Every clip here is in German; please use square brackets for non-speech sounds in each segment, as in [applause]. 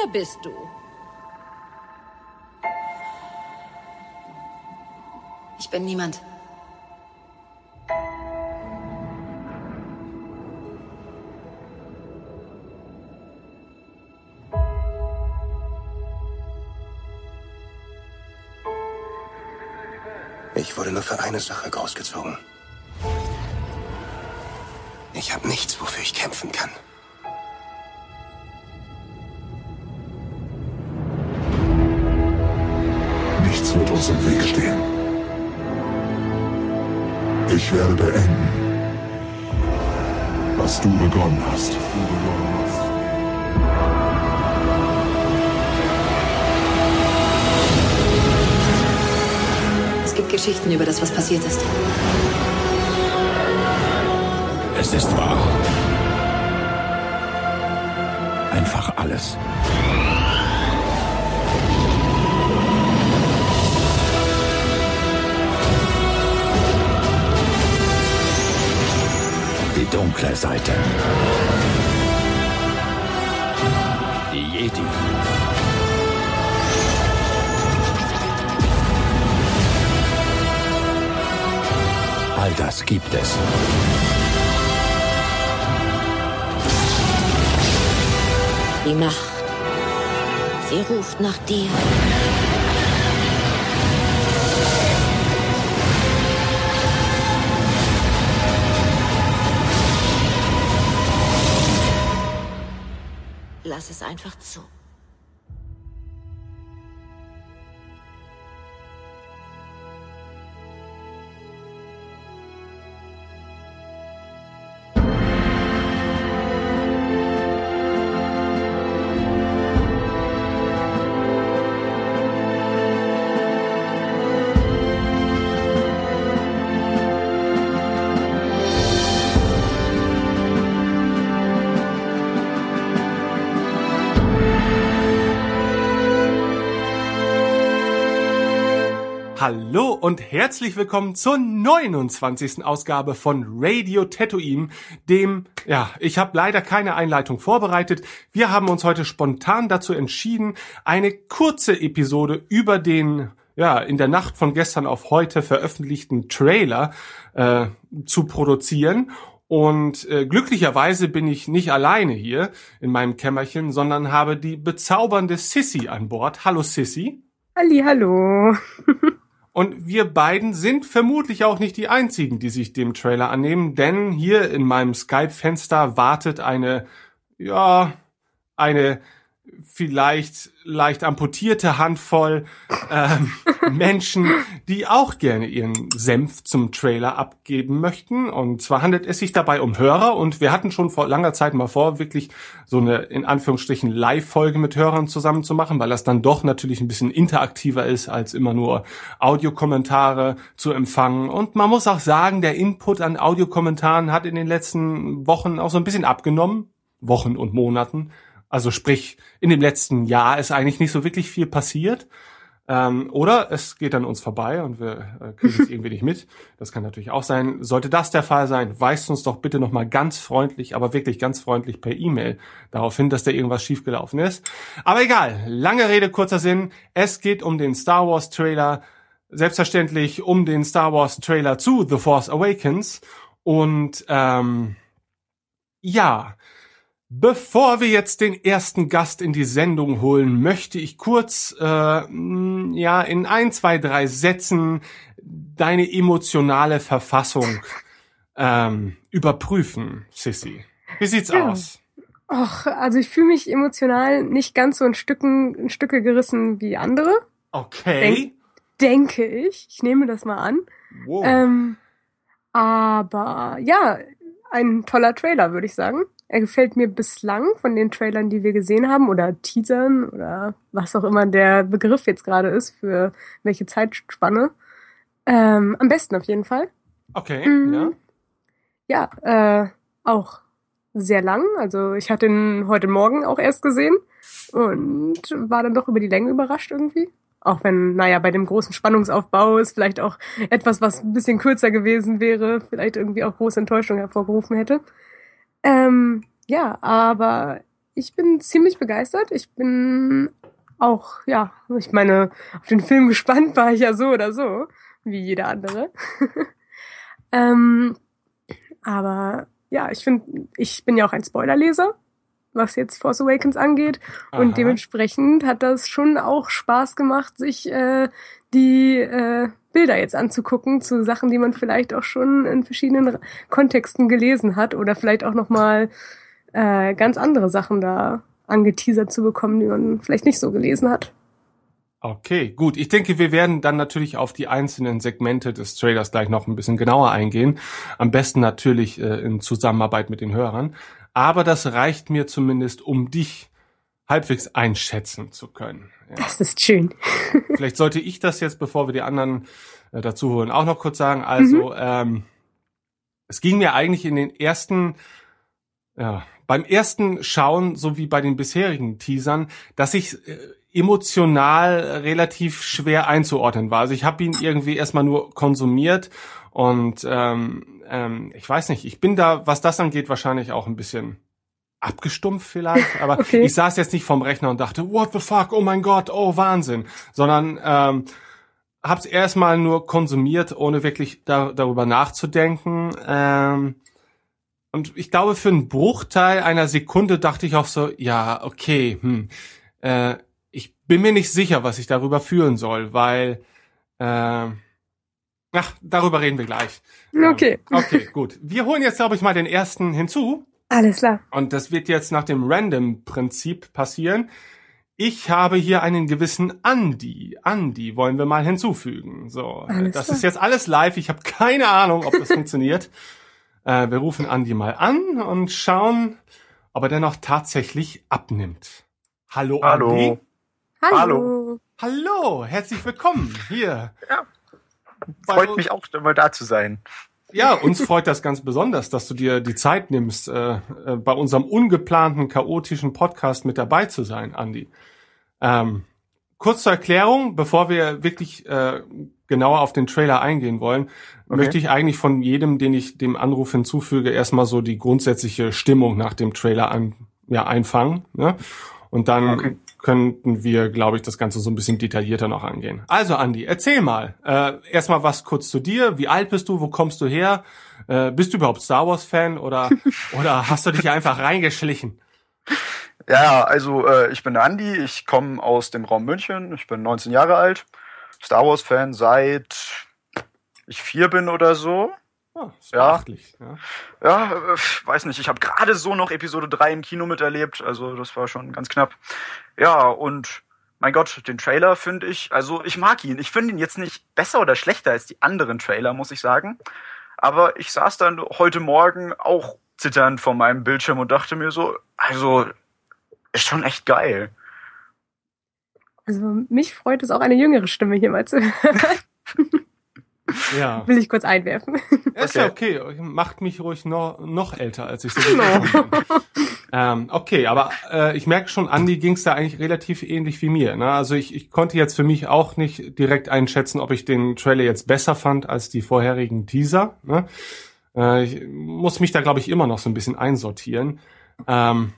Wer bist du? Ich bin niemand. Ich wurde nur für eine Sache großgezogen. Ich habe nichts, wofür ich kämpfen kann. Uns im Weg stehen. Ich werde beenden, was du begonnen hast. Du begonnen hast. Es gibt Geschichten über das, was passiert ist. Es ist wahr. Einfach alles. Die dunkle Seite. Die Jedi. All das gibt es. Die Macht. Sie ruft nach dir. Lass es einfach zu. Hallo und herzlich willkommen zur 29. Ausgabe von Radio Tatooine, dem, ja, ich habe leider keine Einleitung vorbereitet. Wir haben uns heute spontan dazu entschieden, eine kurze Episode über den, ja, in der Nacht von gestern auf heute veröffentlichten Trailer äh, zu produzieren. Und äh, glücklicherweise bin ich nicht alleine hier in meinem Kämmerchen, sondern habe die bezaubernde Sissy an Bord. Hallo Sissy. Halli, hallo. [laughs] Und wir beiden sind vermutlich auch nicht die einzigen, die sich dem Trailer annehmen, denn hier in meinem Skype-Fenster wartet eine, ja, eine vielleicht leicht amputierte Handvoll ähm, [laughs] Menschen, die auch gerne ihren Senf zum Trailer abgeben möchten. Und zwar handelt es sich dabei um Hörer und wir hatten schon vor langer Zeit mal vor, wirklich so eine in Anführungsstrichen Live-Folge mit Hörern zusammen zu machen, weil das dann doch natürlich ein bisschen interaktiver ist, als immer nur Audiokommentare zu empfangen. Und man muss auch sagen, der Input an Audiokommentaren hat in den letzten Wochen auch so ein bisschen abgenommen. Wochen und Monaten. Also sprich, in dem letzten Jahr ist eigentlich nicht so wirklich viel passiert. Ähm, oder es geht an uns vorbei und wir äh, kriegen es [laughs] irgendwie nicht mit. Das kann natürlich auch sein. Sollte das der Fall sein, weist uns doch bitte nochmal ganz freundlich, aber wirklich ganz freundlich per E-Mail darauf hin, dass da irgendwas schiefgelaufen ist. Aber egal, lange Rede, kurzer Sinn. Es geht um den Star Wars Trailer, selbstverständlich um den Star Wars Trailer zu The Force Awakens. Und ähm, ja, Bevor wir jetzt den ersten Gast in die Sendung holen, möchte ich kurz, äh, ja, in ein, zwei, drei Sätzen deine emotionale Verfassung ähm, überprüfen, Sissy. Wie sieht's Ja. aus? Och, also ich fühle mich emotional nicht ganz so in Stücken, in Stücke gerissen wie andere, Okay. denke ich. Ich nehme das mal an. Wow. Ähm, aber ja, ein toller Trailer, würde ich sagen. Er gefällt mir bislang von den Trailern, die wir gesehen haben, oder Teasern oder was auch immer der Begriff jetzt gerade ist, für welche Zeitspanne. Ähm, am besten auf jeden Fall. okay, Mhm. ja. Ja, äh, auch sehr lang. Also ich hatte ihn heute Morgen auch erst gesehen und war dann doch über die Länge überrascht irgendwie. Auch wenn, naja, bei dem großen Spannungsaufbau ist vielleicht auch etwas, was ein bisschen kürzer gewesen wäre, vielleicht irgendwie auch große Enttäuschung hervorgerufen hätte. Ähm, ja, aber ich bin ziemlich begeistert. Ich bin auch, ja, ich meine, auf den Film [laughs] gespannt war ich ja so oder so, wie jeder andere. [laughs] ähm, aber ja, ich finde, ich bin ja auch ein Spoilerleser, was jetzt Force Awakens angeht. Aha. Und dementsprechend hat das schon auch Spaß gemacht, sich äh, die äh, Bilder jetzt anzugucken zu Sachen, die man vielleicht auch schon in verschiedenen Kontexten gelesen hat oder vielleicht auch nochmal äh, ganz andere Sachen da angeteasert zu bekommen, die man vielleicht nicht so gelesen hat. Okay, gut. Ich denke, wir werden dann natürlich auf die einzelnen Segmente des Trailers gleich noch ein bisschen genauer eingehen. Am besten natürlich äh, in Zusammenarbeit mit den Hörern. Aber das reicht mir zumindest, um dich halbwegs einschätzen zu können. Ja. Das ist schön. [laughs] Vielleicht sollte ich das jetzt, bevor wir die anderen äh, dazu holen, auch noch kurz sagen. Also, ähm, es ging mir eigentlich in den ersten, ja, beim ersten Schauen, so wie bei den bisherigen Teasern, dass ich äh, emotional relativ schwer einzuordnen war. Also ich habe ihn irgendwie erstmal nur konsumiert und ähm, ähm, ich weiß nicht, ich bin da, was das angeht, wahrscheinlich auch ein bisschen abgestumpft vielleicht, [laughs] aber Okay. ich saß jetzt nicht vorm Rechner und dachte, what the fuck, oh mein Gott, oh Wahnsinn, sondern ähm, hab's erstmal nur konsumiert, ohne wirklich da, darüber nachzudenken. Ähm, und ich glaube, für einen Bruchteil einer Sekunde dachte ich auch so, ja, okay, hm, äh, ich bin mir nicht sicher, was ich darüber fühlen soll, weil, äh, ach, darüber reden wir gleich. Okay. Ähm, okay, gut. Wir holen jetzt, glaube ich, mal den ersten hinzu. Alles klar. Und das wird jetzt nach dem Random-Prinzip passieren. Ich habe hier einen gewissen Andy. Andy wollen wir mal hinzufügen. So, Alles das klar. ist jetzt alles live. Ich habe keine Ahnung, ob das [laughs] funktioniert. Äh, wir rufen Andy mal an und schauen, ob er denn auch tatsächlich abnimmt. Hallo, Hallo. Andy. Hallo. Hallo. Hallo, herzlich willkommen hier. Ja. Freut mich auch, mal da zu sein. Ja, uns freut das ganz besonders, dass du dir die Zeit nimmst, äh, äh, bei unserem ungeplanten, chaotischen Podcast mit dabei zu sein, Andi. Ähm, kurz zur Erklärung, bevor wir wirklich äh, genauer auf den Trailer eingehen wollen, möchte ich eigentlich von jedem, den ich dem Anruf hinzufüge, erstmal so die grundsätzliche Stimmung nach dem Trailer an, ja, einfangen. Ne? Und dann Okay. Könnten wir, glaube ich, das Ganze so ein bisschen detaillierter noch angehen. Also, Andi, erzähl mal. Äh, erstmal was kurz zu dir. Wie alt bist du? Wo kommst du her? Äh, bist du überhaupt Star Wars-Fan oder, [laughs] oder hast du dich einfach reingeschlichen? Ja, also äh, ich bin Andi, ich komme aus dem Raum München, ich bin 19 Jahre alt, Star Wars-Fan seit ich vier bin oder so. Oh, ist Ja. beachtlich. Ja. Ja, äh, weiß nicht, ich habe gerade so noch Episode 3 im Kino miterlebt, also das war schon ganz knapp. Ja, und mein Gott, den Trailer finde ich, also ich mag ihn. Ich finde ihn jetzt nicht besser oder schlechter als die anderen Trailer, muss ich sagen. Aber ich saß dann heute Morgen auch zitternd vor meinem Bildschirm und dachte mir so, also ist schon echt geil. Also mich freut es auch eine jüngere Stimme hier mal zu hören. [laughs] ja. [laughs] Will ich kurz einwerfen. Ist ja okay. Macht mich ruhig noch, noch älter, als ich so [laughs] schon bin. ähm, Okay, aber äh, ich merke schon, Andi ging es da eigentlich relativ ähnlich wie mir. Ne? Also ich, ich konnte jetzt für mich auch nicht direkt einschätzen, ob ich den Trailer jetzt besser fand als die vorherigen Teaser. Ne? Äh, ich muss mich da, glaube ich, immer noch so ein bisschen einsortieren. Ähm,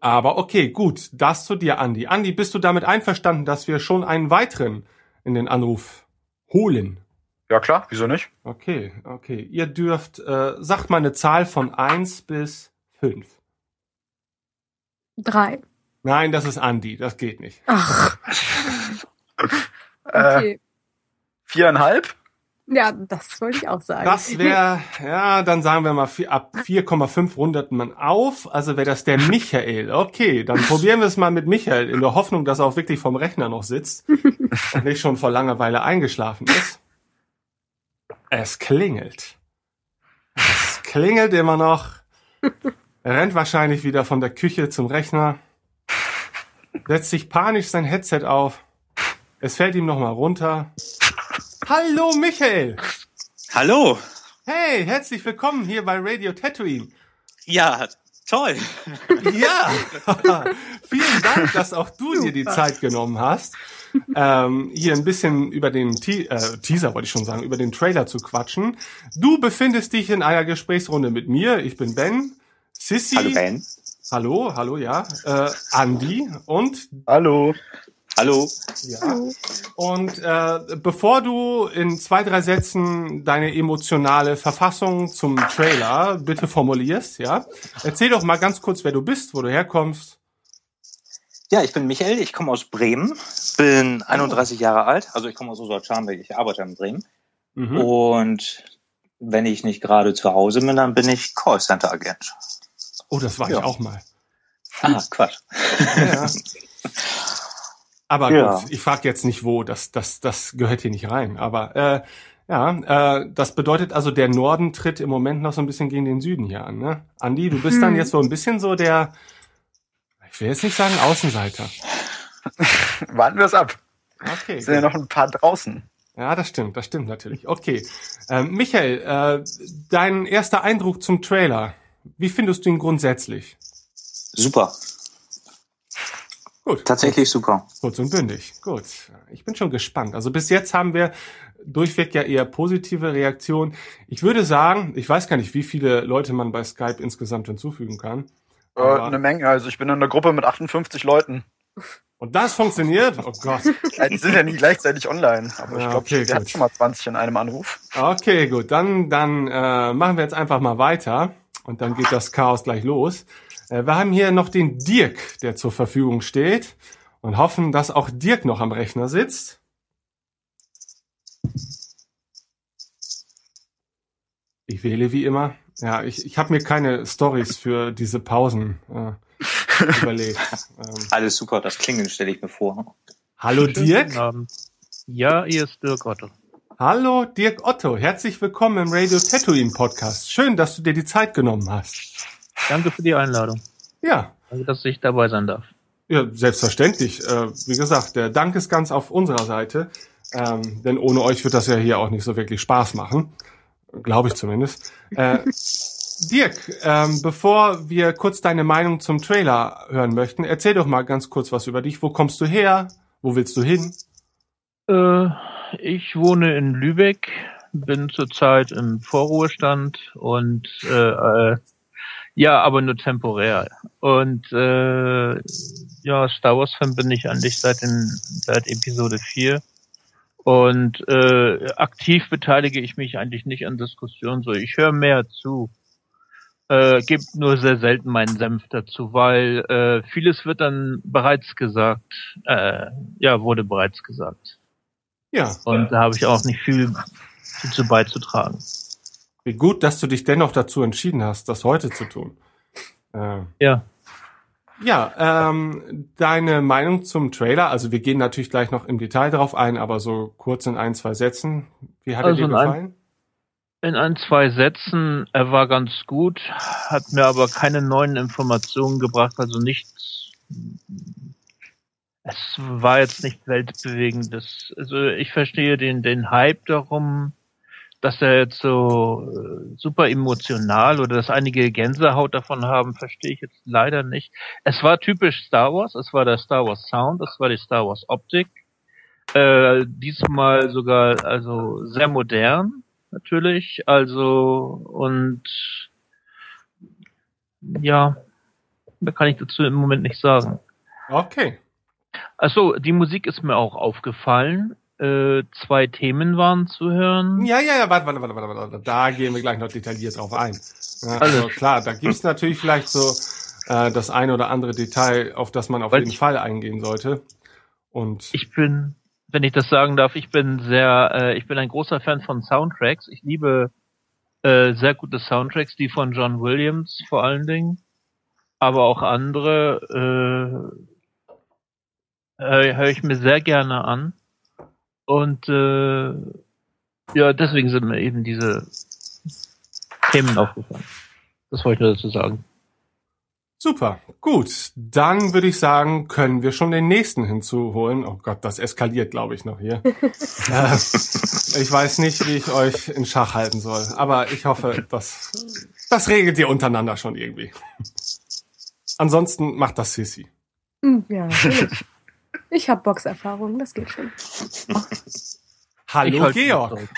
aber okay, gut. Das zu dir, Andi. Andi, bist du damit einverstanden, dass wir schon einen weiteren in den Anruf holen? Ja klar, wieso nicht? Okay, okay. Ihr dürft, äh, sagt mal eine Zahl von eins bis fünf. Drei. Nein, das ist Andi, das geht nicht. Ach, [laughs] Äh, okay. viereinhalb? Ja, das wollte ich auch sagen. Das wäre, [laughs] ja, dann sagen wir mal, vier, ab 4,5 rundet man auf. Also wäre das der Michael. Okay, dann probieren wir es mal mit Michael, in der Hoffnung, dass er auch wirklich vom Rechner noch sitzt [laughs] und nicht schon vor Langeweile eingeschlafen ist. Es klingelt. Es klingelt immer noch. Er rennt wahrscheinlich wieder von der Küche zum Rechner, setzt sich panisch sein Headset auf. Es fällt ihm nochmal runter. Hallo Michael! Hallo. Hey, herzlich willkommen hier bei Radio Tatooine. Ja, toll. Ja, [laughs] vielen Dank, dass auch du dir die Zeit genommen hast, ähm, hier ein bisschen über den Te äh, Teaser, wollte ich schon sagen, über den Trailer zu quatschen. Du befindest dich in einer Gesprächsrunde mit mir. Ich bin Ben. Sissy Hallo Ben. Hallo, hallo, ja. Äh, Andi und Hallo. Hallo. ja. Und äh, bevor du in zwei, drei Sätzen deine emotionale Verfassung zum Trailer bitte formulierst, ja, erzähl doch mal ganz kurz, wer du bist, wo du herkommst. Ja, ich bin Michael, ich komme aus Bremen, bin 31 Jahre alt, also ich komme aus Oberscharnberg, ich arbeite in Bremen. Mhm. Und wenn ich nicht gerade zu Hause bin, dann bin ich Callcenter-Agent. Oh, das war Ja. ich auch mal. Ah, Quatsch. Ja. [laughs] Aber Ja. gut, ich frage jetzt nicht wo, das, das, das gehört hier nicht rein. Aber äh, ja, äh, das bedeutet also, der Norden tritt im Moment noch so ein bisschen gegen den Süden hier an. Ne? Andi, du bist dann Hm. jetzt so ein bisschen so der, ich will jetzt nicht sagen Außenseiter. [laughs] Warten wir es ab. Okay. Es sind ja noch ein paar draußen. Ja, das stimmt, das stimmt natürlich. Okay. Ähm, Michael, äh, dein erster Eindruck zum Trailer. Wie findest du ihn grundsätzlich? Super. Gut. Tatsächlich super. Kurz und bündig. Gut. Ich bin schon gespannt. Also bis jetzt haben wir durchweg ja eher positive Reaktionen. Ich würde sagen, ich weiß gar nicht, wie viele Leute man bei Skype insgesamt hinzufügen kann. Äh, eine Menge. Also ich bin in einer Gruppe mit 58 Leuten. Und das funktioniert? Oh Gott. Die sind ja nie gleichzeitig online. Aber ich Ja, glaube, okay, wir hatten schon mal 20 in einem Anruf. Okay, gut. Dann, dann äh, machen wir jetzt einfach mal weiter. Und dann geht das Chaos gleich los. Äh, wir haben hier noch den Dirk, der zur Verfügung steht. Und hoffen, dass auch Dirk noch am Rechner sitzt. Ich wähle wie immer. Ja, ich, ich habe mir keine Stories für diese Pausen äh, [laughs] überlegt. Ähm, Alles super, das Klingeln stelle ich mir vor. hallo Schönen Dirk. guten Abend. Ja, hier ist Dirk Otto. Hallo Dirk Otto. Herzlich willkommen im Radio Tatooine Podcast. Schön, dass du dir die Zeit genommen hast. Danke für die Einladung. Ja, Danke, dass ich dabei sein darf. Ja, selbstverständlich. Äh, wie gesagt, der Dank ist ganz auf unserer Seite. Ähm, denn ohne euch wird das ja hier auch nicht so wirklich Spaß machen. Glaube ich zumindest. Äh, Dirk, ähm, bevor wir kurz deine Meinung zum Trailer hören möchten, erzähl doch mal ganz kurz was über dich. Wo kommst du her? Wo willst du hin? Äh, ich wohne in Lübeck, bin zurzeit im Vorruhestand und äh, äh, ja, aber nur temporär. Und äh, ja, Star Wars Fan bin ich eigentlich seit den seit Episode 4. Und äh, aktiv beteilige ich mich eigentlich nicht an Diskussionen. So, ich höre mehr zu. Äh, gebe nur sehr selten meinen Senf dazu, weil äh, vieles wird dann bereits gesagt. Äh, ja, wurde bereits gesagt. Ja, Und da habe ich auch nicht viel dazu beizutragen. wie gut, dass du dich dennoch dazu entschieden hast, das heute zu tun. Äh, Ja. Ja, ähm, deine Meinung zum Trailer, also wir gehen natürlich gleich noch im Detail drauf ein, aber so kurz in ein, zwei Sätzen. Wie hat er Also dir in ein- gefallen? In ein, zwei Sätzen, er war ganz gut, hat mir aber keine neuen Informationen gebracht, also nichts. Es war jetzt nicht weltbewegendes. Also ich verstehe den, den Hype darum, dass er jetzt so äh, super emotional oder dass einige Gänsehaut davon haben, verstehe ich jetzt leider nicht. Es war typisch Star Wars, es war der Star Wars Sound, es war die Star Wars Optik. Äh, diesmal sogar also sehr modern natürlich, also und ja, da kann ich dazu im Moment nicht sagen. Okay. Also die Musik ist mir auch aufgefallen. Äh, zwei Themen waren zu hören. Ja, ja, ja, warte, warte, warte, warte, warte. Da gehen wir gleich noch detailliert drauf ein. Ja, also klar, da gibt's natürlich vielleicht so äh, das eine oder andere Detail, auf das man auf jeden ich- Fall eingehen sollte. Und Ich bin, wenn ich das sagen darf, ich bin sehr, äh, ich bin ein großer Fan von Soundtracks. Ich liebe äh, sehr gute Soundtracks, die von John Williams vor allen Dingen, aber auch andere äh, äh, höre ich mir sehr gerne an. Und äh, ja, deswegen sind mir eben diese Themen aufgefallen. Das wollte ich nur dazu sagen. super, gut. Dann würde ich sagen, können wir schon den nächsten hinzuholen. Oh Gott, das eskaliert, glaube ich, noch hier. [laughs] äh, ich weiß nicht, wie ich euch in Schach halten soll, aber ich hoffe, das, das regelt ihr untereinander schon irgendwie. Ansonsten macht das Sissy. Hm, Ja. [laughs] Ich habe Boxerfahrung, das geht schon. [laughs] Hallo halte Georg.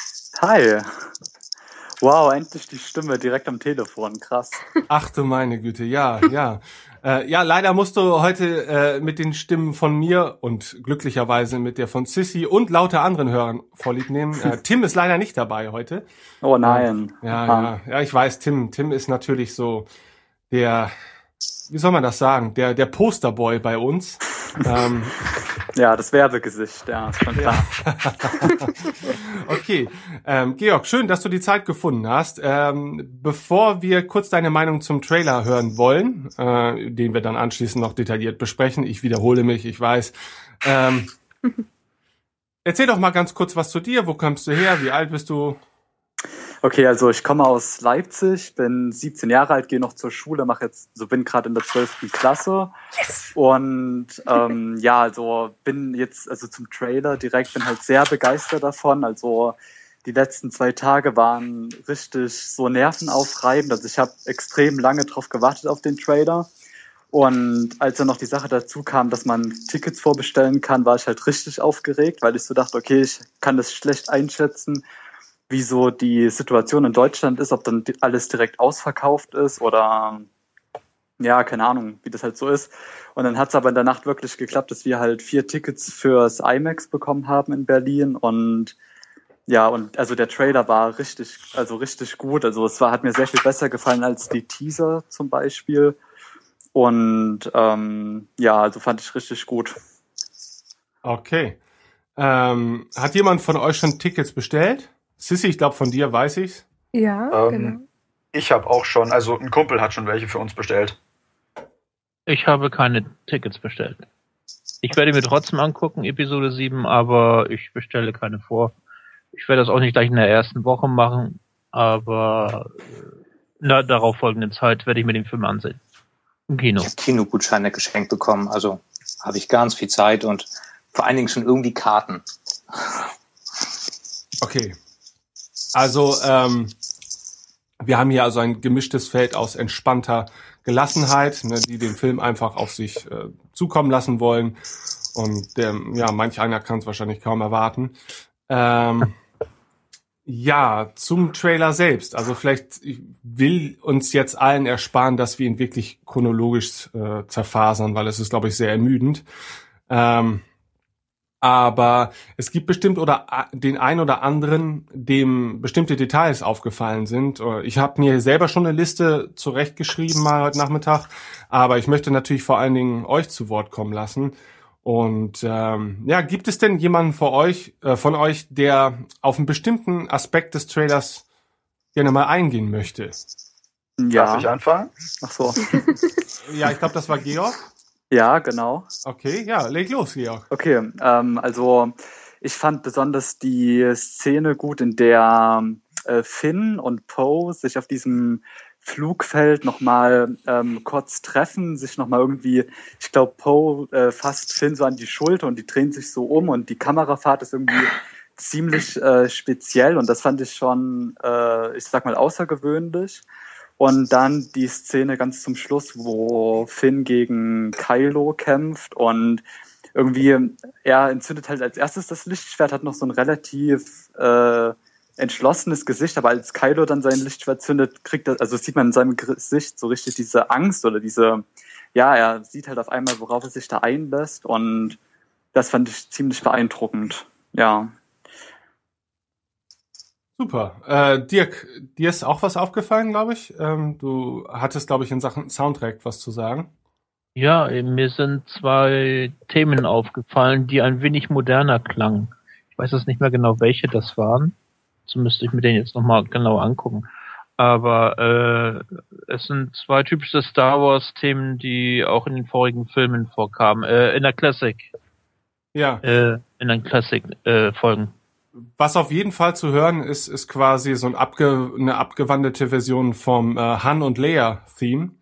Hi. Wow, endlich die Stimme direkt am Telefon, krass. Ach du meine Güte, ja, ja. [laughs] Äh, ja, leider musst du heute äh, mit den Stimmen von mir und glücklicherweise mit der von Sissy und lauter anderen Hörern vorlieb nehmen. Äh, Tim ist leider nicht dabei heute. Oh nein. Ja, ja, ja, ich weiß, Tim, Tim ist natürlich so der, wie soll man das sagen, der, der Posterboy bei uns. [laughs] ähm, ja, das Werbegesicht, ja, ist schon klar. [laughs] okay, ähm, Georg, schön, dass du die Zeit gefunden hast. Ähm, bevor wir kurz deine Meinung zum Trailer hören wollen, äh, den wir dann anschließend noch detailliert besprechen, ich wiederhole mich, ich weiß. Ähm, [laughs] erzähl doch mal ganz kurz was zu dir. Wo kommst du her? Wie alt bist du? Okay, also ich komme aus Leipzig, bin 17 Jahre alt, gehe noch zur Schule, mache jetzt, so bin gerade in der 12. Klasse. Yes. Und ähm, [laughs] ja, also bin jetzt, also zum Trailer direkt, bin halt sehr begeistert davon. Also die letzten zwei Tage waren richtig so nervenaufreibend. Also ich habe extrem lange drauf gewartet auf den Trailer. Und als dann noch die Sache dazu kam, dass man Tickets vorbestellen kann, war ich halt richtig aufgeregt, weil ich so dachte, okay, ich kann das schlecht einschätzen, wie so die Situation in Deutschland ist, ob dann alles direkt ausverkauft ist oder ja, keine Ahnung, wie das halt so ist. Und dann hat es aber in der Nacht wirklich geklappt, dass wir halt vier Tickets fürs IMAX bekommen haben in Berlin und ja, und also der Trailer war richtig, also richtig gut. Also es war, hat mir sehr viel besser gefallen als die Teaser zum Beispiel. Und ähm, ja, also fand ich richtig gut. Okay. Ähm, hat jemand von euch schon Tickets bestellt? Sissy, ich glaube, von dir weiß ich's. Ja, ähm, genau. Ich habe auch schon, also ein Kumpel hat schon welche für uns bestellt. Ich habe keine Tickets bestellt. Ich werde mir trotzdem angucken, Episode 7, aber ich bestelle keine vor. Ich werde das auch nicht gleich in der ersten Woche machen, aber in der darauf folgenden Zeit werde ich mir den Film ansehen. Im Kino. Ich habe Kinogutscheine geschenkt bekommen, also habe ich ganz viel Zeit und vor allen Dingen schon irgendwie Karten. Okay. Also, ähm, wir haben hier also ein gemischtes Feld aus entspannter Gelassenheit, ne, die den Film einfach auf sich äh, zukommen lassen wollen. Und der, ja, manch einer kann es wahrscheinlich kaum erwarten. Ähm, [laughs] ja, zum Trailer selbst. Also vielleicht ich will uns jetzt allen ersparen, dass wir ihn wirklich chronologisch äh, zerfasern, weil es ist, glaube ich, sehr ermüdend. Ähm, aber es gibt bestimmt oder den ein oder anderen, dem bestimmte Details aufgefallen sind. Äh, ich habe mir selber schon eine Liste zurechtgeschrieben mal heute Nachmittag, aber ich möchte natürlich vor allen Dingen euch zu Wort kommen lassen. Und ähm, ja, gibt es denn jemanden von euch, äh, von euch, der auf einen bestimmten Aspekt des Trailers gerne mal eingehen möchte? Ja. Darf ich anfangen? Ach so. [laughs] ja, ich glaube, das war Georg. Ja, genau. Okay, ja, leg los, Georg. Okay, ähm, also ich fand besonders die Szene gut, in der äh, Finn und Poe sich auf diesem Flugfeld nochmal ähm, kurz treffen, sich nochmal irgendwie, ich glaube, Poe äh, fasst Finn so an die Schulter und die drehen sich so um und die Kamerafahrt ist irgendwie ziemlich äh, speziell und das fand ich schon, äh, ich sag mal, außergewöhnlich. Und dann die Szene ganz zum Schluss, wo Finn gegen Kylo kämpft und irgendwie, er entzündet halt als erstes das Lichtschwert, hat noch so ein relativ äh, entschlossenes Gesicht, aber als Kylo dann sein Lichtschwert zündet, kriegt er, also sieht man in seinem Gesicht so richtig diese Angst oder diese, ja, er sieht halt auf einmal, worauf er sich da einlässt und das fand ich ziemlich beeindruckend, ja. Super. Äh, Dirk, dir ist auch was aufgefallen, glaube ich. Ähm, du hattest, glaube ich, in Sachen Soundtrack was zu sagen. Ja, mir sind zwei Themen aufgefallen, die ein wenig moderner klangen. Ich weiß jetzt nicht mehr genau, welche das waren. So müsste ich mir den jetzt nochmal genau angucken. Aber äh, es sind zwei typische Star Wars-Themen, die auch in den vorigen Filmen vorkamen. Äh, in der Classic. Ja. Äh, in den Classic-Folgen. Was auf jeden Fall zu hören ist, ist quasi so ein abge, eine abgewandelte Version vom äh, Han und Leia Theme.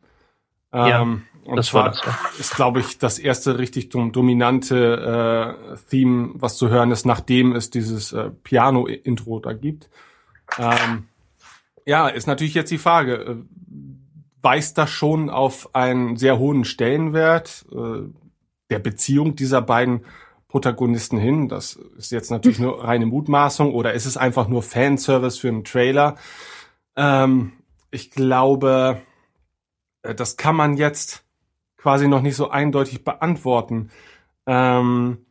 Ähm, ja, und das zwar war das, ja. ist, glaube ich, das erste richtig dom dominante äh, Theme, was zu hören ist, nachdem es dieses äh, Piano-Intro da gibt. Ähm, ja, ist natürlich jetzt die Frage, äh, weist das schon auf einen sehr hohen Stellenwert äh, der Beziehung dieser beiden Protagonisten hin. Das ist jetzt natürlich nur reine Mutmaßung oder ist es einfach nur Fanservice für einen Trailer? Ähm, ich glaube, äh, das kann man jetzt quasi noch nicht so eindeutig beantworten. Ähm,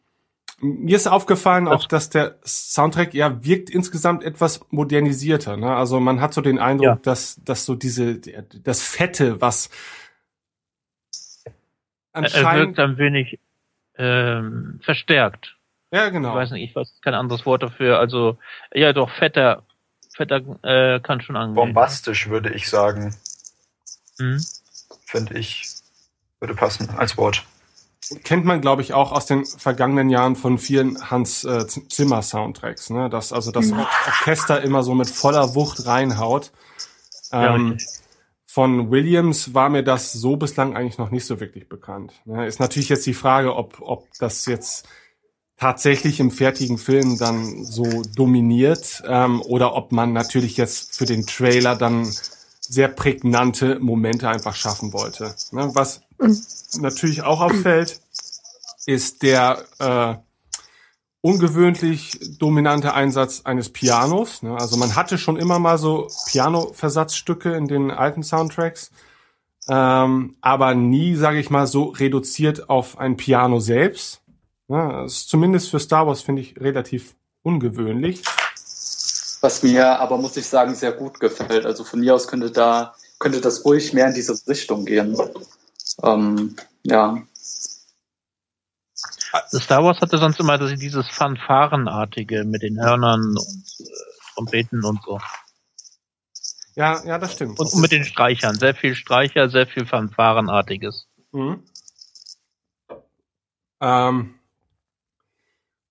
mir ist aufgefallen auch, dass der Soundtrack ja wirkt insgesamt etwas modernisierter. Ne? Also man hat so den Eindruck, Ja. dass, dass so diese das Fette, was Er anscheinend wirkt ein wenig ähm, verstärkt. ja genau Ich weiß nicht, ich weiß kein anderes Wort dafür. Also ja, doch fetter, fetter äh, kann schon angehen. Bombastisch, würde ich sagen. Mhm. Finde ich. Würde passen als Wort. kennt man, glaube ich, auch aus den vergangenen Jahren von vielen Hans äh, Zimmer Soundtracks, ne? Dass also das Mhm. Or Orchester immer so mit voller Wucht reinhaut. Ja, Ähm, richtig. Von Williams war mir das so bislang eigentlich noch nicht so wirklich bekannt. Ist natürlich jetzt die Frage, ob, ob das jetzt tatsächlich im fertigen Film dann so dominiert ähm, oder ob man natürlich jetzt für den Trailer dann sehr prägnante Momente einfach schaffen wollte. Ne? Was natürlich auch auffällt, ist der äh, ungewöhnlich dominante Einsatz eines Pianos. Ne? Also man hatte schon immer mal so Piano-Versatzstücke in den alten Soundtracks, ähm, aber nie, sage ich mal, so reduziert auf ein Piano selbst. Ne? Das ist zumindest für Star Wars finde ich relativ ungewöhnlich. Was mir aber, muss ich sagen, sehr gut gefällt. Also von mir aus könnte da, könnte das ruhig mehr in diese Richtung gehen. Ähm, ja. Star Wars hatte sonst immer dieses Fanfarenartige mit den Hörnern und äh, Trompeten und so. Ja, ja, das stimmt. Und, und mit den Streichern. Sehr viel Streicher, sehr viel Fanfarenartiges. Mhm. Ähm,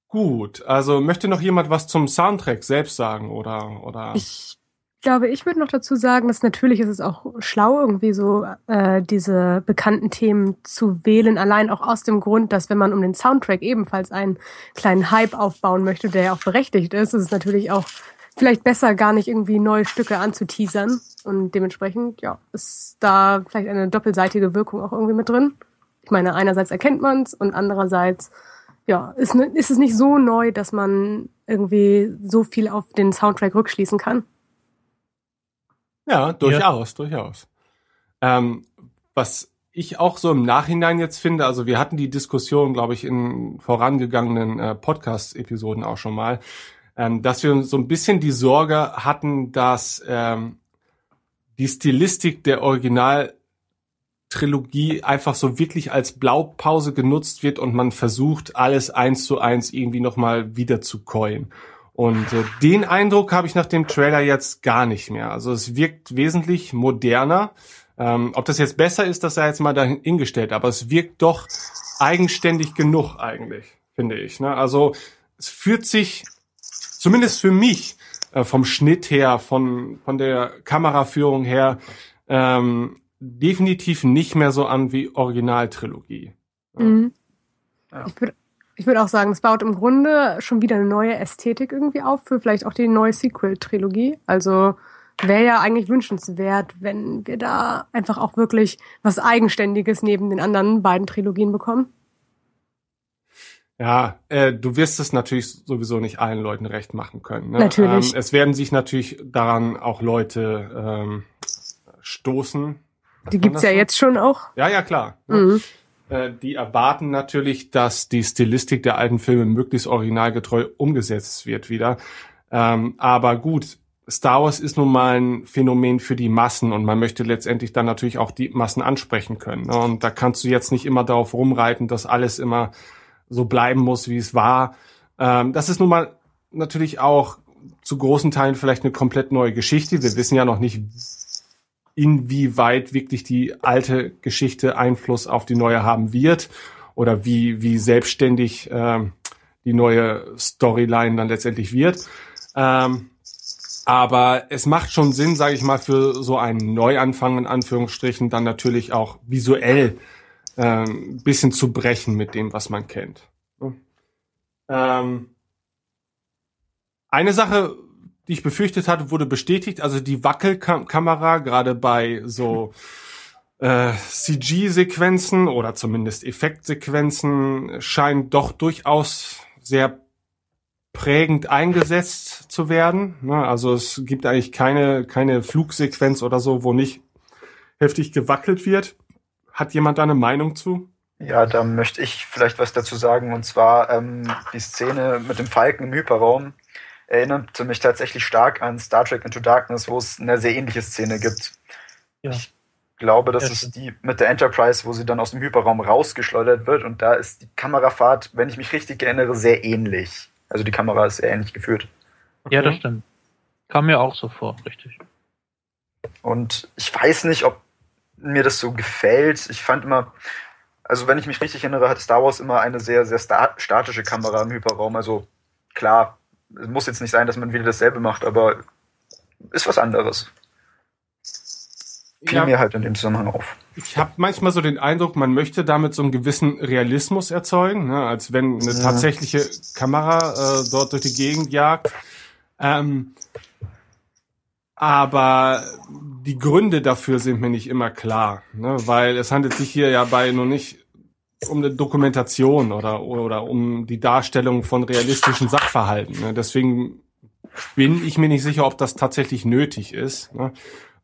gut, also möchte noch jemand was zum Soundtrack selbst sagen oder oder? Ich glaube, ich würde noch dazu sagen, dass natürlich ist es auch schlau, irgendwie so äh, diese bekannten Themen zu wählen, allein auch aus dem Grund, dass wenn man um den Soundtrack ebenfalls einen kleinen Hype aufbauen möchte, der ja auch berechtigt ist, ist es natürlich auch vielleicht besser, gar nicht irgendwie neue Stücke anzuteasern. Und dementsprechend, ja, ist da vielleicht eine doppelseitige Wirkung auch irgendwie mit drin. Ich meine, einerseits erkennt man es und andererseits, ja, ist, ne- ist es nicht so neu, dass man irgendwie so viel auf den Soundtrack rückschließen kann. Ja, durchaus, durchaus. Ähm, was ich auch so im Nachhinein jetzt finde, also wir hatten die Diskussion, glaube ich, in vorangegangenen äh, Podcast-Episoden auch schon mal, ähm, dass wir so ein bisschen die Sorge hatten, dass ähm, die Stilistik der Originaltrilogie einfach so wirklich als Blaupause genutzt wird und man versucht, alles eins zu eins irgendwie nochmal wieder zu coin. Und äh, den Eindruck habe ich nach dem Trailer jetzt gar nicht mehr. Also es wirkt wesentlich moderner. Ähm, ob das jetzt besser ist, das sei jetzt mal dahingestellt, aber es wirkt doch eigenständig genug eigentlich, finde ich. Ne? Also es fühlt sich, zumindest für mich, äh, vom Schnitt her, von, von der Kameraführung her, ähm, definitiv nicht mehr so an wie Originaltrilogie. Mhm. Ja. Ich würde ich würd auch sagen, es baut im Grunde schon wieder eine neue Ästhetik irgendwie auf für vielleicht auch die neue Sequel-Trilogie. Also wäre ja eigentlich wünschenswert, wenn wir da einfach auch wirklich was Eigenständiges neben den anderen beiden Trilogien bekommen. Ja, äh, du wirst es natürlich sowieso nicht allen Leuten recht machen können. Ne? Natürlich. Ähm, es werden sich natürlich daran auch Leute ähm, stoßen. Sagt Die gibt's ja so? jetzt schon auch. Ja, ja, klar. ne? Äh, die erwarten natürlich, dass die Stilistik der alten Filme möglichst originalgetreu umgesetzt wird wieder. Ähm, aber gut, Star Wars ist nun mal ein Phänomen für die Massen und man möchte letztendlich dann natürlich auch die Massen ansprechen können. Ne? Und da kannst du jetzt nicht immer darauf rumreiten, dass alles immer so bleiben muss, wie es war. Ähm, das ist nun mal natürlich auch zu großen Teilen vielleicht eine komplett neue Geschichte. Wir wissen ja noch nicht, inwieweit wirklich die alte Geschichte Einfluss auf die neue haben wird oder wie, wie selbstständig ähm, die neue Storyline dann letztendlich wird. Ähm, aber es macht schon Sinn, sage ich mal, für so einen Neuanfang in Anführungsstrichen dann natürlich auch visuell ein bisschen zu brechen mit dem, was man kennt. Ähm, eine Sache, die ich befürchtet hatte, wurde bestätigt. Also die Wackelkamera, gerade bei so [laughs] äh, CG-Sequenzen oder zumindest Effektsequenzen, scheint doch durchaus sehr prägend eingesetzt zu werden. Ne? Also es gibt eigentlich keine, keine Flugsequenz oder so, wo nicht heftig gewackelt wird. Hat jemand da eine Meinung zu? Ja, da möchte ich vielleicht was dazu sagen. Und zwar ähm, die Szene mit dem Falken im Hyperraum erinnerte mich tatsächlich stark an Star Trek Into Darkness, wo es eine sehr ähnliche Szene gibt. Ja. Ich glaube, das Ja, ist die mit der Enterprise, wo sie dann aus dem Hyperraum rausgeschleudert wird. Und da ist die Kamerafahrt, wenn ich mich richtig erinnere, sehr ähnlich. Also die Kamera ist sehr ähnlich geführt. Ja, das stimmt. Kam mir auch so vor, richtig. Und ich weiß nicht, ob mir das so gefällt. Ich fand immer, also wenn ich mich richtig erinnere, hat Star Wars immer eine sehr, sehr sta statische Kamera im Hyperraum. Also klar, es muss jetzt nicht sein, dass man wieder dasselbe macht, aber ist was anderes. Fiel Ja. mir halt in dem Zusammenhang auf. Ich habe manchmal so den Eindruck, man möchte damit so einen gewissen Realismus erzeugen, ne? als wenn eine Ja. tatsächliche Kamera äh, dort durch die Gegend jagt. Ähm, aber die Gründe dafür sind mir nicht immer klar, ne? weil es handelt sich hier ja bei nur nicht um eine Dokumentation oder, oder um die Darstellung von realistischen Sachverhalten. Ne? Deswegen bin ich mir nicht sicher, ob das tatsächlich nötig ist. Ne?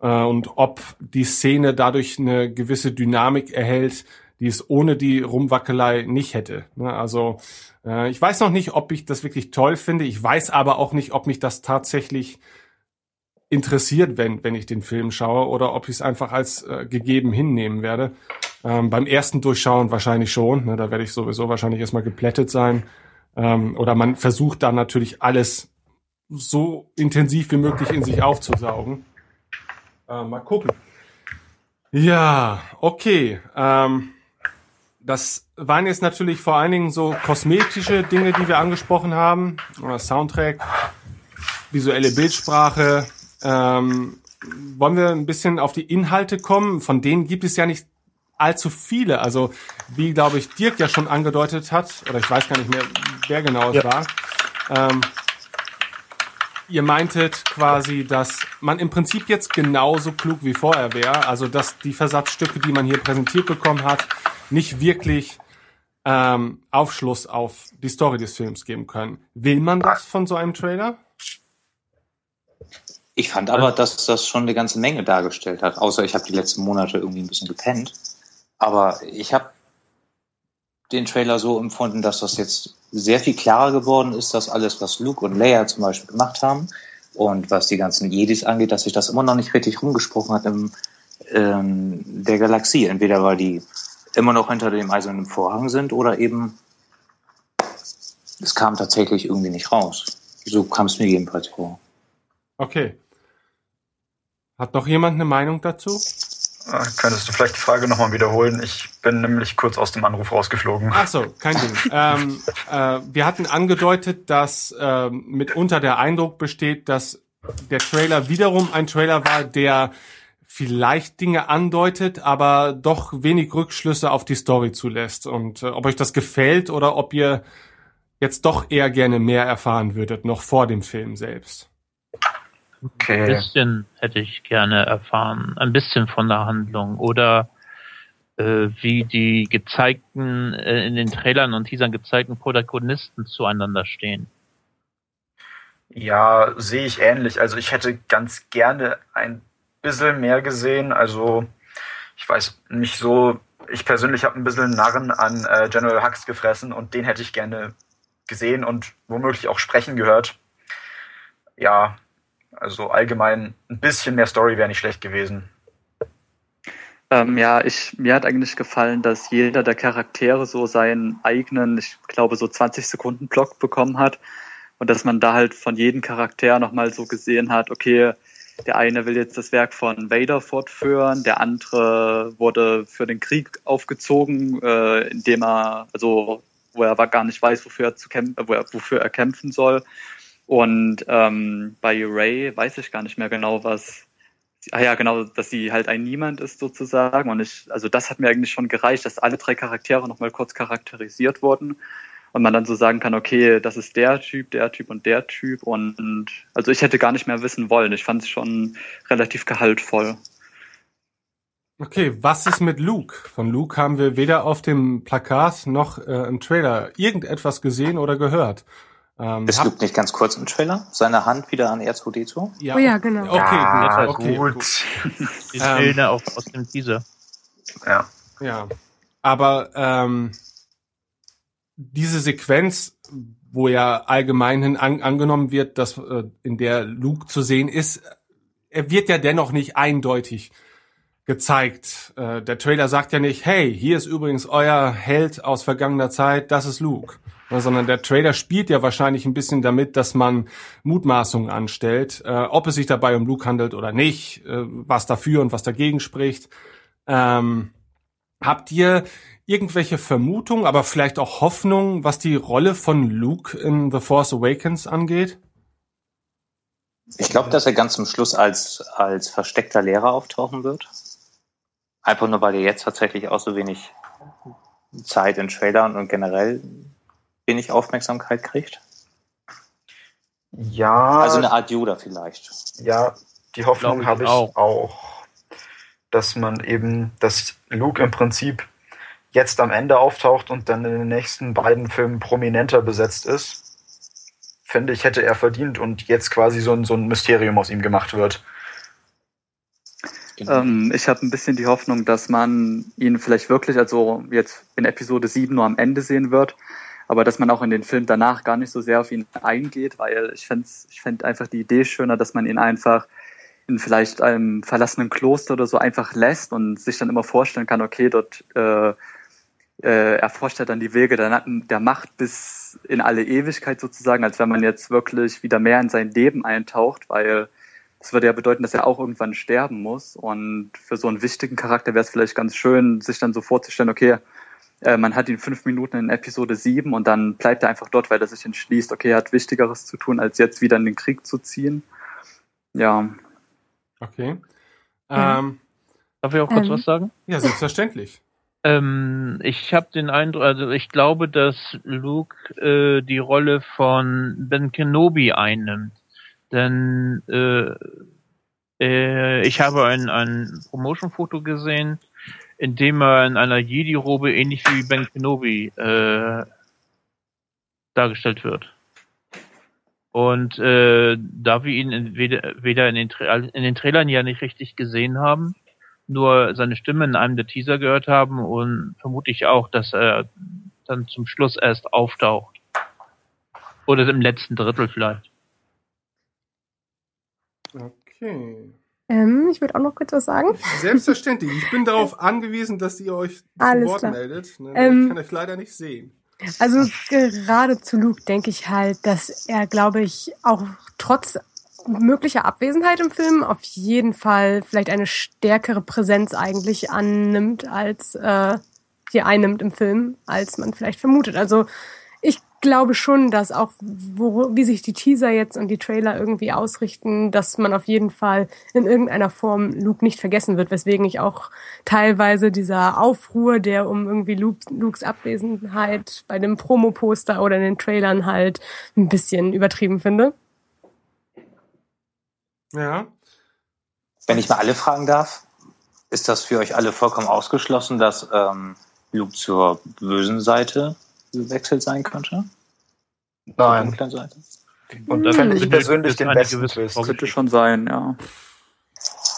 Äh, und ob die Szene dadurch eine gewisse Dynamik erhält, die es ohne die Rumwackelei nicht hätte. Ne? Also äh, ich weiß noch nicht, ob ich das wirklich toll finde. Ich weiß aber auch nicht, ob mich das tatsächlich interessiert, wenn, wenn ich den Film schaue, oder ob ich es einfach als äh, gegeben hinnehmen werde. Ähm, beim ersten Durchschauen wahrscheinlich schon. Ne? Da werde ich sowieso wahrscheinlich erstmal geplättet sein. Ähm, oder man versucht dann natürlich alles so intensiv wie möglich in sich aufzusaugen. Äh, mal gucken. Ja, okay. Ähm, das waren jetzt natürlich vor allen Dingen so kosmetische Dinge, die wir angesprochen haben. Oder Soundtrack, visuelle Bildsprache. Ähm, wollen wir ein bisschen auf die Inhalte kommen? Von denen gibt es ja nicht allzu viele. Also wie, glaube ich, Dirk ja schon angedeutet hat, oder ich weiß gar nicht mehr, wer genau es Ja. war. Ähm, ihr meintet quasi, dass man im Prinzip jetzt genauso klug wie vorher wäre. Also dass die Versatzstücke, die man hier präsentiert bekommen hat, nicht wirklich ähm, Aufschluss auf die Story des Films geben können. Will man das von so einem Trailer? Ich fand aber, dass das schon eine ganze Menge dargestellt hat. Außer ich habe die letzten Monate irgendwie ein bisschen gepennt. Aber ich habe den Trailer so empfunden, dass das jetzt sehr viel klarer geworden ist, dass alles, was Luke und Leia zum Beispiel gemacht haben und was die ganzen Jedis angeht, dass sich das immer noch nicht richtig rumgesprochen hat im ähm, der Galaxie. Entweder weil die immer noch hinter dem eisernen Vorhang sind oder eben es kam tatsächlich irgendwie nicht raus. So kam es mir jedenfalls vor. Okay. Hat noch jemand eine Meinung dazu? Äh, Könntest du vielleicht die Frage nochmal wiederholen? Ich bin nämlich kurz aus dem Anruf rausgeflogen. Ach so, kein Ding. [laughs] ähm, äh, wir hatten angedeutet, dass ähm, mitunter der Eindruck besteht, dass der Trailer wiederum ein Trailer war, der vielleicht Dinge andeutet, aber doch wenig Rückschlüsse auf die Story zulässt. Und äh, ob euch das gefällt oder ob ihr jetzt doch eher gerne mehr erfahren würdet, noch vor dem Film selbst. Ein Okay. bisschen hätte ich gerne erfahren. Ein bisschen von der Handlung. Oder äh, wie die gezeigten, äh, in den Trailern und Teasern gezeigten Protagonisten zueinander stehen. Ja, sehe ich ähnlich. Also ich hätte ganz gerne ein bisschen mehr gesehen. Also ich weiß nicht so, ich persönlich habe ein bisschen Narren an äh, General Hux gefressen und den hätte ich gerne gesehen und womöglich auch sprechen gehört. Ja, also allgemein ein bisschen mehr Story wäre nicht schlecht gewesen. Ähm, ja, ich, mir hat eigentlich gefallen, dass jeder der Charaktere so seinen eigenen, ich glaube, so 20 Sekunden Block bekommen hat. Und dass man da halt von jedem Charakter nochmal so gesehen hat, okay, der eine will jetzt das Werk von Vader fortführen, der andere wurde für den Krieg aufgezogen, äh, indem er, also wo er aber gar nicht weiß, wofür er, zu kämpfen, er, wofür er kämpfen soll. Und ähm, bei Ray weiß ich gar nicht mehr genau, was. Ah ja, genau, dass sie halt ein Niemand ist sozusagen. Und ich, also das hat mir eigentlich schon gereicht, dass alle drei Charaktere nochmal kurz charakterisiert wurden und man dann so sagen kann, okay, das ist der Typ, der Typ und der Typ. Und, also ich hätte gar nicht mehr wissen wollen. Ich fand es schon relativ gehaltvoll. Okay, was ist mit Luke? Von Luke haben wir weder auf dem Plakat noch äh, im Trailer irgendetwas gesehen oder gehört. Ähm, hab- Luke nicht ganz kurz im Trailer? Seine Hand wieder an R2D2? ja, Oh ja, genau. Okay, Ja, gut. Okay, gut. gut. Die Ähm. Szene auch aus dem Teaser. Ja. Ja, aber ähm, diese Sequenz, wo ja allgemeinhin an, angenommen wird, dass äh, in der Luke zu sehen ist, er wird ja dennoch nicht eindeutig gezeigt. Äh, der Trailer sagt ja nicht, hey, hier ist übrigens euer Held aus vergangener Zeit, das ist Luke. Ja, sondern der Trailer spielt ja wahrscheinlich ein bisschen damit, dass man Mutmaßungen anstellt, äh, ob es sich dabei um Luke handelt oder nicht, äh, was dafür und was dagegen spricht. Ähm, Habt ihr irgendwelche Vermutungen, aber vielleicht auch Hoffnungen, was die Rolle von Luke in The Force Awakens angeht? Ich glaube, dass er ganz zum Schluss als, als versteckter Lehrer auftauchen wird. Einfach nur, weil er jetzt tatsächlich auch so wenig Zeit in Trailern und generell wenig Aufmerksamkeit kriegt. Ja. Also eine Art Yoda vielleicht. Ja, die Hoffnung habe ich auch. auch. dass man eben, dass Luke im Prinzip jetzt am Ende auftaucht und dann in den nächsten beiden Filmen prominenter besetzt ist. Finde ich, hätte er verdient und jetzt quasi so ein, so ein Mysterium aus ihm gemacht wird. Ähm, ich habe ein bisschen die Hoffnung, dass man ihn vielleicht wirklich, also jetzt in Episode 7 nur am Ende sehen wird, aber dass man auch in den Film danach gar nicht so sehr auf ihn eingeht, weil ich fände ich fänd einfach die Idee schöner, dass man ihn einfach in vielleicht einem verlassenen Kloster oder so einfach lässt und sich dann immer vorstellen kann, okay, dort äh, äh, erforscht er dann die Wege der, der Macht bis in alle Ewigkeit sozusagen, als wenn man jetzt wirklich wieder mehr in sein Leben eintaucht, weil das würde ja bedeuten, dass er auch irgendwann sterben muss. Und für so einen wichtigen Charakter wäre es vielleicht ganz schön, sich dann so vorzustellen, okay, äh, man hat ihn fünf Minuten in Episode 7 und dann bleibt er einfach dort, weil er sich entschließt, okay, er hat Wichtigeres zu tun, als jetzt wieder in den Krieg zu ziehen. Ja. Okay. Ja. Ähm, Darf ich auch kurz Ähm. was sagen? ja, selbstverständlich. [laughs] Ähm, ich habe den Eindruck, also ich glaube, dass Luke äh, die Rolle von Ben Kenobi einnimmt. Denn äh, äh, ich habe ein, ein Promotion-Foto gesehen, in dem er in einer Jedi-Robe ähnlich wie Ben Kenobi äh, dargestellt wird. Und äh, da wir ihn weder, weder in den, in den Trailern ja nicht richtig gesehen haben, nur seine Stimme in einem der Teaser gehört haben und vermute ich auch, dass er dann zum Schluss erst auftaucht. Oder im letzten Drittel vielleicht. Okay. Ähm, ich würde auch noch kurz was sagen. [laughs] Selbstverständlich. Ich bin darauf angewiesen, dass ihr euch zu Alles Wort klar. meldet. Ne? Ähm, ich kann euch leider nicht sehen. Also gerade zu Luke denke ich halt, dass er, glaube ich, auch trotz möglicher Abwesenheit im Film auf jeden Fall vielleicht eine stärkere Präsenz eigentlich annimmt, als äh, hier einnimmt im Film, als man vielleicht vermutet. Also glaube schon, dass auch, wo, wie sich die Teaser jetzt und die Trailer irgendwie ausrichten, dass man auf jeden Fall in irgendeiner Form Luke nicht vergessen wird, weswegen ich auch teilweise dieser Aufruhr, der um irgendwie Luke, Lukes Abwesenheit bei dem Promo-Poster oder in den Trailern halt ein bisschen übertrieben finde. Ja. Wenn ich mal alle fragen darf, ist das für euch alle vollkommen ausgeschlossen, dass ähm, Luke zur bösen Seite gewechselt sein könnte? Nein. dunklen Seite? Und da fände ich finde persönlich den besten Twist. Könnte schon sein, ja.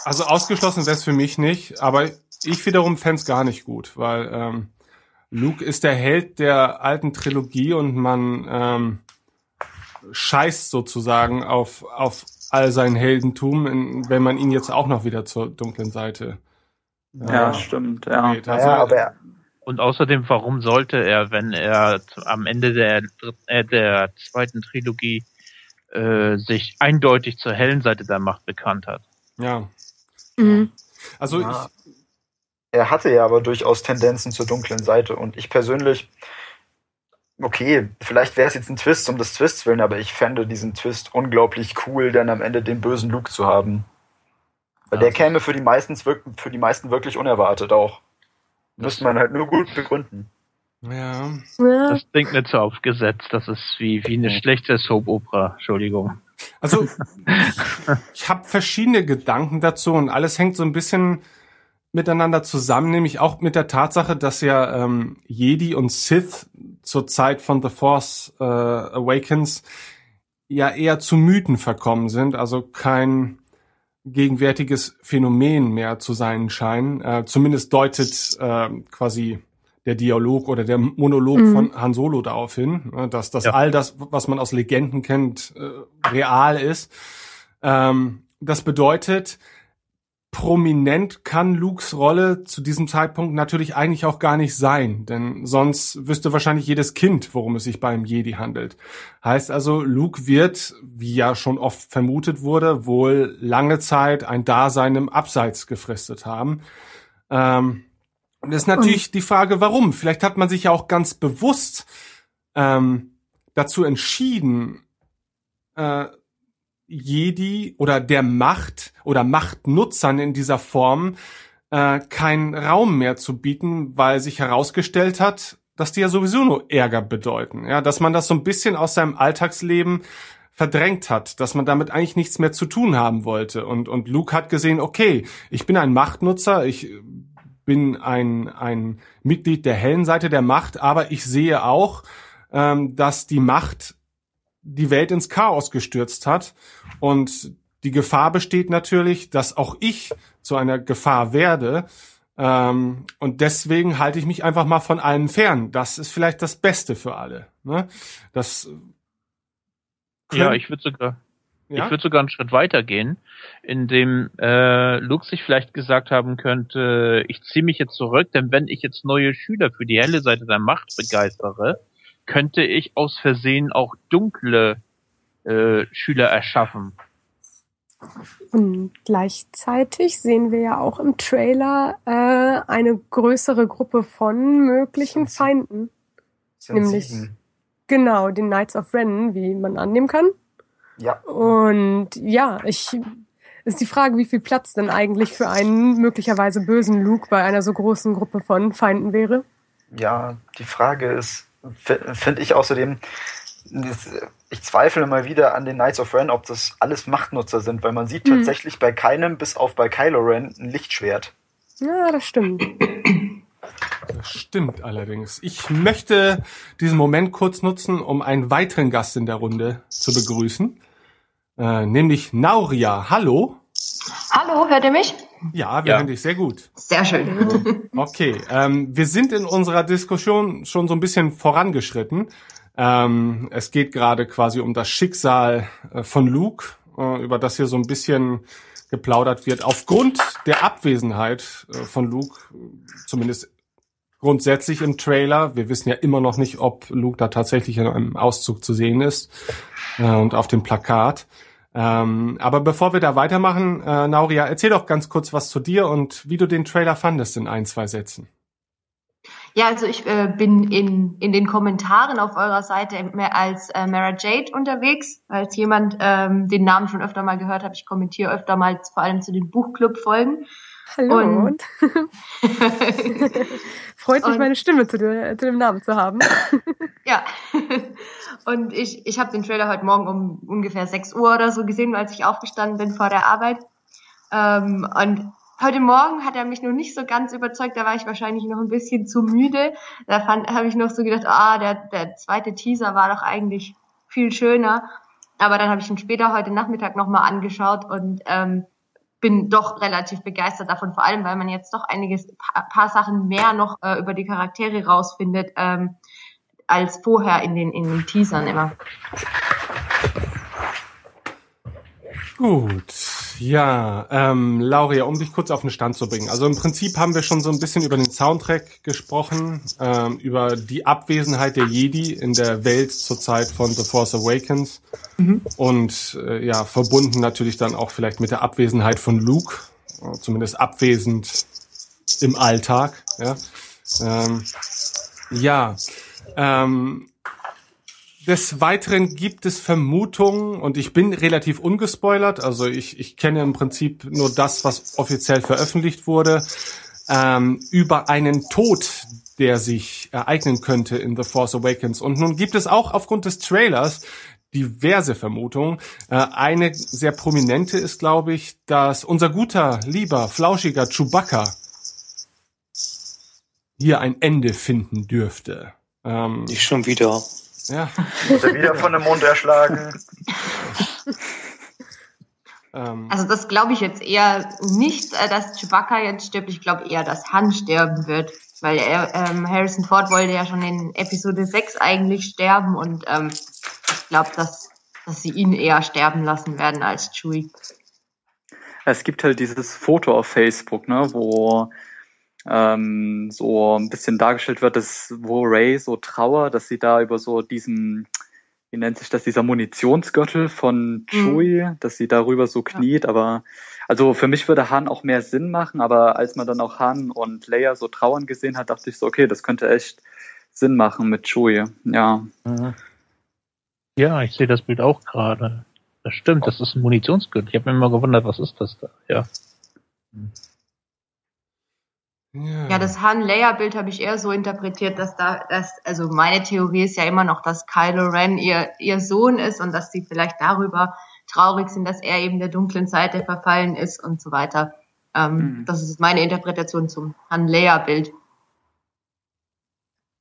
Also ausgeschlossen wäre es für mich nicht, aber ich wiederum fänd's gar nicht gut, weil ähm, Luke ist der Held der alten Trilogie und man ähm, scheißt sozusagen auf, auf all sein Heldentum, in, wenn man ihn jetzt auch noch wieder zur dunklen Seite Ja, stimmt, ja. geht. Also, Naja, aber er, Und außerdem, warum sollte er, wenn er am Ende der, äh, der zweiten Trilogie äh, sich eindeutig zur hellen Seite der Macht bekannt hat? ja. Mhm. Also Ja. er hatte ja aber durchaus Tendenzen zur dunklen Seite und ich persönlich, okay, vielleicht wäre es jetzt ein Twist um des Twists willen, aber ich fände diesen Twist unglaublich cool, dann am Ende den bösen Luke zu haben. Weil der Ja. käme für die meisten, wirk- für die meisten wirklich unerwartet auch. Müsste man halt nur gut begründen. ja. Das klingt nicht so aufgesetzt. Das ist wie, wie eine schlechte Soap-Opera. Entschuldigung. Also [laughs] ich habe verschiedene Gedanken dazu und alles hängt so ein bisschen miteinander zusammen, nämlich auch mit der Tatsache, dass ja ähm, Jedi und Sith zur Zeit von The Force äh, Awakens ja eher zu Mythen verkommen sind, also kein gegenwärtiges Phänomen mehr zu sein scheinen. Äh, zumindest deutet äh, quasi der Dialog oder der Monolog Mhm. von Han Solo darauf hin, äh, dass das Ja. all das, was man aus Legenden kennt, äh, real ist. Ähm, das bedeutet, prominent kann Lukes Rolle zu diesem Zeitpunkt natürlich eigentlich auch gar nicht sein, denn sonst wüsste wahrscheinlich jedes Kind, worum es sich beim Jedi handelt. Heißt also, Luke wird, wie ja schon oft vermutet wurde, wohl lange Zeit ein Dasein im Abseits gefristet haben. Ähm, und das ist natürlich die Frage, warum. Vielleicht hat man sich ja auch ganz bewusst ähm, dazu entschieden, äh, Jedi oder der Macht oder Machtnutzern in dieser Form äh, keinen Raum mehr zu bieten, weil sich herausgestellt hat, dass die ja sowieso nur Ärger bedeuten. Ja, dass man das so ein bisschen aus seinem Alltagsleben verdrängt hat, dass man damit eigentlich nichts mehr zu tun haben wollte. Und, und Luke hat gesehen, okay, ich bin ein Machtnutzer, ich bin ein, ein Mitglied der hellen Seite der Macht, aber ich sehe auch, ähm, dass die Macht die Welt ins Chaos gestürzt hat. Und die Gefahr besteht natürlich, dass auch ich zu einer Gefahr werde. Ähm, und deswegen halte ich mich einfach mal von allem fern. Das ist vielleicht das Beste für alle. Ne? Das Ja, ich würde sogar, Ja? ich würde sogar einen Schritt weiter gehen, indem äh, Luke sich vielleicht gesagt haben könnte, ich ziehe mich jetzt zurück, denn wenn ich jetzt neue Schüler für die helle Seite der Macht begeistere, könnte ich aus Versehen auch dunkle äh, Schüler erschaffen. Und gleichzeitig sehen wir ja auch im Trailer äh, eine größere Gruppe von möglichen Feinden. Nämlich sieben. genau den Knights of Ren, wie man annehmen kann. Ja. Und ja, ich ist die Frage, wie viel Platz denn eigentlich für einen möglicherweise bösen Luke bei einer so großen Gruppe von Feinden wäre. Ja, die Frage ist, finde ich außerdem, ich zweifle immer wieder an den Knights of Ren, ob das alles Machtnutzer sind, weil man sieht Mhm. tatsächlich bei keinem, bis auf bei Kylo Ren, ein Lichtschwert. Ja, das stimmt. Das stimmt allerdings. Ich möchte diesen Moment kurz nutzen, um einen weiteren Gast in der Runde zu begrüßen. Äh, nämlich Nauria. Hallo. Hallo, hört ihr mich? Ja, wir Ja. hören dich sehr gut. Sehr schön. [laughs] Okay, ähm, wir sind in unserer Diskussion schon so ein bisschen vorangeschritten. Ähm, es geht gerade quasi um das Schicksal äh, von Luke, äh, über das hier so ein bisschen geplaudert wird. Aufgrund der Abwesenheit äh, von Luke, zumindest grundsätzlich im Trailer. Wir wissen ja immer noch nicht, ob Luke da tatsächlich in einem Auszug zu sehen ist äh, und auf dem Plakat. Ähm, aber bevor wir da weitermachen, äh, Nauria, erzähl doch ganz kurz was zu dir und wie du den Trailer fandest in ein, zwei Sätzen. Ja, also ich äh, bin in, in den Kommentaren auf eurer Seite mehr als äh, Mara Jade unterwegs, als jemand ähm, den Namen schon öfter mal gehört habe. Ich kommentiere öfter mal vor allem zu den Buchclub-Folgen. Hallo. Und- [laughs] Freut mich, Und- meine Stimme zu, zu dem Namen zu haben. [laughs] Ja. Und ich, ich habe den Trailer heute Morgen um ungefähr 6 Uhr oder so gesehen, als ich aufgestanden bin vor der Arbeit. Ähm, und heute Morgen hat er mich noch nicht so ganz überzeugt. Da war ich wahrscheinlich noch ein bisschen zu müde. Da habe ich noch so gedacht, ah, der, der zweite Teaser war doch eigentlich viel schöner. Aber dann habe ich ihn später heute Nachmittag nochmal angeschaut und ähm, bin doch relativ begeistert davon, vor allem weil man jetzt doch einiges, paar, paar Sachen mehr noch äh, über die Charaktere rausfindet, ähm, als vorher in den, in den Teasern immer. Gut, ja, ähm, Lauria, um dich kurz auf den Stand zu bringen. Also im Prinzip haben wir schon so ein bisschen über den Soundtrack gesprochen, ähm, über die Abwesenheit der Jedi in der Welt zur Zeit von The Force Awakens und äh, ja, verbunden natürlich dann auch vielleicht mit der Abwesenheit von Luke, äh, zumindest abwesend im Alltag. Ja, ähm, ja ähm, des Weiteren gibt es Vermutungen und ich bin relativ ungespoilert, also ich, ich kenne im Prinzip nur das, was offiziell veröffentlicht wurde, ähm, über einen Tod, der sich ereignen könnte in The Force Awakens. Und nun gibt es auch aufgrund des Trailers diverse Vermutungen. Äh, eine sehr prominente ist, glaube ich, dass unser guter, lieber, flauschiger Chewbacca hier ein Ende finden dürfte. Ähm, Nicht schon wieder. Ja. Wurde wieder von dem Mond erschlagen. [laughs] ähm, Also das glaube ich jetzt eher nicht, äh, dass Chewbacca jetzt stirbt. Ich glaube eher, dass Han sterben wird. Weil er, ähm, Harrison Ford wollte ja schon in Episode 6 eigentlich sterben und ähm, ich glaube, dass, dass sie ihn eher sterben lassen werden als Chewie. Es gibt halt dieses Foto auf Facebook, ne, wo ähm, so ein bisschen dargestellt wird, dass wo Ray so trauert, dass sie da über so diesen, wie nennt sich das, dieser Munitionsgürtel von Chewie, mhm. dass sie darüber so kniet, ja. aber also für mich würde Han auch mehr Sinn machen, aber als man dann auch Han und Leia so trauern gesehen hat, dachte ich so, okay, das könnte echt Sinn machen mit Chewie, ja. Ja, ich sehe das Bild auch gerade. Das stimmt, das ist ein Munitionsgürtel. Ich habe mir immer gewundert, was ist das da? Ja. Ja, ja das Han-Leia-Bild habe ich eher so interpretiert, dass da, dass, also meine Theorie ist ja immer noch, dass Kylo Ren ihr, ihr Sohn ist und dass sie vielleicht darüber traurig sind, dass er eben der dunklen Seite verfallen ist und so weiter. Ähm, mhm. Das ist meine Interpretation zum Han-Leia-Bild.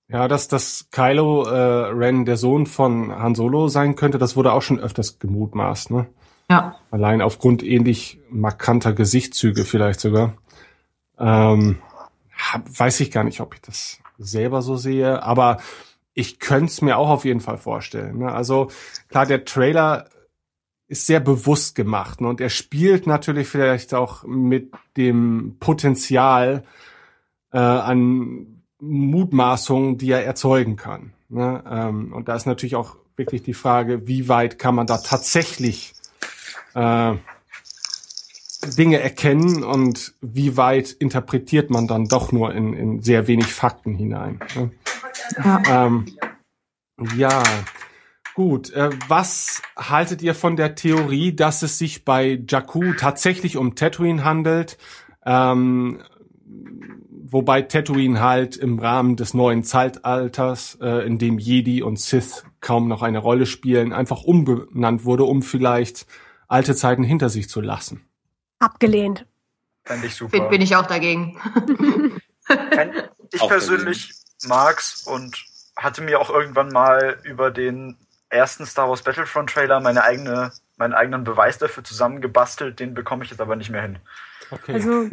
Ja, dass das Kylo äh, Ren der Sohn von Han Solo sein könnte, das wurde auch schon öfters gemutmaßt, ne? Ja. Allein aufgrund ähnlich markanter Gesichtszüge vielleicht sogar. Ähm, weiß ich gar nicht, ob ich das selber so sehe, aber ich könnte es mir auch auf jeden Fall vorstellen. Ne? Also klar, der Trailer ist sehr bewusst gemacht ne? und er spielt natürlich vielleicht auch mit dem Potenzial äh, an Mutmaßungen, die er erzeugen kann. Ne? Ähm, und da ist natürlich auch wirklich die Frage, wie weit kann man da tatsächlich äh, Dinge erkennen und wie weit interpretiert man dann doch nur in, in sehr wenig Fakten hinein. Ne? Ja. Ähm, ja, gut. Äh, was haltet ihr von der Theorie, dass es sich bei Jakku tatsächlich um Tatooine handelt? Ähm, wobei Tatooine halt im Rahmen des neuen Zeitalters, äh, in dem Jedi und Sith kaum noch eine Rolle spielen, einfach umbenannt wurde, um vielleicht alte Zeiten hinter sich zu lassen. Abgelehnt. Fand ich super. Bin, bin ich auch dagegen. [laughs] ich auch persönlich dagegen. mag's und hatte mir auch irgendwann mal über den ersten Star Wars Battlefront Trailer meine eigene, meinen eigenen Beweis dafür zusammengebastelt. Den bekomme ich jetzt aber nicht mehr hin. Okay. Also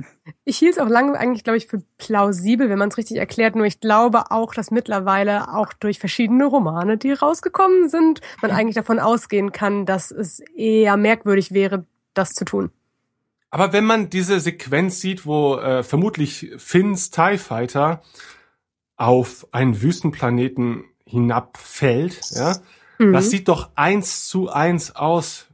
ich hielt es auch lange eigentlich, glaube ich, für plausibel, wenn man es richtig erklärt. Nur ich glaube auch, dass mittlerweile auch durch verschiedene Romane, die rausgekommen sind, man eigentlich davon ausgehen kann, dass es eher merkwürdig wäre, das zu tun. Aber wenn man diese Sequenz sieht, wo äh, vermutlich Finns TIE Fighter auf einen Wüstenplaneten hinabfällt, ja, mhm. das sieht doch eins zu eins aus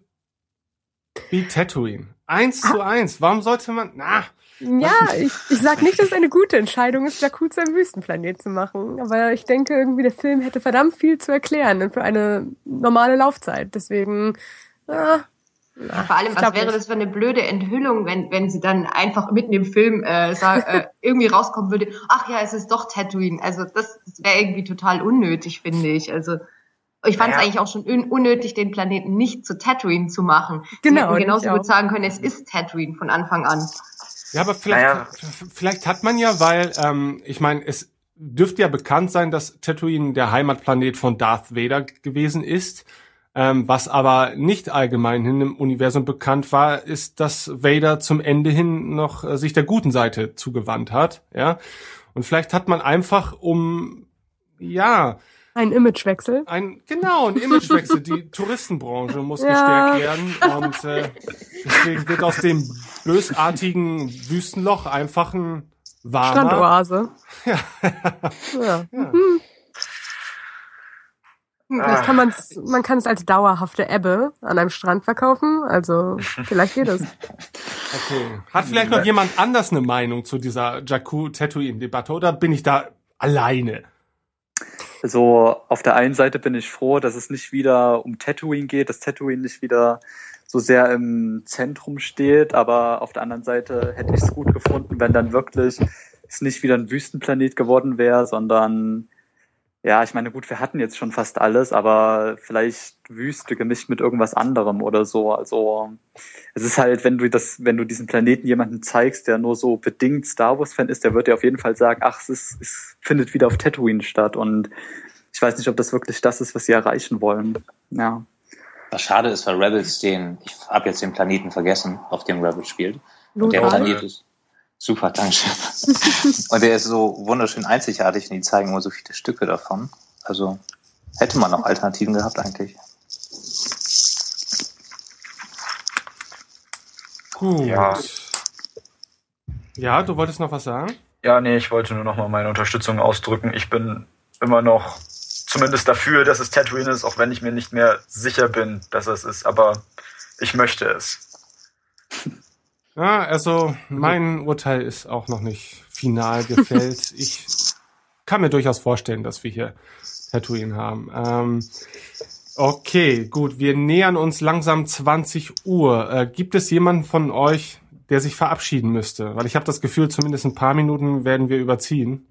wie Tatooine. Eins ah. zu eins. Warum sollte man, na, ja, ich, ich sag nicht, dass es eine gute Entscheidung ist, Jakku zu einem Wüstenplanet zu machen. Aber ich denke irgendwie, der Film hätte verdammt viel zu erklären für eine normale Laufzeit. Deswegen, ah, ja, Vor allem, was wäre nicht. das für eine blöde Enthüllung, wenn, wenn sie dann einfach mitten im Film äh, sag, [laughs] äh, irgendwie rauskommen würde, ach ja, es ist doch Tatooine. Also das, das wäre irgendwie total unnötig, finde ich. Also ich fand es naja. eigentlich auch schon un unnötig, den Planeten nicht zu Tatooine zu machen. Genau. Sie genauso gut sagen können, es ist Tatooine von Anfang an. Ja, aber vielleicht, naja. vielleicht hat man ja, weil, ähm, ich meine, es dürfte ja bekannt sein, dass Tatooine der Heimatplanet von Darth Vader gewesen ist. Ähm, was aber nicht allgemein hin im Universum bekannt war, ist, dass Vader zum Ende hin noch äh, sich der guten Seite zugewandt hat. Ja, und vielleicht hat man einfach um ja ein Imagewechsel. Ein genau ein Imagewechsel. Die [laughs] Touristenbranche muss ja. gestärkt werden und äh, deswegen wird aus dem bösartigen Wüstenloch einfach ein warmer Strandoase. [laughs] ja. ja. ja. Vielleicht kann man's, man kann es als dauerhafte Ebbe an einem Strand verkaufen. Also vielleicht geht es. [laughs] Okay. Hat vielleicht noch jemand anders eine Meinung zu dieser Jakku-Tatooine-Debatte oder bin ich da alleine? Also auf der einen Seite bin ich froh, dass es nicht wieder um Tatooine geht, dass Tatooine nicht wieder so sehr im Zentrum steht, aber auf der anderen Seite hätte ich es gut gefunden, wenn dann wirklich es nicht wieder ein Wüstenplanet geworden wäre, sondern Ja, ich meine, gut, wir hatten jetzt schon fast alles, aber vielleicht Wüste gemischt mit irgendwas anderem oder so. Also es ist halt, wenn du das, wenn du diesen Planeten jemanden zeigst, der nur so bedingt Star Wars-Fan ist, der wird dir auf jeden Fall sagen, ach, es, ist, es findet wieder auf Tatooine statt. Und ich weiß nicht, ob das wirklich das ist, was sie erreichen wollen. Ja. Was schade ist, weil Rebels den, ich habe jetzt den Planeten vergessen, auf dem Rebels spielt. Und der. Planet ist super, Dankeschön. [laughs] und der ist so wunderschön einzigartig und die zeigen immer so viele Stücke davon. Also hätte man noch Alternativen gehabt eigentlich. Gut. Ja. Ja, du wolltest noch was sagen? Ja, nee, ich wollte nur noch mal meine Unterstützung ausdrücken. Ich bin immer noch zumindest dafür, dass es Tatooine ist, auch wenn ich mir nicht mehr sicher bin, dass es ist. Aber ich möchte es. Ja, also mein Urteil ist auch noch nicht final gefällt. [laughs] ich kann mir durchaus vorstellen, dass wir hier Tatooine haben. Ähm, okay, gut, wir nähern uns langsam 20 Uhr. Äh, gibt es jemanden von euch, der sich verabschieden müsste? Weil ich habe das Gefühl, zumindest ein paar Minuten werden wir überziehen.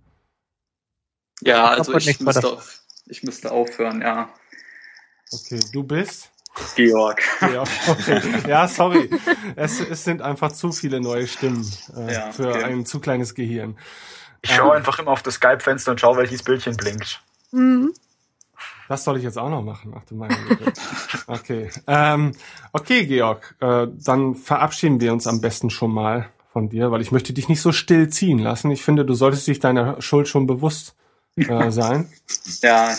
Ja, Ich also ich der- müsste, ich müsste aufhören, ja. Okay, du bist? Georg. [laughs] Ja, okay. ja sorry. Es, es sind einfach zu viele neue Stimmen äh, Ja, für okay. ein zu kleines Gehirn. Ich schaue einfach immer auf das Skype-Fenster und schaue, welches Bildchen blinkt. Mhm. Das soll ich jetzt auch noch machen. Ach du meine Güte. Okay. Ähm, okay, Georg. Äh, dann verabschieden wir uns am besten schon mal von dir, weil ich möchte dich nicht so still ziehen lassen. Ich finde, du solltest dich deiner Schuld schon bewusst äh, [laughs] sein. Ja,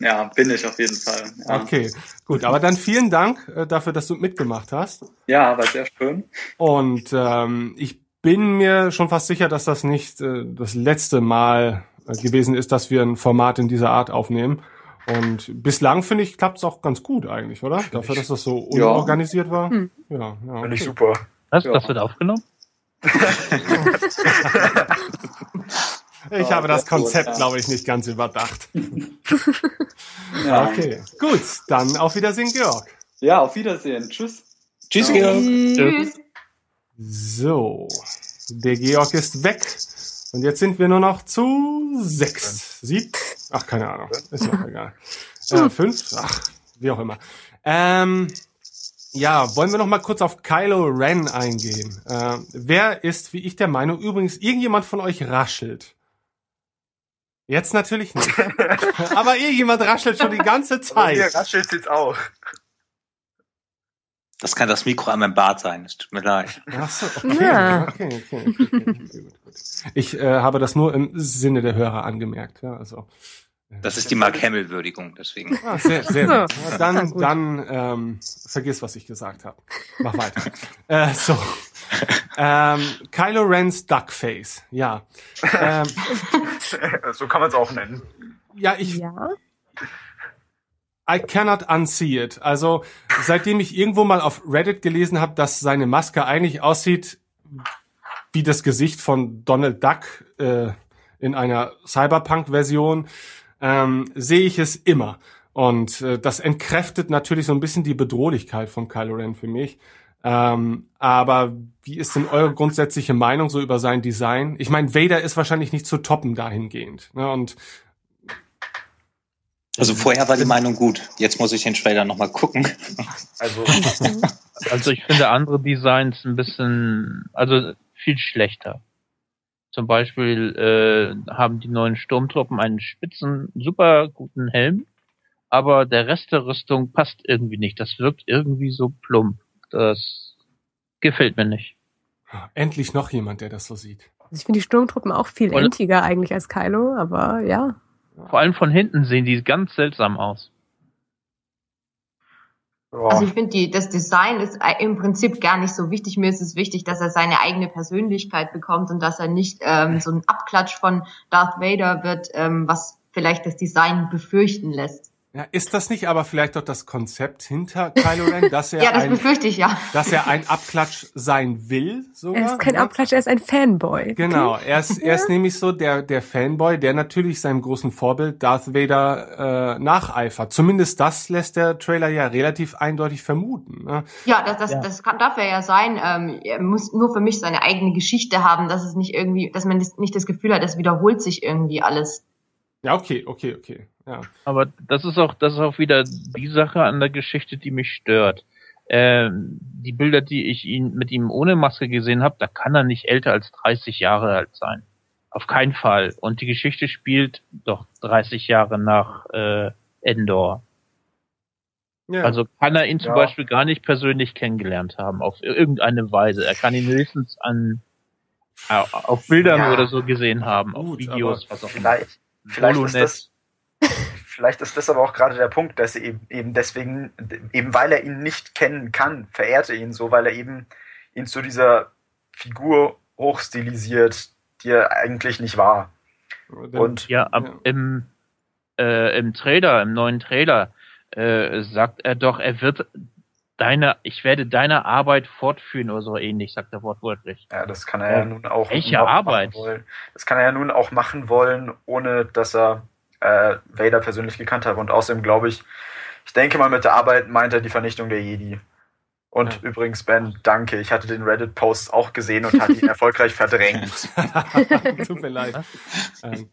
ja, bin ich auf jeden Fall. Ja, Okay, gut. Aber dann vielen Dank äh, dafür, dass du mitgemacht hast. ja war sehr schön. Und ähm, ich bin mir schon fast sicher, dass das nicht äh, das letzte Mal äh, gewesen ist, dass wir ein Format in dieser Art aufnehmen. Und bislang finde ich, klappt es auch ganz gut eigentlich, oder? Dafür, dass das so Ja. unorganisiert war. Hm. Ja, ja Finde okay. ich super. Was? Ja. Das wird aufgenommen? [laughs] [laughs] Ich Oh, habe das Konzept, glaube ich, nicht ganz überdacht. [laughs] Ja, Okay, gut. Dann auf Wiedersehen, Georg. ja auf Wiedersehen. Tschüss. Tschüss. Georg. Tschüss. So, der Georg ist weg. Und jetzt sind wir nur noch zu sechs, sieben, ach, keine Ahnung, ist auch egal. Äh, fünf, ach, wie auch immer. Ähm, ja, wollen wir noch mal kurz auf Kylo Ren eingehen. Äh, wer ist, wie ich der Meinung, übrigens, irgendjemand von euch raschelt? Jetzt natürlich nicht. [laughs] Aber irgendjemand raschelt schon die ganze Zeit. raschelt jetzt auch. Das kann das Mikro an meinem Bart sein. Es tut mir leid. Ach so, okay, Ja. okay, okay, okay, okay. Ich äh, habe das nur im Sinne der Hörer angemerkt. Ja, also. Das ist die Mark Hamill-Würdigung, deswegen. Ah, sehr, sehr So. nett. Ja, dann, gut. dann ähm, vergiss, was ich gesagt habe. Mach weiter. [laughs] äh, so. Ähm, Kylo Rens Duckface. Ja. Ähm, [laughs] so kann man es auch nennen. ja, ich, Ja. I cannot unsee it. Also, seitdem ich irgendwo mal auf Reddit gelesen habe, dass seine Maske eigentlich aussieht wie das Gesicht von Donald Duck äh, in einer Cyberpunk-Version, ähm, sehe ich es immer. Und äh, das entkräftet natürlich so ein bisschen die Bedrohlichkeit von Kylo Ren für mich. Ähm, aber wie ist denn eure grundsätzliche Meinung so über sein Design? Ich meine, Vader ist wahrscheinlich nicht zu toppen dahingehend. Ne? Und Also vorher war die Meinung gut. Jetzt muss ich den Trailer nochmal gucken. Also, [laughs] Also ich finde andere Designs ein bisschen, also viel schlechter. Zum Beispiel äh, haben die neuen Sturmtruppen einen spitzen, super guten Helm, aber der Rest der Rüstung passt irgendwie nicht. Das wirkt irgendwie so plump. Das gefällt mir nicht. endlich noch jemand, der das so sieht. Also ich finde die Sturmtruppen auch viel Und- entiger eigentlich als Kylo, aber ja. Vor allem von hinten sehen die ganz seltsam aus. Also ich finde, das Design ist im Prinzip gar nicht so wichtig. Mir ist es wichtig, dass er seine eigene Persönlichkeit bekommt und dass er nicht ähm, so ein Abklatsch von Darth Vader wird, ähm, was vielleicht das Design befürchten lässt. Ja, ist das nicht aber vielleicht doch das Konzept hinter Kylo Ren, dass er [laughs] Ja, das ein, befürchte ich ja. dass er ein Abklatsch sein will, sogar? Er ist kein ne? Abklatsch, er ist ein Fanboy. Genau, er ist, er ist nämlich so der, der Fanboy, der natürlich seinem großen Vorbild Darth Vader äh, nacheifert. Zumindest das lässt der Trailer ja relativ eindeutig vermuten. Ne? Ja, das, das, Ja. das kann, darf er ja sein. Ähm, er muss nur für mich seine eigene Geschichte haben, dass es nicht irgendwie, dass man nicht das Gefühl hat, es wiederholt sich irgendwie alles. Ja, okay, okay, okay. Ja. Aber das ist auch, das ist auch wieder die Sache an der Geschichte, die mich stört. Ähm, die Bilder, die ich ihn mit ihm ohne Maske gesehen habe, da kann er nicht älter als 30 Jahre alt sein. Auf keinen Fall. Und die Geschichte spielt doch 30 Jahre nach äh, Endor. Ja. Also kann er ihn zum Ja. Beispiel gar nicht persönlich kennengelernt haben, auf irgendeine Weise. Er kann ihn höchstens an äh, auf Bildern Ja. oder so gesehen haben, auf Gut, Videos, was auch immer. Vielleicht, vielleicht ist das, vielleicht ist das aber auch gerade der Punkt, dass er eben, eben deswegen, eben weil er ihn nicht kennen kann, verehrt er ihn so, weil er eben ihn zu dieser Figur hochstilisiert, die er eigentlich nicht war. Und Ja, ab, Im, äh, im Trailer, im neuen Trailer, äh, sagt er doch, er wird deine, ich werde deine Arbeit fortführen oder so ähnlich, sagt er wortwörtlich. Ja, das kann er ja Ja. nun auch Welche Arbeit? machen wollen. Das kann er ja nun auch machen wollen, ohne dass er äh, Vader persönlich gekannt hat. Und außerdem glaube ich, ich denke mal, mit der Arbeit meint er die Vernichtung der Jedi. Und übrigens, Ben, danke. Ich hatte den Reddit-Post auch gesehen und hatte ihn [laughs] erfolgreich verdrängt. [laughs] Tut mir leid. Ähm,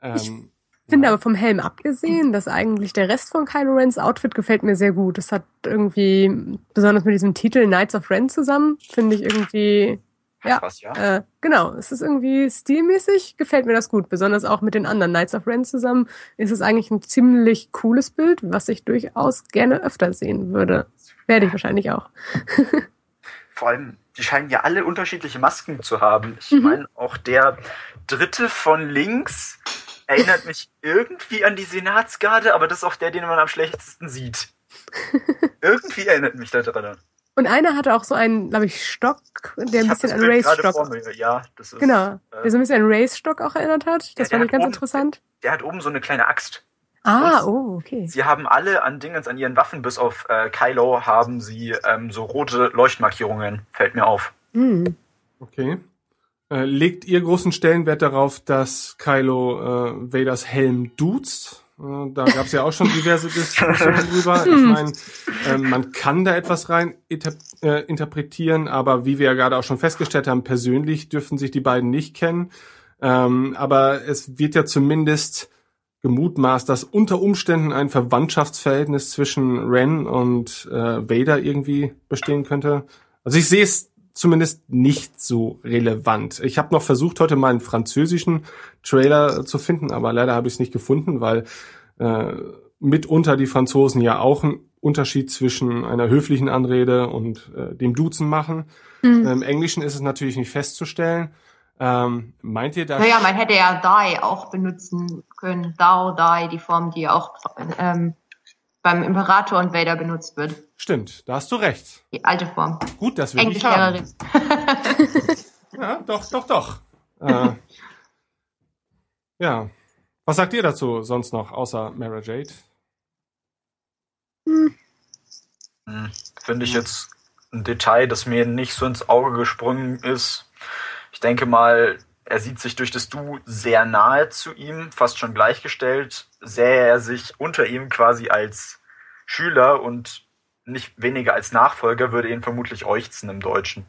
ähm, finde aber vom Helm abgesehen, dass eigentlich der Rest von Kylo Rens Outfit gefällt mir sehr gut. Das hat irgendwie, besonders mit diesem Titel Knights of Ren zusammen, finde ich irgendwie, ja, Was, ja? Äh, genau, es ist irgendwie stilmäßig, gefällt mir das gut. Besonders auch mit den anderen Knights of Ren zusammen ist es eigentlich ein ziemlich cooles Bild, was ich durchaus gerne öfter sehen würde. Werde ich wahrscheinlich auch. [laughs] Vor allem, die scheinen ja alle unterschiedliche Masken zu haben. Ich Mhm. meine, auch der dritte von links erinnert mich irgendwie an die Senatsgarde, aber das ist auch der, den man am schlechtesten sieht. [laughs] irgendwie erinnert mich da dran. Und einer hatte auch so einen, glaube ich, Stock, der ein bisschen an Bild Rays gerade Stock. vor mir. Ja, das ist, Genau, äh, der so ein bisschen an Rays Stock auch erinnert hat. Das der fand ich ganz oben- interessant. Der hat oben so eine kleine Axt. Ah, Und oh, okay. Sie haben alle an Dingens, an ihren Waffen, bis auf äh, Kylo, haben sie ähm, so rote Leuchtmarkierungen. Fällt mir auf. Hm. Okay. Äh, legt ihr großen Stellenwert darauf, dass Kylo äh, Vaders Helm duzt? Äh, da gab es ja auch schon diverse Diskussionen [laughs] drüber. Ich Hm. meine, ähm, man kann da etwas rein äh, interpretieren, aber wie wir ja gerade auch schon festgestellt haben, persönlich dürfen sich die beiden nicht kennen. Ähm, aber es wird ja zumindest gemutmaßt, dass unter Umständen ein Verwandtschaftsverhältnis zwischen Ren und äh, Vader irgendwie bestehen könnte. Also ich sehe es zumindest nicht so relevant. Ich habe noch versucht, heute mal einen französischen Trailer zu finden, aber leider habe ich es nicht gefunden, weil äh, mitunter die Franzosen ja auch einen Unterschied zwischen einer höflichen Anrede und äh, dem Duzen machen. Mhm. Im Englischen ist es natürlich nicht festzustellen. Ähm, meint ihr das? Naja, man hätte ja die auch benutzen können. Dao, die, die Form, die auch ähm, beim Imperator und Vader benutzt wird. Stimmt, da hast du recht. Die alte Form. Gut, dass wir dich haben. Englischlehrerin. [laughs] Ja, doch, doch, doch. äh, ja. Was sagt ihr dazu sonst noch, außer Mara Jade? Hm, Finde ich jetzt ein Detail, das mir nicht so ins Auge gesprungen ist. Ich denke mal, er sieht sich durch das Du sehr nahe zu ihm, fast schon gleichgestellt. Sähe er sich unter ihm quasi als Schüler und nicht weniger als Nachfolger, würde ihn vermutlich äuchzen im Deutschen.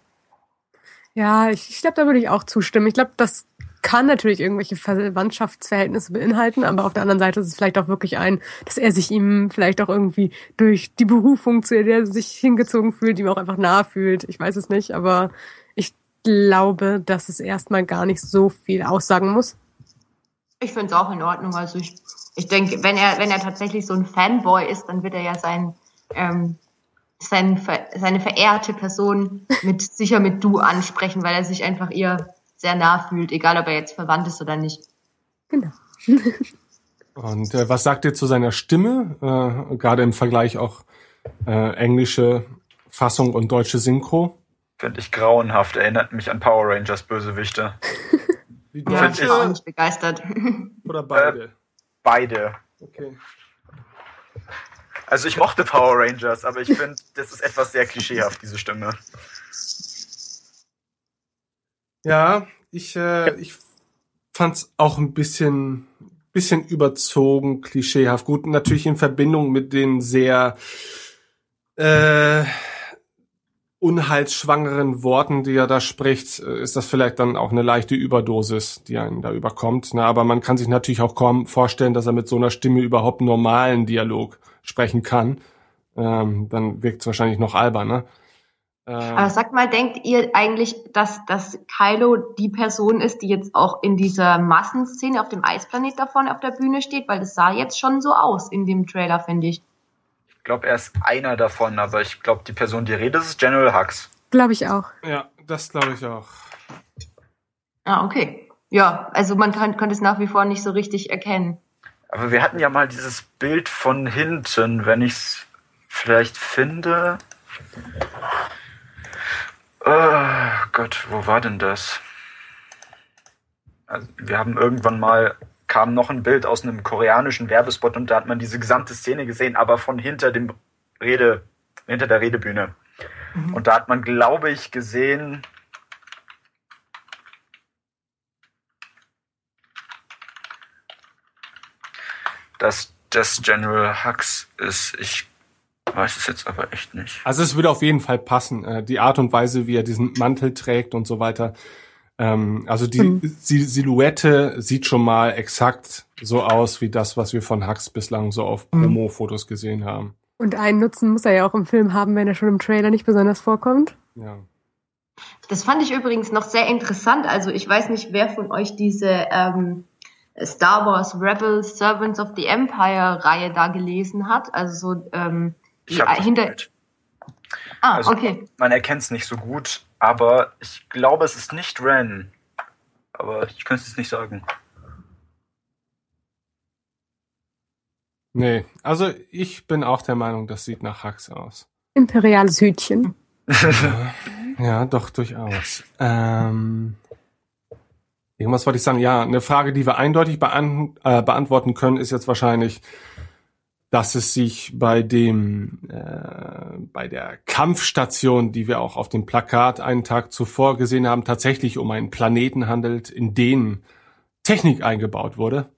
Ja, ich, ich glaube, da würde ich auch zustimmen. Ich glaube, das kann natürlich irgendwelche Verwandtschaftsverhältnisse beinhalten, aber auf der anderen Seite ist es vielleicht auch wirklich ein, dass er sich ihm vielleicht auch irgendwie durch die Berufung, zu der er sich hingezogen fühlt, ihm auch einfach nahe fühlt. Ich weiß es nicht, aber glaube, dass es erstmal gar nicht so viel aussagen muss. Ich finde es auch in Ordnung. Also ich, ich denke, wenn er, wenn er tatsächlich so ein Fanboy ist, dann wird er ja sein, ähm, sein, seine verehrte Person mit [laughs] sicher mit du ansprechen, weil er sich einfach ihr sehr nah fühlt, egal ob er jetzt verwandt ist oder nicht. Genau. [laughs] Und äh, was sagt ihr zu seiner Stimme? Äh, Gerade im Vergleich auch äh, englische Fassung und deutsche Synchro. Finde ich grauenhaft, erinnert mich an Power Rangers Bösewichte. [laughs] Ja, Find ich bin auch nicht begeistert. [laughs] Oder beide? Beide. Okay. Also ich mochte Power Rangers, aber ich finde, das ist etwas sehr klischeehaft, diese Stimme. Ja, ich, äh, ich fand's auch ein bisschen, bisschen überzogen, klischeehaft. Gut, natürlich in Verbindung mit den sehr, äh, unheilsschwangeren Worten, die er da spricht, äh, ist das vielleicht dann auch eine leichte Überdosis, die einen da überkommt. Na, aber man kann sich natürlich auch kaum vorstellen, dass er mit so einer Stimme überhaupt normalen Dialog sprechen kann. Ähm, dann wirkt es wahrscheinlich noch alberner. Ähm, Aber sag mal, denkt ihr eigentlich, dass, dass Kylo die Person ist, die jetzt auch in dieser Massenszene auf dem Eisplanet da vorne auf der Bühne steht? Weil das sah jetzt schon so aus in dem Trailer, finde ich. Ich glaube, er ist einer davon, aber ich glaube, die Person, die redet, ist General Hux. Glaube ich auch. ja, das glaube ich auch. Ah, okay. Ja, also man kann, konnte es nach wie vor nicht so richtig erkennen. Aber wir hatten ja mal dieses Bild von hinten, wenn ich es vielleicht finde. Oh Gott, wo war denn das? Also, wir haben irgendwann mal kam noch ein Bild aus einem koreanischen Werbespot und da hat man diese gesamte Szene gesehen, aber von hinter dem Rede, hinter der Redebühne. Und da hat man, glaube ich, gesehen, dass das General Hux ist. Ich weiß es jetzt aber echt nicht. Also es würde auf jeden Fall passen. Äh, die Art und Weise, wie er diesen Mantel trägt und so weiter. Ähm, also die Mhm. Si- Silhouette sieht schon mal exakt so aus wie das, was wir von Hux bislang so auf Mhm. Promo-Fotos gesehen haben. Und einen Nutzen muss er ja auch im Film haben, wenn er schon im Trailer nicht besonders vorkommt. Ja. Das fand ich übrigens noch sehr interessant. Also ich weiß nicht, wer von euch diese ähm, Star Wars Rebels Servants of the Empire Reihe da gelesen hat. Also so ähm, Ich die hab das hinter. Ah, Also, okay. Man erkennt es nicht so gut, aber ich glaube, es ist nicht Ren. Aber ich könnte es nicht sagen. Nee, also ich bin auch der Meinung, das sieht nach Hux aus. Imperiales Hütchen. [laughs] Ja, doch, durchaus. Ähm, irgendwas wollte ich sagen. Ja, eine Frage, die wir eindeutig beant äh, beantworten können, ist jetzt wahrscheinlich, dass es sich bei dem, äh, bei der Kampfstation, die wir auch auf dem Plakat einen Tag zuvor gesehen haben, tatsächlich um einen Planeten handelt, in den Technik eingebaut wurde.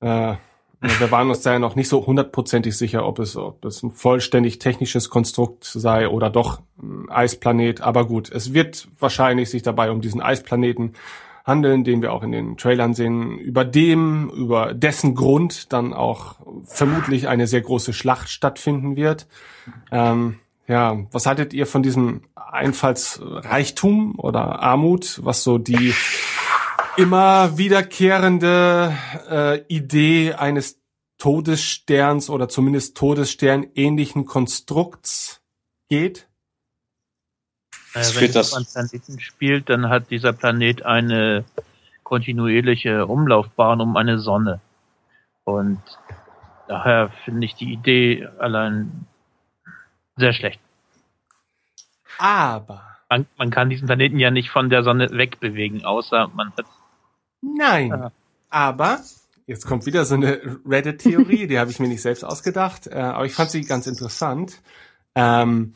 Äh, wir waren uns da ja noch nicht so hundertprozentig sicher, ob es, ob es ein vollständig technisches Konstrukt sei oder doch ein Eisplanet. Aber gut, es wird wahrscheinlich sich dabei um diesen Eisplaneten handeln, den wir auch in den Trailern sehen, über dem, über dessen Grund dann auch vermutlich eine sehr große Schlacht stattfinden wird. Ähm, ja, was haltet ihr von diesem Einfallsreichtum oder Armut, was so die immer wiederkehrende äh, Idee eines Todessterns oder zumindest Todesstern ähnlichen Konstrukts geht? Äh, Das wenn einem Planeten spielt, dann hat dieser Planet eine kontinuierliche Umlaufbahn um eine Sonne. Und daher finde ich die Idee allein sehr schlecht. Aber Man, man kann diesen Planeten ja nicht von der Sonne wegbewegen, außer man hat Nein. Ja. Aber, jetzt kommt wieder so eine Reddit-Theorie, die habe ich mir nicht selbst ausgedacht, äh, aber ich fand sie ganz interessant. Ähm,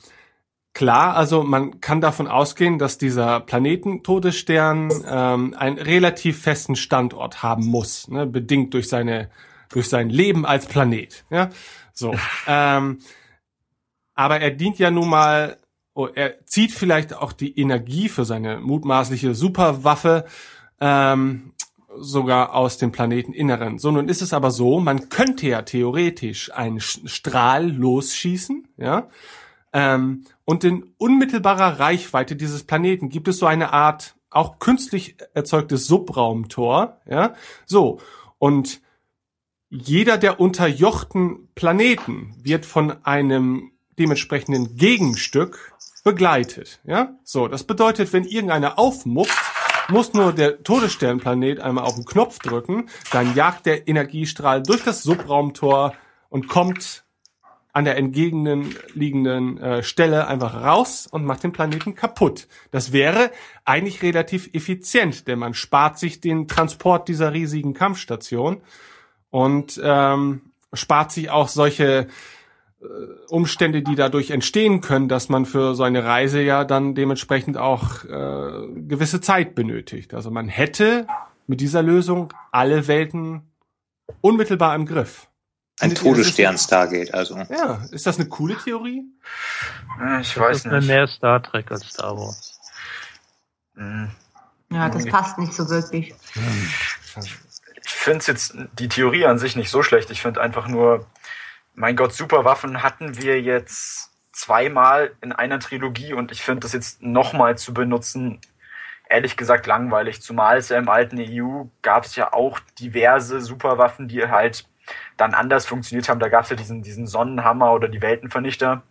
klar, also man kann davon ausgehen, dass dieser Planetentodesstern ähm, einen relativ festen Standort haben muss, ne, bedingt durch seine durch sein Leben als Planet. Ja, so. [laughs] Ähm, aber er dient ja nun mal, oh, er zieht vielleicht auch die Energie für seine mutmaßliche Superwaffe ähm, sogar aus dem Planeteninneren. So, nun ist es aber so, man könnte ja theoretisch einen Strahl losschießen, ja, ähm, und in unmittelbarer Reichweite dieses Planeten gibt es so eine Art auch künstlich erzeugtes Subraumtor, ja, so, und jeder der unterjochten Planeten wird von einem dementsprechenden Gegenstück begleitet. Ja, so. Das bedeutet, wenn irgendeiner aufmuckt, muss nur der Todessternplanet einmal auf den Knopf drücken, dann jagt der Energiestrahl durch das Subraumtor und kommt an der entgegenliegenden äh, Stelle einfach raus und macht den Planeten kaputt. Das wäre eigentlich relativ effizient, denn man spart sich den Transport dieser riesigen Kampfstation und ähm, spart sich auch solche äh, Umstände, die dadurch entstehen können, dass man für so eine Reise ja dann dementsprechend auch äh, gewisse Zeit benötigt. Also man hätte mit dieser Lösung alle Welten unmittelbar im Griff. Ein Eine- Todesstern Stargate, also. Ja, ist das eine coole Theorie? Äh, Ich Das weiß ist eine nicht. mehr Star Trek als Star Wars. Hm. Ja, das passt nicht so wirklich. Ich finde jetzt die Theorie an sich nicht so schlecht. Ich finde einfach nur, mein Gott, Superwaffen hatten wir jetzt zweimal in einer Trilogie und ich finde das jetzt nochmal zu benutzen, ehrlich gesagt langweilig. Zumal es ja im alten EU gab es ja auch diverse Superwaffen, die halt dann anders funktioniert haben. Da gab es ja diesen, diesen Sonnenhammer oder die Weltenvernichter,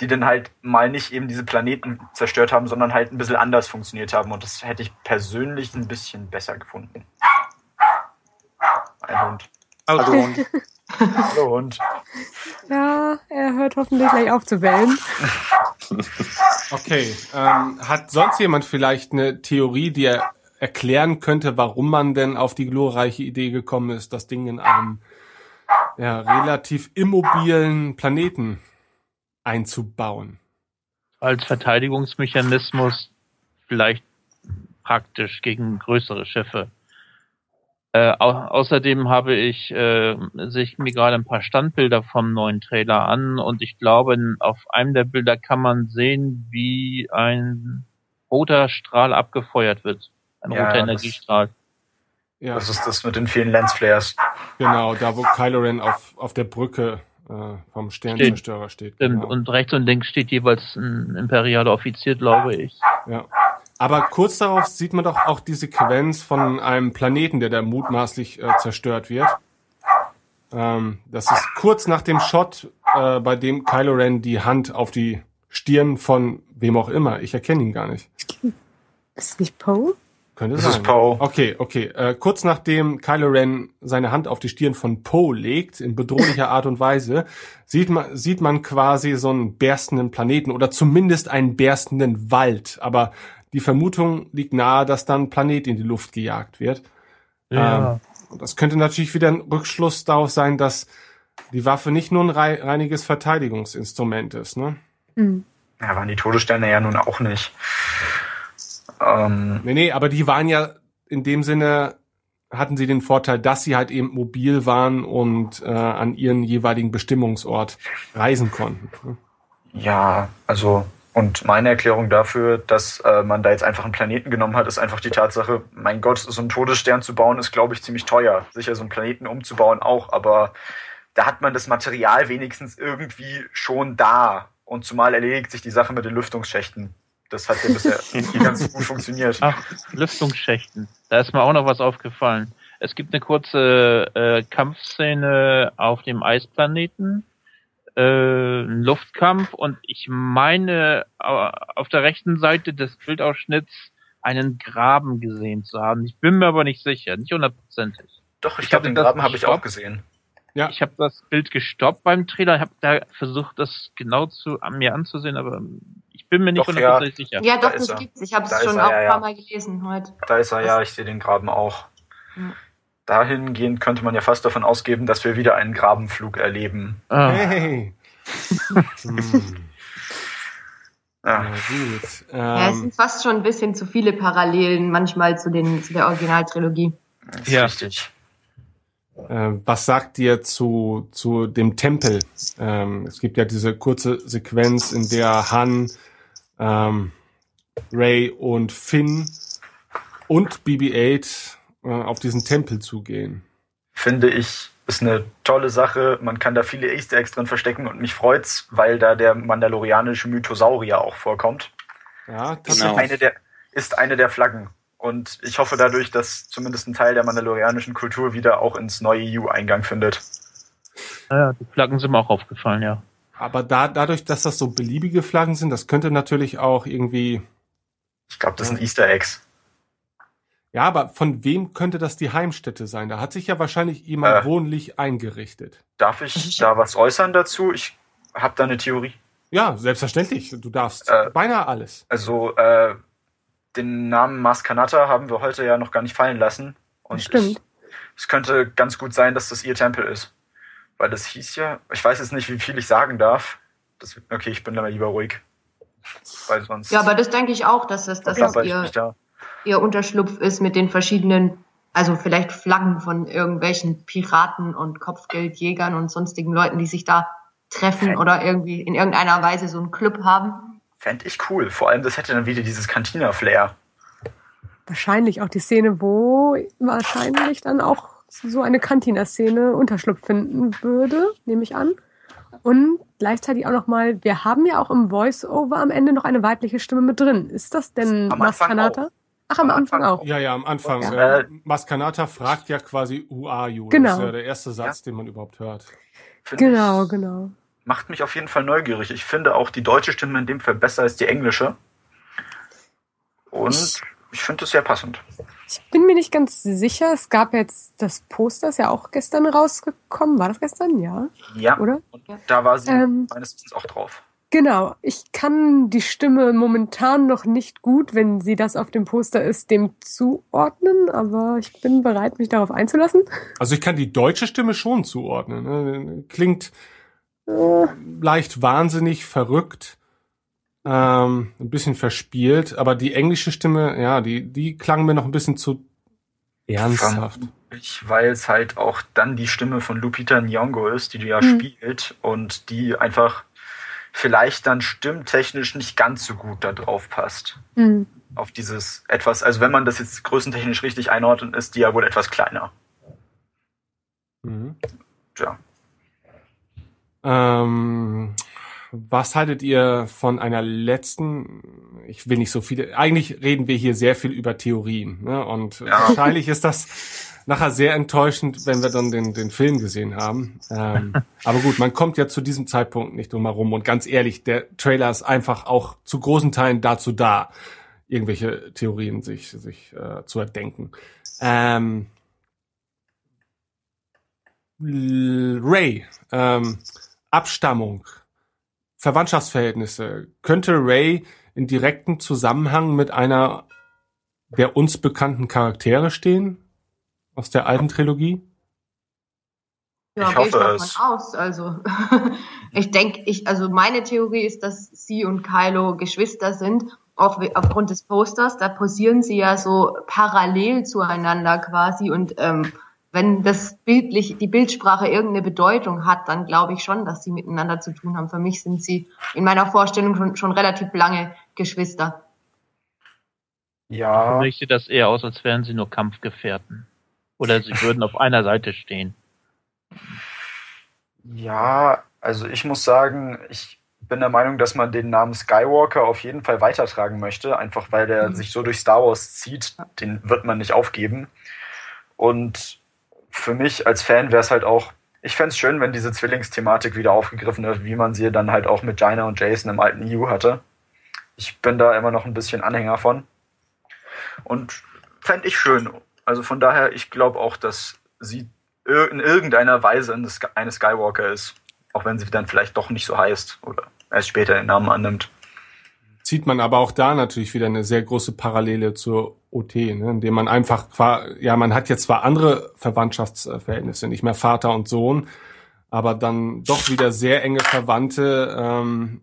die dann halt mal nicht eben diese Planeten zerstört haben, sondern halt ein bisschen anders funktioniert haben. Und das hätte ich persönlich ein bisschen besser gefunden. Ein Hund. Hallo Hund. Hallo Hund. Ja, er hört hoffentlich gleich auf zu bellen. Okay, ähm, hat sonst jemand vielleicht eine Theorie, die er erklären könnte, warum man denn auf die glorreiche Idee gekommen ist, das Ding in einem ja, relativ immobilen Planeten einzubauen? Als Verteidigungsmechanismus vielleicht praktisch gegen größere Schiffe. Äh, au außerdem habe ich äh, sich mir gerade ein paar Standbilder vom neuen Trailer an und ich glaube, in- auf einem der Bilder kann man sehen, wie ein roter Strahl abgefeuert wird. Ein Ja, roter das- Energiestrahl. Ja, Das ist das mit den vielen Lensflares. genau, da wo Kylo Ren auf, auf der Brücke äh, vom Sternzerstörer steht. Stimmt. Genau. Und rechts und links steht jeweils ein imperialer Offizier, glaube ich. Ja. Aber kurz darauf sieht man doch auch die Sequenz von einem Planeten, der da mutmaßlich äh, zerstört wird. Ähm, das ist kurz nach dem Shot, äh, bei dem Kylo Ren die Hand auf die Stirn von wem auch immer, ich erkenne ihn gar nicht. Ist es nicht Poe? Könnte Das sein. ist Poe. Okay, okay. Äh, kurz nachdem Kylo Ren seine Hand auf die Stirn von Poe legt, in bedrohlicher [laughs] Art und Weise, sieht man, sieht man quasi so einen berstenden Planeten oder zumindest einen berstenden Wald. Aber die Vermutung liegt nahe, dass dann ein Planet in die Luft gejagt wird. Ja. Ähm, und das könnte natürlich wieder ein Rückschluss darauf sein, dass die Waffe nicht nur ein rei reiniges Verteidigungsinstrument ist. Ne? Hm. Ja, waren die Todessterne ja nun auch nicht. Ähm, Nee, nee, aber die waren ja in dem Sinne, hatten sie den Vorteil, dass sie halt eben mobil waren und äh, an ihren jeweiligen Bestimmungsort reisen konnten. ne? ja, also, und meine Erklärung dafür, dass äh, man da jetzt einfach einen Planeten genommen hat, ist einfach die Tatsache, mein Gott, so einen Todesstern zu bauen, ist, glaube ich, ziemlich teuer. Sicher, so einen Planeten umzubauen auch, aber da hat man das Material wenigstens irgendwie schon da. Und zumal erledigt sich die Sache mit den Lüftungsschächten. Das hat ja bisher [laughs] ganz gut funktioniert. Ach, Lüftungsschächten. Da ist mir auch noch was aufgefallen. Es gibt eine kurze äh, Kampfszene auf dem Eisplaneten, äh, ein Luftkampf und ich meine au- auf der rechten Seite des Bildausschnitts einen Graben gesehen zu haben. Ich bin mir aber nicht sicher, nicht hundertprozentig. Doch, ich, Ich glaube, den Graben habe ich auch gesehen. Ja. Ich habe das Bild gestoppt beim Trailer, ich habe da versucht, das genau zu an mir anzusehen, aber ich bin mir nicht hundertprozentig sicher. Ja, Da doch, ist das gibt's. Ich habe Da es schon er, auch ein ja. paar Mal gelesen heute. Da ist er, ja, ich sehe den Graben auch. Ja. Dahingehend könnte man ja fast davon ausgehen, dass wir wieder einen Grabenflug erleben. Ah, Hey. hm. Ja. Ja, gut. Ja, es Ähm, sind fast schon ein bisschen zu viele Parallelen manchmal zu, den, zu der Originaltrilogie. Ist Ja. richtig. äh, was sagt ihr zu, zu dem Tempel? Ähm, es gibt ja diese kurze Sequenz, in der Han, ähm, Ray und Finn und BB-8 äh, auf diesen Tempel zugehen. Finde ich, ist eine tolle Sache. Man kann da viele Easter Eggs drin verstecken und mich freut's, weil da der mandalorianische Mythosaurier auch vorkommt. Ja, Ist Genau. eine der, ist eine der Flaggen. Und ich hoffe dadurch, dass zumindest ein Teil der mandalorianischen Kultur wieder auch ins neue EU Eingang findet. ja, die Flaggen sind mir auch aufgefallen, ja. Aber da, dadurch, dass das so beliebige Flaggen sind, das könnte natürlich auch irgendwie, Ich glaube, das sind Easter Eggs. ja, aber von wem könnte das die Heimstätte sein? Da hat sich ja wahrscheinlich jemand Äh. wohnlich eingerichtet. Darf ich [laughs] da was äußern dazu? Ich habe da eine Theorie. Ja, selbstverständlich. Du darfst Äh. beinahe alles. Also, äh, den Namen Mars Kanata haben wir heute ja noch gar nicht fallen lassen. Und Stimmt. Ich, es könnte ganz gut sein, dass das ihr Tempel ist. Weil das hieß ja, ich weiß jetzt nicht, wie viel ich sagen darf. Das, okay, ich bin da mal lieber ruhig. Weil sonst Ja, aber das denke ich auch, dass das, dass das ihr, da. ihr Unterschlupf ist mit den verschiedenen Also vielleicht Flaggen von irgendwelchen Piraten und Kopfgeldjägern und sonstigen Leuten, die sich da treffen oder irgendwie in irgendeiner Weise so einen Club haben. Fände ich cool. Vor allem, das hätte dann wieder dieses Cantina-Flair. Wahrscheinlich auch die Szene, wo wahrscheinlich dann auch so eine Cantina-Szene Unterschlupf finden würde, nehme ich an. Und gleichzeitig auch nochmal, wir haben ja auch im Voice-Over am Ende noch eine weibliche Stimme mit drin. Ist das denn Am Anfang Maskanata? Ach, am, Anfang auch. Ja, ja, am Anfang. Ja. Äh, Maskanata fragt ja quasi Who are you? Genau. Das ist ja der erste Satz, den man überhaupt hört. Finde Genau, ich, genau. Macht mich auf jeden Fall neugierig. Ich finde auch die deutsche Stimme in dem Fall besser als die englische. Und ich finde es sehr passend. Ich bin mir nicht ganz sicher. Es gab jetzt das Poster, ist ja auch gestern rausgekommen. War das gestern? Ja. Ja. Oder? Und da war sie Ähm, meines Wissens auch drauf. Genau. Ich kann die Stimme momentan noch nicht gut, wenn sie das auf dem Poster ist, dem zuordnen, aber ich bin bereit, mich darauf einzulassen. Also ich kann die deutsche Stimme schon zuordnen. Ne? Klingt leicht wahnsinnig, verrückt, ähm, ein bisschen verspielt, aber die englische Stimme, ja, die, die klang mir noch ein bisschen zu ernsthaft. Ich, weil es halt auch dann die Stimme von Lupita Nyong'o ist, die du ja Mhm. spielt und die einfach vielleicht dann stimmtechnisch nicht ganz so gut da drauf passt. Hm. Auf dieses etwas, also wenn man das jetzt größentechnisch richtig einordnet, ist die ja wohl etwas kleiner. Mhm. Ja. Ähm, was haltet ihr von einer letzten, ich will nicht so viele, eigentlich reden wir hier sehr viel über Theorien, ne? Und Ja. wahrscheinlich ist das nachher sehr enttäuschend, wenn wir dann den, den Film gesehen haben. Ähm, [laughs] aber gut, man kommt ja zu diesem Zeitpunkt nicht drum herum und ganz ehrlich, der Trailer ist einfach auch zu großen Teilen dazu da, irgendwelche Theorien sich, sich äh, zu erdenken. Ähm, Ray, ähm, Abstammung, Verwandtschaftsverhältnisse. Könnte Ray in direktem Zusammenhang mit einer der uns bekannten Charaktere stehen? Aus der alten Trilogie? Ja, Ich gehe ich hoffe davon es. aus. Also [laughs] ich denke, ich, also meine Theorie ist, dass sie und Kylo Geschwister sind, auch aufgrund des Posters. Da posieren sie ja so parallel zueinander quasi und ähm, wenn das bildlich, die Bildsprache irgendeine Bedeutung hat, dann glaube ich schon, dass sie miteinander zu tun haben. Für mich sind sie in meiner Vorstellung schon, schon relativ lange Geschwister. Für Ja, mich sieht das eher aus, als wären sie nur Kampfgefährten. Oder sie würden auf einer Seite stehen. ja, also ich muss sagen, ich bin der Meinung, dass man den Namen Skywalker auf jeden Fall weitertragen möchte, einfach weil der sich so durch Star Wars zieht, den wird man nicht aufgeben. Und für mich als Fan wäre es halt auch, ich fände es schön, wenn diese Zwillingsthematik wieder aufgegriffen wird, wie man sie dann halt auch mit Jaina und Jason im alten EU hatte. Ich bin da immer noch ein bisschen Anhänger von. Und fände ich schön. Also von daher, ich glaube auch, dass sie in irgendeiner Weise eine Skywalker ist. Auch wenn sie dann vielleicht doch nicht so heißt oder erst später den Namen annimmt. Zieht man aber auch da natürlich wieder eine sehr große Parallele zur OT, ne? indem man einfach, ja, man hat jetzt zwar andere Verwandtschaftsverhältnisse, nicht mehr Vater und Sohn, aber dann doch wieder sehr enge Verwandte, ähm,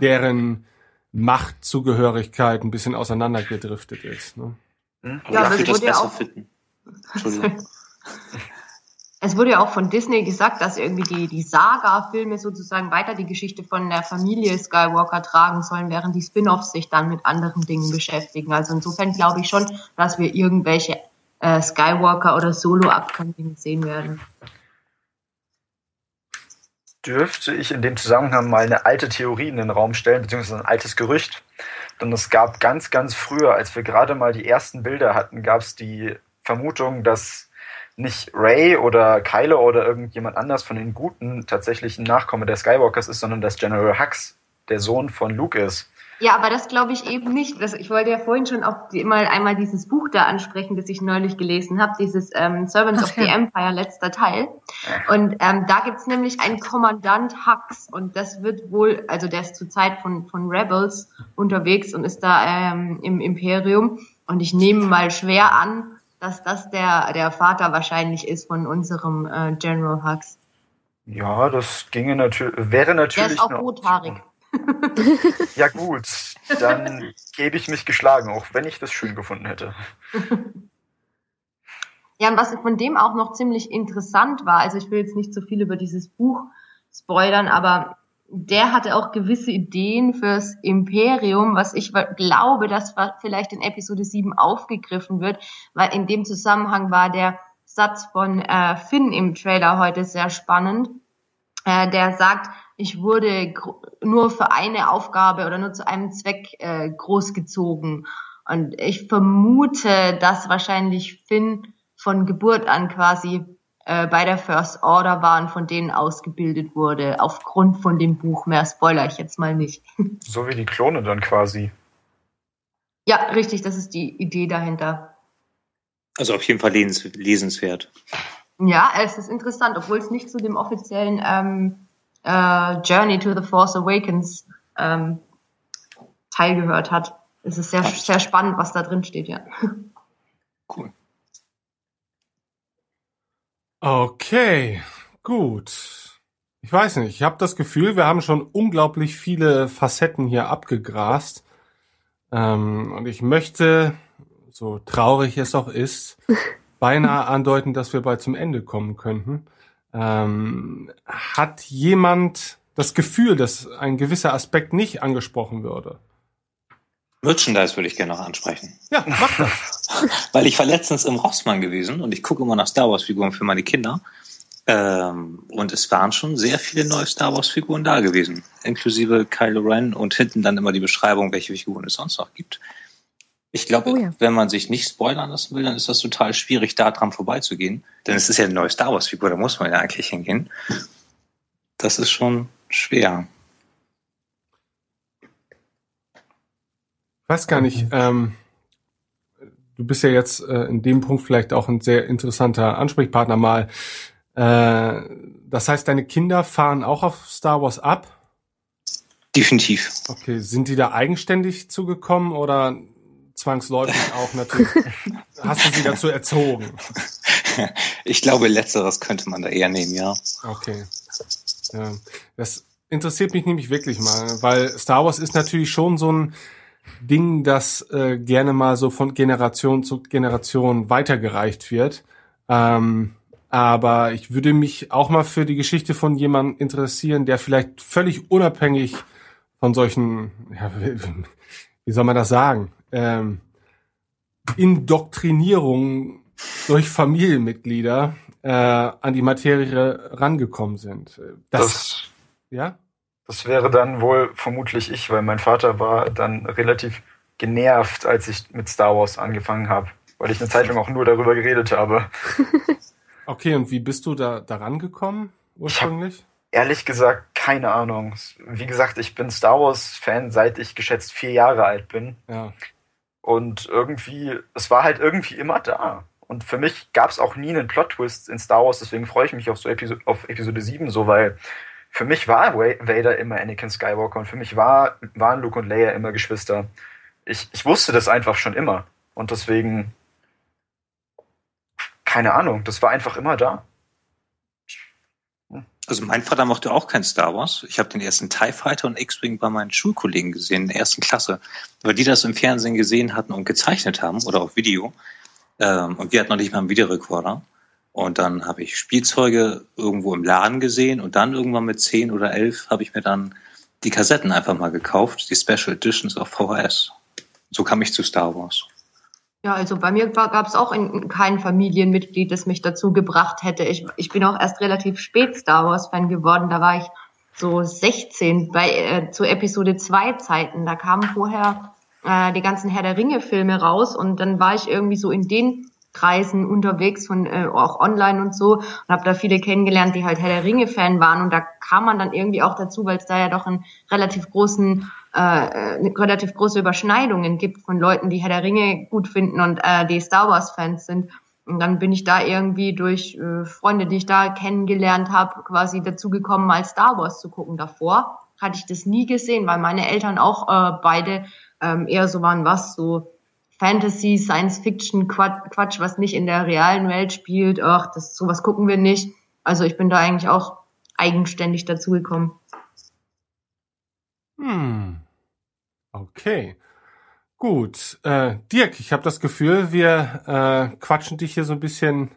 deren Machtzugehörigkeit ein bisschen auseinandergedriftet ist. Ne? Ja, aber würde das wurde ja besser auch- finden. [laughs] Entschuldigung. [laughs] Es wurde ja auch von Disney gesagt, dass irgendwie die, die Saga-Filme sozusagen weiter die Geschichte von der Familie Skywalker tragen sollen, während die Spin-offs sich dann mit anderen Dingen beschäftigen. Also insofern glaube ich schon, dass wir irgendwelche äh, Skywalker oder Solo-Upcoming sehen werden. dürfte ich in dem Zusammenhang mal eine alte Theorie in den Raum stellen, beziehungsweise ein altes Gerücht. Denn es gab ganz, ganz früher, als wir gerade mal die ersten Bilder hatten, gab es die Vermutung, dass nicht Ray oder Kylo oder irgendjemand anders von den Guten tatsächlich ein Nachkomme der Skywalkers ist, sondern dass General Hux der Sohn von Luke ist. Ja, aber das glaube ich eben nicht. Das, ich wollte ja vorhin schon auch die, mal einmal dieses Buch da ansprechen, das ich neulich gelesen habe, dieses ähm, Servants Ach of the. Empire, letzter Teil. Und ähm, da gibt's nämlich einen Kommandant Hux und das wird wohl, also der ist zur Zeit von, von Rebels unterwegs und ist da ähm, im Imperium. Und ich nehme mal schwer an, dass das der, der Vater wahrscheinlich ist von unserem äh, General Hux. Ja, das ginge natürlich, wäre Der natürlich. ist auch rothaarig. Ja gut, dann gebe ich mich geschlagen, auch wenn ich das schön gefunden hätte. Ja, und was von dem auch noch ziemlich interessant war, also ich will jetzt nicht so viel über dieses Buch spoilern, aber der hatte auch gewisse Ideen fürs Imperium, was ich glaube, dass vielleicht in Episode 7 aufgegriffen wird, weil in dem Zusammenhang war der Satz von äh, Finn im Trailer heute sehr spannend. Äh, der sagt, ich wurde nur für eine Aufgabe oder nur zu einem Zweck äh, großgezogen. Und ich vermute, dass wahrscheinlich Finn von Geburt an quasi äh, bei der First Order war und von denen ausgebildet wurde, aufgrund von dem Buch. Mehr spoiler ich jetzt mal nicht. [laughs] So wie die Klone dann quasi. Ja, richtig, das ist die Idee dahinter. Also auf jeden Fall lesens lesenswert. Ja, es ist interessant, obwohl es nicht zu dem offiziellen ähm, äh, Journey to the Force Awakens ähm, Teil gehört hat. Es ist sehr, sehr spannend, was da drin steht, ja. Cool. Okay, gut. Ich weiß nicht, ich habe das Gefühl, wir haben schon unglaublich viele Facetten hier abgegrast. Ähm, und ich möchte, so traurig es auch ist, [laughs] beinahe andeuten, dass wir bald zum Ende kommen könnten. Ähm, hat jemand das Gefühl, dass ein gewisser Aspekt nicht angesprochen würde? Merchandise würde ich gerne noch ansprechen. Ja, mach das. [laughs] Weil ich war letztens im Rossmann gewesen und ich gucke immer nach Star Wars Figuren für meine Kinder. Ähm, und es waren schon sehr viele neue Star Wars Figuren da gewesen. Inklusive Kylo Ren und hinten dann immer die Beschreibung, welche Figuren es sonst noch gibt. Ich glaube, Oh ja. wenn man sich nicht spoilern lassen will, dann ist das total schwierig, da dran vorbeizugehen. Denn es ist ja eine neue Star Wars Figur, da muss man ja eigentlich hingehen. Das ist schon schwer. Weiß gar nicht, ähm, du bist ja jetzt äh, in dem Punkt vielleicht auch ein sehr interessanter Ansprechpartner mal. Äh, das heißt, deine Kinder fahren auch auf Star Wars ab? Definitiv. Okay, sind die da eigenständig zugekommen oder zwangsläufig auch natürlich? [laughs] hast du sie dazu erzogen? Ich glaube, letzteres könnte man da eher nehmen, ja. Okay. Ja, das interessiert mich nämlich wirklich mal, weil Star Wars ist natürlich schon so ein Ding, das äh, gerne mal so von Generation zu Generation weitergereicht wird. Ähm, aber ich würde mich auch mal für die Geschichte von jemandem interessieren, der vielleicht völlig unabhängig von solchen, ja, [laughs] wie soll man das sagen, ähm, Indoktrinierung durch Familienmitglieder äh, an die Materie rangekommen sind. Das, Das, ja? Das wäre dann wohl vermutlich ich, weil mein Vater war dann relativ genervt, als ich mit Star Wars angefangen habe, weil ich eine Zeit lang auch nur darüber geredet habe. [laughs] Okay, und wie bist du da daran gekommen ursprünglich? Ehrlich gesagt, keine Ahnung. Wie gesagt, ich bin Star Wars-Fan, seit ich geschätzt vier Jahre alt bin. Ja. Und irgendwie, es war halt irgendwie immer da. Und für mich gab es auch nie einen Plot-Twist in Star Wars, deswegen freue ich mich auf so Episode, auf Episode 7 so, weil für mich war Wa- Vader immer Anakin Skywalker und für mich war, waren Luke und Leia immer Geschwister. Ich, ich wusste das einfach schon immer. Und deswegen, keine Ahnung, das war einfach immer da. Also mein Vater mochte auch kein Star Wars. Ich habe den ersten TIE Fighter und X-Wing bei meinen Schulkollegen gesehen, in der ersten Klasse, weil die das im Fernsehen gesehen hatten und gezeichnet haben oder auf Video. Ähm, und wir hatten noch nicht mal einen Videorekorder. Und dann habe ich Spielzeuge irgendwo im Laden gesehen und dann irgendwann mit 10 oder 11 habe ich mir dann die Kassetten einfach mal gekauft, die Special Editions auf VHS. So kam ich zu Star Wars. Ja, also bei mir gab es auch in, kein Familienmitglied, das mich dazu gebracht hätte. Ich, ich bin auch erst relativ spät Star Wars-Fan geworden. Da war ich so 16 bei äh, zu Episode 2 Zeiten. Da kamen vorher äh, die ganzen Herr der Ringe-Filme raus und dann war ich irgendwie so in den Kreisen unterwegs von äh, auch online und so und habe da viele kennengelernt, die halt Herr der Ringe-Fan waren und da kam man dann irgendwie auch dazu, weil es da ja doch einen relativ großen äh, äh, relativ große Überschneidungen gibt von Leuten, die Herr der Ringe gut finden und äh, die Star Wars Fans sind. Und dann bin ich da irgendwie durch äh, Freunde, die ich da kennengelernt habe, quasi dazu gekommen, mal Star Wars zu gucken. Davor hatte ich das nie gesehen, weil meine Eltern auch äh, beide ähm, eher so waren, was so Fantasy, Science Fiction, Quatsch, Quatsch, was nicht in der realen Welt spielt. Ach, das sowas gucken wir nicht. Also ich bin da eigentlich auch eigenständig dazugekommen. Hm. Okay. Gut, äh, Dirk, ich habe das Gefühl, wir äh, quatschen dich hier so ein bisschen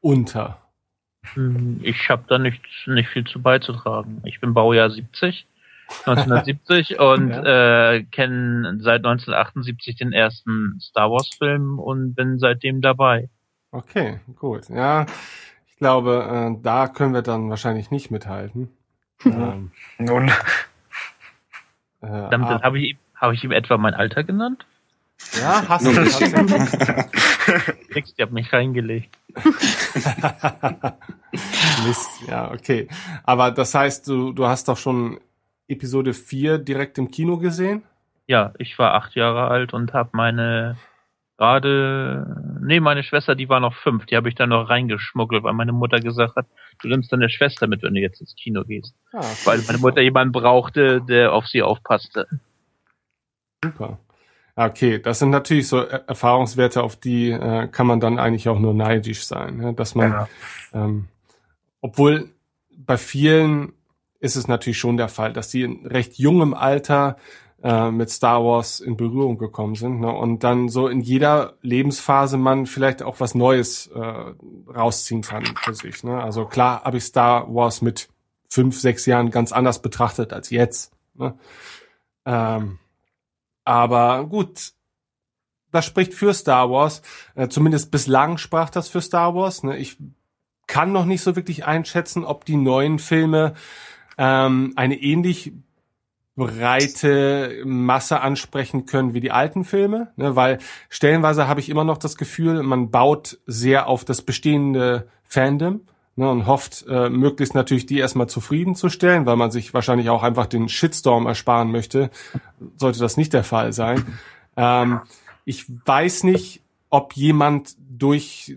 unter. Hm, Ich habe da nichts, nicht viel zu beizutragen. Ich bin Baujahr 70, 1970 [laughs] und äh, kenne seit 1978 den ersten Star Wars Film und bin seitdem dabei. Okay, gut. Ja, ich glaube, äh, da können wir dann wahrscheinlich nicht mithalten. ähm, Nun, äh, Damit ab- habe ich, hab ich ihm etwa mein Alter genannt? ja, hast du. [laughs] Nix, ihr habt mich reingelegt. [laughs] Mist, ja, okay. Aber das heißt, du, du hast doch schon Episode 4 direkt im Kino gesehen? Ja, ich war acht Jahre alt und habe meine gerade, nee, meine Schwester, die war noch fünf, die habe ich dann noch reingeschmuggelt, weil meine Mutter gesagt hat, du nimmst deine Schwester mit, wenn du jetzt ins Kino gehst. Ah, Weil meine. Mutter jemanden brauchte, der auf sie aufpasste. Super. Okay, das sind natürlich so Er- Erfahrungswerte, auf die äh, kann man dann eigentlich auch nur neidisch sein, ne? dass man, Ja. ähm, obwohl bei vielen ist es natürlich schon der Fall, dass die in recht jungem Alter äh, mit Star Wars in Berührung gekommen sind ne? und dann so in jeder Lebensphase man vielleicht auch was Neues äh, rausziehen kann für sich. Ne? Also klar habe ich Star Wars mit fünf, sechs Jahren ganz anders betrachtet als jetzt. Ne? Ähm, aber gut, das spricht für Star Wars. Äh, zumindest bislang sprach das für Star Wars. Ne? Ich kann noch nicht so wirklich einschätzen, ob die neuen Filme ähm, eine ähnlich breite Masse ansprechen können wie die alten Filme, ne? weil stellenweise habe ich immer noch das Gefühl, man baut sehr auf das bestehende Fandom ne? und hofft, äh, möglichst natürlich die erstmal zufriedenzustellen, weil man sich wahrscheinlich auch einfach den Shitstorm ersparen möchte. Sollte das nicht der Fall sein. Ähm, ich weiß nicht, ob jemand durch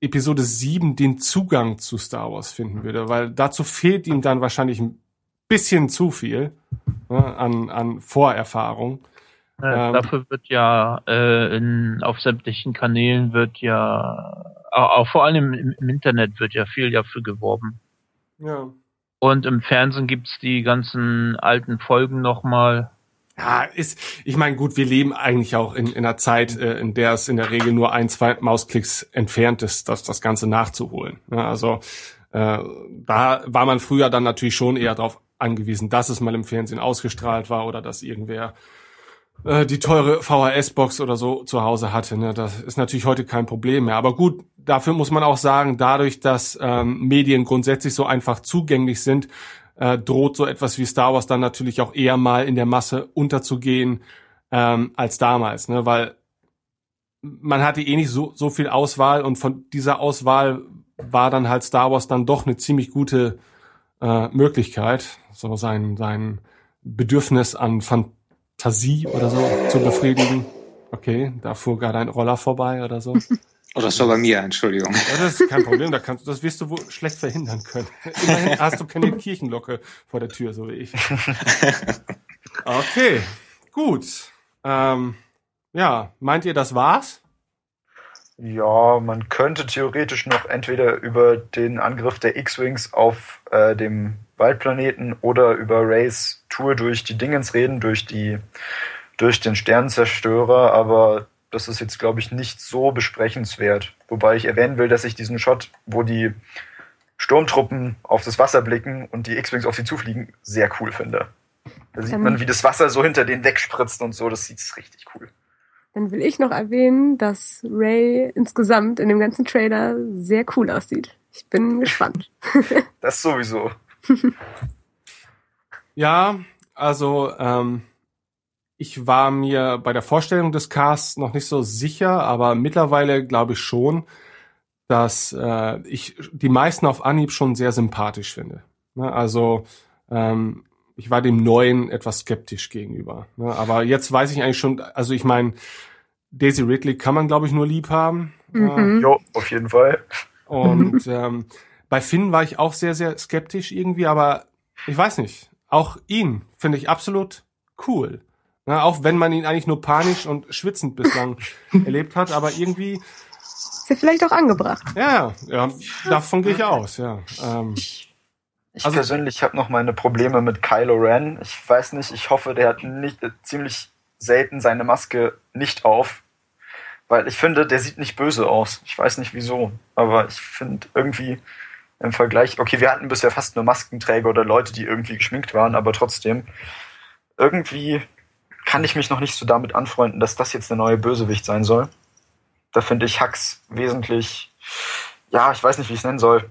Episode 7 den Zugang zu Star Wars finden würde, weil dazu fehlt ihm dann wahrscheinlich ein bisschen zu viel ne, an, an Vorerfahrung. Äh, Ähm. dafür wird ja äh, in, auf sämtlichen Kanälen wird ja, auch, vor allem im, im Internet wird ja viel dafür geworben. Ja. Und im Fernsehen gibt's die ganzen alten Folgen nochmal. Ja, ist, ich meine, gut, wir leben eigentlich auch in, in einer Zeit, äh, in der es in der Regel nur ein, zwei Mausklicks entfernt ist, das, das Ganze nachzuholen. Ja, also äh, da war man früher dann natürlich schon eher darauf angewiesen, dass es mal im Fernsehen ausgestrahlt war oder dass irgendwer äh, die teure VHS-Box oder so zu Hause hatte. Ne? Das ist natürlich heute kein Problem mehr. Aber gut, dafür muss man auch sagen, dadurch, dass ähm, Medien grundsätzlich so einfach zugänglich sind, äh, droht so etwas wie Star Wars dann natürlich auch eher mal in der Masse unterzugehen ähm, als damals, ne? Weil man hatte eh nicht so, so viel Auswahl und von dieser Auswahl war dann halt Star Wars dann doch eine ziemlich gute äh, Möglichkeit, so sein, sein Bedürfnis an Fantasie oder so zu befriedigen. Okay, da fuhr gerade ein Roller vorbei oder so. [laughs] Oder das war bei mir, Entschuldigung. Ja, das ist kein Problem, da kannst, das wirst du wohl schlecht verhindern können. Immerhin [laughs] hast du keine Kirchenglocke vor der Tür, so wie ich. Okay, gut. Ähm, ja, meint ihr, das war's? Ja, man könnte theoretisch noch entweder über den Angriff der X-Wings auf äh, dem Waldplaneten oder über Rays Tour durch die Dingens reden, durch die durch den Sternenzerstörer, aber das ist jetzt, glaube ich, nicht so besprechenswert. Wobei ich erwähnen will, dass ich diesen Shot, wo die Sturmtruppen auf das Wasser blicken und die X-Wings auf sie zufliegen, sehr cool finde. Da sieht Dann- man, wie das Wasser so hinter denen wegspritzt und so. Das sieht richtig cool. Dann will ich noch erwähnen, dass Ray insgesamt in dem ganzen Trailer sehr cool aussieht. Ich bin [laughs] gespannt. Das sowieso. [laughs] Ja, also ähm, ich war mir bei der Vorstellung des Casts noch nicht so sicher, aber mittlerweile glaube ich schon, dass äh, ich die meisten auf Anhieb schon sehr sympathisch finde. Ne? Also ähm, ich war dem Neuen etwas skeptisch gegenüber. Ne? Aber jetzt weiß ich eigentlich schon, also ich meine, Daisy Ridley kann man, glaube ich, nur lieb haben. Mhm. Jo, auf jeden Fall. Und [laughs] ähm, bei Finn war ich auch sehr, sehr skeptisch irgendwie, aber ich weiß nicht. Auch ihn finde ich absolut cool. Na, auch wenn man ihn eigentlich nur panisch und schwitzend bislang [laughs] erlebt hat, aber irgendwie, Ist ja vielleicht auch angebracht. ja, ja, davon gehe ich aus, ja. Ähm, Ich Also- persönlich habe noch meine Probleme mit Kylo Ren. Ich weiß nicht, ich hoffe, der hat nicht äh, ziemlich selten seine Maske nicht auf, weil ich finde, der sieht nicht böse aus. Ich weiß nicht wieso, aber ich finde irgendwie im Vergleich, okay, wir hatten bisher fast nur Maskenträger oder Leute, die irgendwie geschminkt waren, aber trotzdem, irgendwie kann ich mich noch nicht so damit anfreunden, dass das jetzt der neue Bösewicht sein soll. Da finde ich Hux wesentlich, ja, ich weiß nicht, wie ich es nennen soll,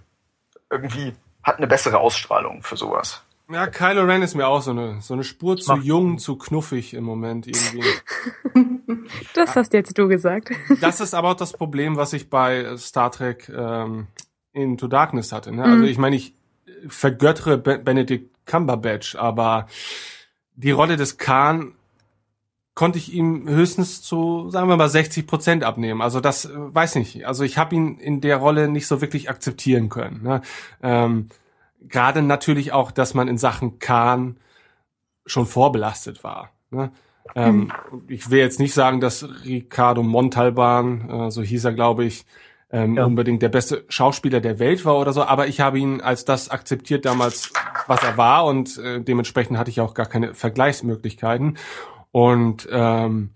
irgendwie hat eine bessere Ausstrahlung für sowas. Ja, Kylo Ren ist mir auch so eine, so eine Spur zu jung, zu knuffig im Moment irgendwie. [laughs] Das hast jetzt du gesagt. Das ist aber auch das Problem, was ich bei Star Trek ähm, Into Darkness hatte. Ne? Also Mhm. ich meine, ich vergöttere Be Benedict Cumberbatch, aber die Rolle des Khan konnte ich ihm höchstens zu, sagen wir mal, 60 Prozent abnehmen. Also das äh, weiß nicht. Also ich habe ihn in der Rolle nicht so wirklich akzeptieren können. Ne? Ähm, Gerade natürlich auch, dass man in Sachen Khan schon vorbelastet war. Ne? Ähm, ich will jetzt nicht sagen, dass Ricardo Montalban, äh, so hieß er, glaube ich, ähm, unbedingt der beste Schauspieler der Welt war oder so, aber ich habe ihn als das akzeptiert damals, was er war und äh, dementsprechend hatte ich auch gar keine Vergleichsmöglichkeiten. Und ähm,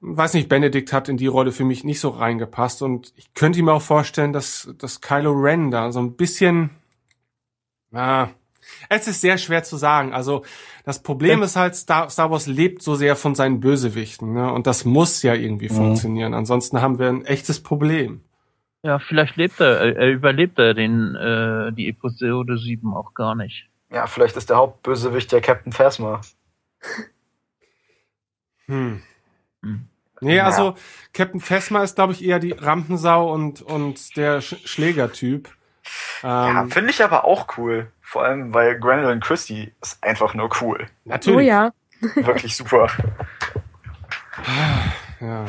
weiß nicht, Benedict hat in die Rolle für mich nicht so reingepasst und ich könnte mir auch vorstellen, dass, dass Kylo Ren da so ein bisschen, ah, es ist sehr schwer zu sagen. Also das Problem ist halt, Star, Star Wars lebt so sehr von seinen Bösewichten, ne? Und das muss ja irgendwie Mhm. funktionieren. Ansonsten haben wir ein echtes Problem. Ja, vielleicht lebt er, er er überlebt er den, äh, die Episode 7 auch gar nicht. Ja, vielleicht ist der Hauptbösewicht der Captain Phasma. [laughs] Hm. Nee, Ja. also Captain Phasma ist, glaube ich, eher die Rampensau und, und der Sch Schlägertyp. Ja, Ähm, finde ich aber auch cool. Vor allem, weil Gwendolyn Christie ist einfach nur cool. Natürlich. Oh ja. [laughs] Wirklich super. ja.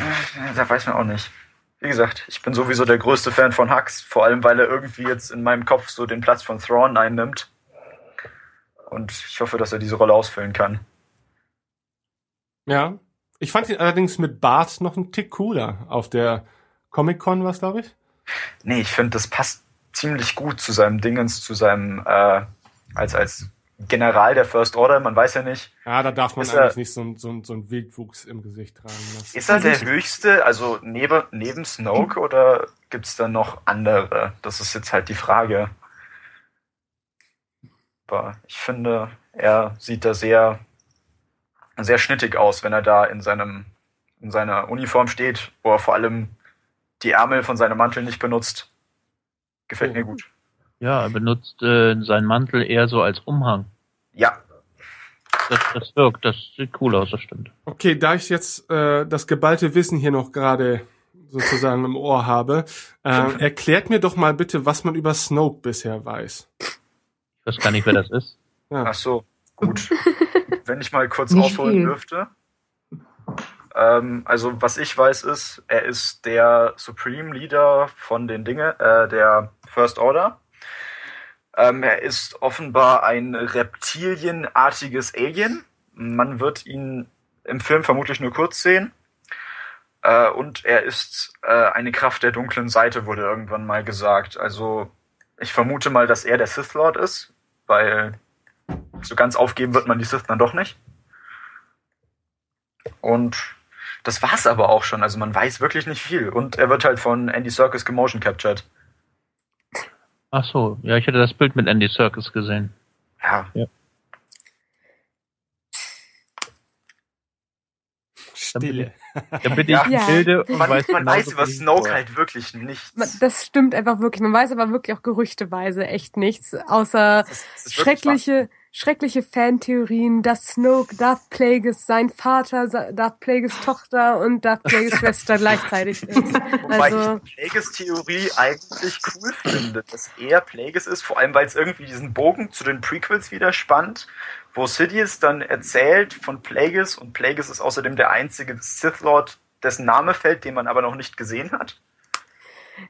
Da weiß man auch nicht. Wie gesagt, ich bin sowieso der größte Fan von Hux, vor allem weil er irgendwie jetzt in meinem Kopf so den Platz von Thrawn einnimmt. Und ich hoffe, dass er diese Rolle ausfüllen kann. Ja. Ich fand ihn allerdings mit Bart noch einen Tick cooler. Auf der Comic-Con was, glaube ich. Nee, ich finde, das passt ziemlich gut zu seinem Dingens, zu seinem, äh, als, als General der First Order, man weiß ja nicht. Ja, da darf man Ist er- eigentlich nicht so, ein- so, ein- so ein Wildwuchs im Gesicht tragen lassen. Ist er der höchste, also neben, neben Snoke oder gibt's da noch andere? Das ist jetzt halt die Frage. Aber ich finde, er sieht da sehr, sehr schnittig aus, wenn er da in seinem, in seiner Uniform steht, wo er vor allem die Ärmel von seinem Mantel nicht benutzt. Gefällt mir gut. Ja, er benutzt äh, seinen Mantel eher so als Umhang. Ja. Das, das wirkt, das sieht cool aus, das stimmt. Okay, da ich jetzt äh, das geballte Wissen hier noch gerade sozusagen im Ohr habe, äh, [laughs] erklärt mir doch mal bitte, was man über Snoke bisher weiß. Ich weiß gar nicht, wer das ist. Ja. Ach so, gut. [laughs] Wenn ich mal kurz Nicht viel. dürfte. Ähm, also was ich weiß ist, er ist der Supreme Leader von den Dinge, äh, der First Order. Ähm, er ist offenbar ein reptilienartiges Alien. Man wird ihn im Film vermutlich nur kurz sehen. Äh, und er ist äh, eine Kraft der dunklen Seite, wurde irgendwann mal gesagt. Also ich vermute mal, dass er der Sith Lord ist, weil so ganz aufgeben wird man die Sith dann doch nicht. Und das war's aber auch schon. Also man weiß wirklich nicht viel. Und er wird halt von Andy Serkis gemotion captured. Ach so, ja, ich hätte das Bild mit Andy Serkis gesehen. Ja. Ja. Stille. Dann bin Ja. ich Ja. im Bilde und Man, weiß man genauso weiß über Snoke halt wirklich nichts. Man- Das stimmt einfach wirklich. Man weiß aber wirklich auch gerüchteweise echt nichts, außer Das ist- das ist schreckliche, schreckliche Fantheorien, dass Snoke Darth Plagueis sein Vater, Darth Plagueis Tochter und Darth Plagueis Schwester [laughs] gleichzeitig ist. Wobei Also, ich Plagueis Theorie eigentlich cool finde, dass er Plagueis ist, vor allem weil es irgendwie diesen Bogen zu den Prequels wieder spannt, wo Sidious dann erzählt von Plagueis und Plagueis ist außerdem der einzige Sith Lord, dessen Name fällt, den man aber noch nicht gesehen hat.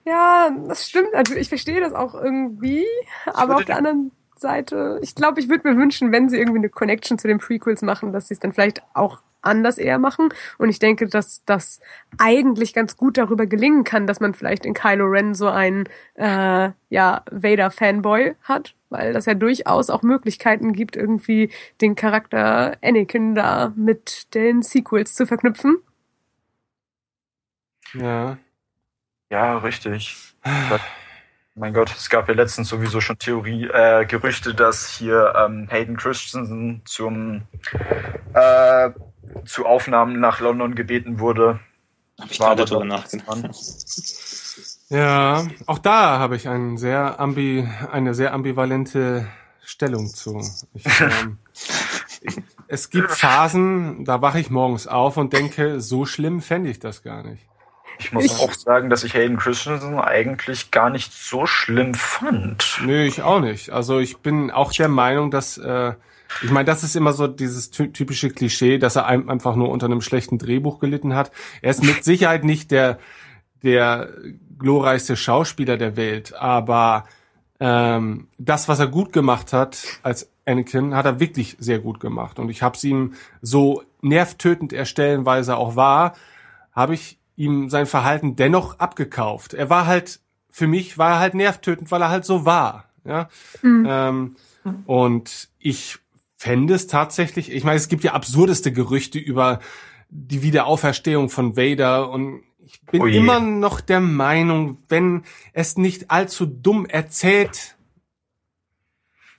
ja, das stimmt. Also ich verstehe das auch irgendwie, aber würde auf der anderen Seite, ich glaube, ich würde mir wünschen, wenn sie irgendwie eine Connection zu den Prequels machen, dass sie es dann vielleicht auch anders eher machen. Und ich denke, dass das eigentlich ganz gut darüber gelingen kann, dass man vielleicht in Kylo Ren so einen äh, ja, Vader-Fanboy hat, weil das ja durchaus auch Möglichkeiten gibt, irgendwie den Charakter Anakin da mit den Sequels zu verknüpfen. Ja. Ja, richtig. [sighs] mein Gott, es gab ja letztens sowieso schon Theorie, äh, Gerüchte, dass hier ähm, Hayden Christensen zum äh, zu Aufnahmen nach London gebeten wurde. Hab ich War gerade doch nachgedacht. Ja, auch da habe ich ein sehr ambi, eine sehr ambivalente Stellung zu. Ich, ähm, [laughs] es gibt Phasen, da wache ich morgens auf und denke, so schlimm fände ich das gar nicht. Ich muss Ich- auch sagen, dass ich Hayden Christensen eigentlich gar nicht so schlimm fand. Nö, ich auch nicht. Also ich bin auch der Meinung, dass äh, ich meine, das ist immer so dieses ty typische Klischee, dass er ein- einfach nur unter einem schlechten Drehbuch gelitten hat. Er ist mit Sicherheit nicht der der glorreichste Schauspieler der Welt, aber ähm, das, was er gut gemacht hat als Anakin, hat er wirklich sehr gut gemacht. Und ich habe es ihm so nervtötend er stellenweise auch war, habe ich ihm sein Verhalten dennoch abgekauft. Er war halt, für mich war er halt nervtötend, weil er halt so war. Ja? Ähm, und ich fände es tatsächlich, ich meine, es gibt ja absurdeste Gerüchte über die Wiederauferstehung von Vader und ich bin Oh je. immer noch der Meinung, wenn es nicht allzu dumm erzählt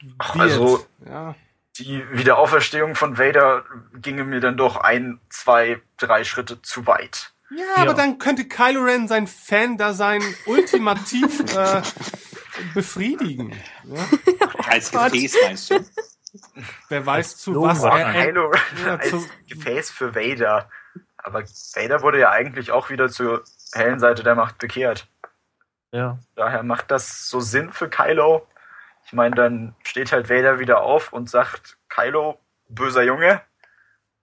wird, Also- ja, Die Wiederauferstehung von Vader ginge mir dann doch ein, zwei, drei Schritte zu weit. Ja, aber dann könnte Kylo Ren sein Fan-Dasein [laughs] ultimativ äh, befriedigen. Ja? Als Gefäß meinst du? Wer weiß zu So was er... Kylo ja, als Gefäß für Vader. Aber Vader wurde ja eigentlich auch wieder zur hellen Seite der Macht bekehrt. Ja. Daher macht das so Sinn für Kylo. Ich meine, dann steht halt Vader wieder auf und sagt, Kylo, böser Junge,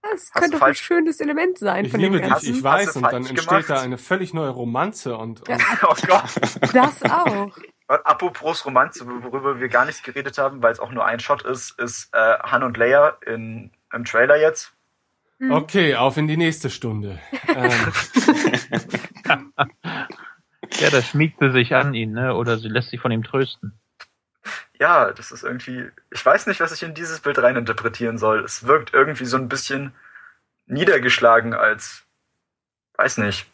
Das Hast könnte doch ein schönes Element sein Ich von dem liebe dich, Ganzen. ich weiß, und dann entsteht gemacht? da eine völlig neue Romanze und, Ja. und [laughs] oh Gott. Das auch. Apropos Romanze, worüber wir gar nicht geredet haben, weil es auch nur ein Shot ist, ist äh, Han und Leia in, im Trailer jetzt. okay, auf in die nächste Stunde. Ähm, [laughs] Ja, da schmiegt sie sich an ihn, ne? Oder sie lässt sich von ihm trösten. Ja, das ist irgendwie, ich weiß nicht, was ich in dieses Bild reininterpretieren soll. Es wirkt irgendwie so ein bisschen niedergeschlagen als, weiß nicht,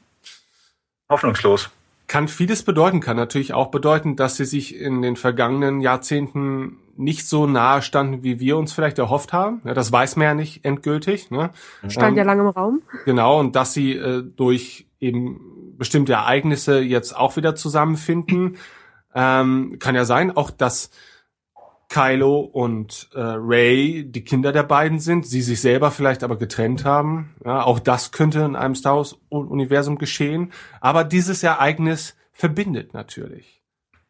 hoffnungslos. kann vieles bedeuten, kann natürlich auch bedeuten, dass sie sich in den vergangenen Jahrzehnten nicht so nahe standen, wie wir uns vielleicht erhofft haben. Ja, das weiß man ja nicht endgültig. Ne? Stand Ähm, ja lange im Raum. Genau, und dass sie äh, durch eben bestimmte Ereignisse jetzt auch wieder zusammenfinden. Ähm, kann ja sein, auch dass Kylo und äh, Ray die Kinder der beiden sind, sie sich selber vielleicht aber getrennt haben. Ja, auch das könnte in einem Star Wars-Universum geschehen. Aber dieses Ereignis verbindet natürlich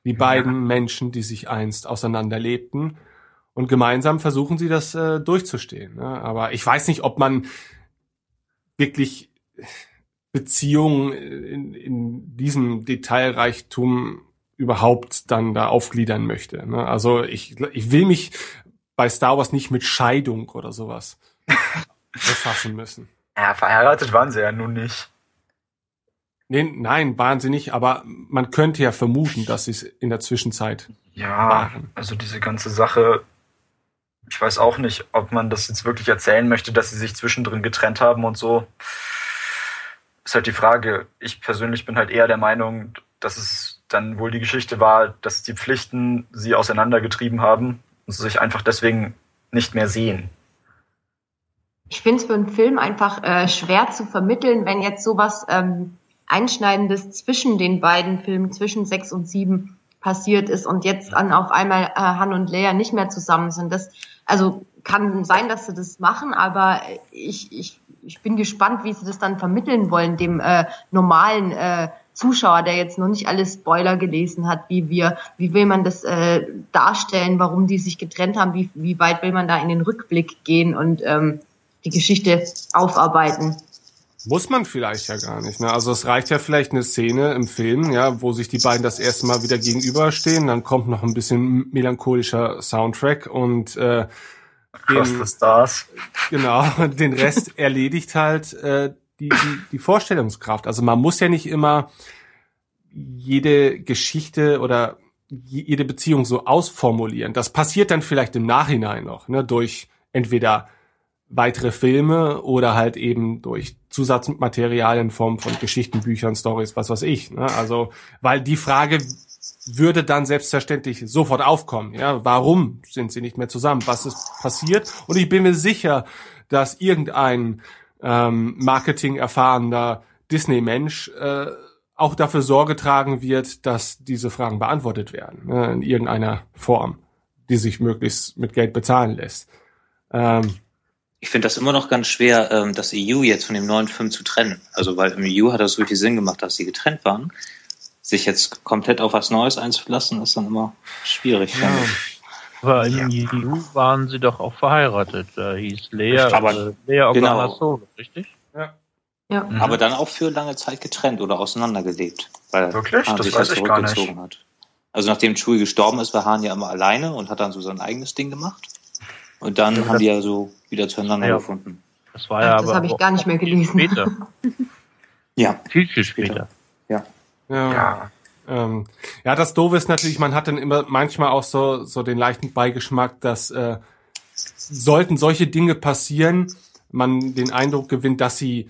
die beiden Menschen, die sich einst auseinanderlebten. Und gemeinsam versuchen sie das äh, durchzustehen. Ne? Aber ich weiß nicht, ob man wirklich Beziehungen in, in diesem Detailreichtum überhaupt dann da aufgliedern möchte. Ne? Also ich, ich will mich bei Star Wars nicht mit Scheidung oder sowas [laughs] befassen müssen. Ja, verheiratet waren sie ja nun nicht. Nee, nein, wahnsinnig, aber man könnte ja vermuten, dass sie es in der Zwischenzeit Ja, waren. also diese ganze Sache, ich weiß auch nicht, ob man das jetzt wirklich erzählen möchte, dass sie sich zwischendrin getrennt haben und so. Ist halt die Frage. Ich persönlich bin halt eher der Meinung, dass es dann wohl die Geschichte war, dass die Pflichten sie auseinandergetrieben haben und sie sich einfach deswegen nicht mehr sehen. Ich finde es für einen Film einfach äh, schwer zu vermitteln, wenn jetzt sowas ähm, Einschneidendes zwischen den beiden Filmen, zwischen sechs und sieben passiert ist und jetzt dann auf einmal äh, Han und Leia nicht mehr zusammen sind. Das, also kann sein, dass sie das machen, aber ich, ich, ich bin gespannt, wie sie das dann vermitteln wollen, dem äh, normalen äh, Zuschauer, der jetzt noch nicht alle Spoiler gelesen hat, wie wir, wie will man das äh, darstellen, warum die sich getrennt haben, wie, wie weit will man da in den Rückblick gehen und ähm, die Geschichte aufarbeiten. Muss man vielleicht ja gar nicht. Ne? Also es reicht ja vielleicht eine Szene im Film, ja, wo sich die beiden das erste Mal wieder gegenüberstehen. Dann kommt noch ein bisschen melancholischer Soundtrack und äh, Cross the Stars. Genau, den Rest erledigt halt äh, die, die, die Vorstellungskraft. Also man muss ja nicht immer jede Geschichte oder jede Beziehung so ausformulieren. Das passiert dann vielleicht im Nachhinein noch, ne, durch entweder weitere Filme oder halt eben durch Zusatzmaterialien in Form von Geschichten, Büchern, Stories, was weiß ich. Ne? Also, weil die Frage würde dann selbstverständlich sofort aufkommen. Ja, warum sind sie nicht mehr zusammen? Was ist passiert? Und ich bin mir sicher, dass irgendein ähm, Marketing erfahrener Disney-Mensch äh, auch dafür Sorge tragen wird, dass diese Fragen beantwortet werden, ne, in irgendeiner Form, die sich möglichst mit Geld bezahlen lässt. Ähm, ich finde das immer noch ganz schwer, ähm, das EU jetzt von dem neuen Film zu trennen. Also weil im EU hat das wirklich Sinn gemacht, dass sie getrennt waren. Sich jetzt komplett auf was Neues einzulassen, ist dann immer schwierig. Ja. Aber im ja. EU waren sie doch auch verheiratet. Da hieß Lea, aber, äh, Lea Organa genau. Solo, richtig? Ja. Ja. Mhm. Aber dann auch für lange Zeit getrennt oder auseinandergelebt. Weil Wirklich? Hahn das sich weiß ich gar nicht. Hat. Also nachdem Chewie gestorben ist, war Hahn ja immer alleine und hat dann so sein eigenes Ding gemacht. Und dann ja, haben die ja so wieder zueinander ja. gefunden. Das war ja Ach, das habe ich gar nicht mehr gelesen. Später. [laughs] ja. Viel, viel später. Ja. Ja. Ja. Ähm, ja, das Doofe ist natürlich, man hat dann immer manchmal auch so, so den leichten Beigeschmack, dass äh, sollten solche Dinge passieren, man den Eindruck gewinnt, dass sie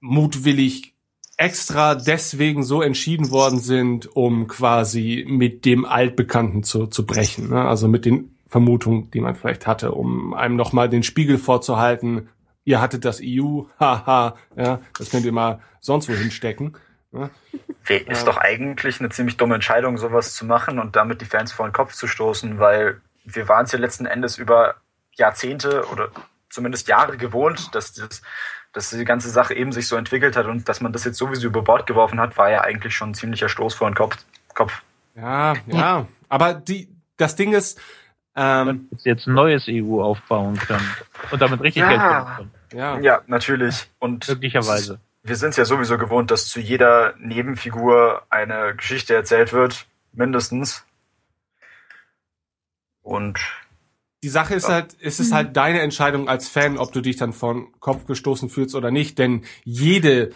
mutwillig extra deswegen so entschieden worden sind, um quasi mit dem Altbekannten zu, zu brechen. Ne? Also mit den Vermutungen, die man vielleicht hatte, um einem nochmal den Spiegel vorzuhalten. Ihr hattet das EU, [laughs] haha, ja, das könnt ihr mal sonst wo hinstecken. Ne? Ist doch eigentlich eine ziemlich dumme Entscheidung, sowas zu machen und damit die Fans vor den Kopf zu stoßen, weil wir waren es ja letzten Endes über Jahrzehnte oder zumindest Jahre gewohnt, dass das dass die ganze Sache eben sich so entwickelt hat und dass man das jetzt sowieso über Bord geworfen hat, war ja eigentlich schon ein ziemlicher Stoß vor den Kopf. Kopf. Ja, ja. Aber die, das Ding ist, ähm, dass jetzt ein neues EU aufbauen können und damit richtig ja, Geld verdienen können. Ja. ja, natürlich. Und möglicherweise. Wir sind es ja sowieso gewohnt, dass zu jeder Nebenfigur eine Geschichte erzählt wird, mindestens. Und die Sache ist halt, es ist halt deine Entscheidung als Fan, ob du dich dann von Kopf gestoßen fühlst oder nicht, denn jede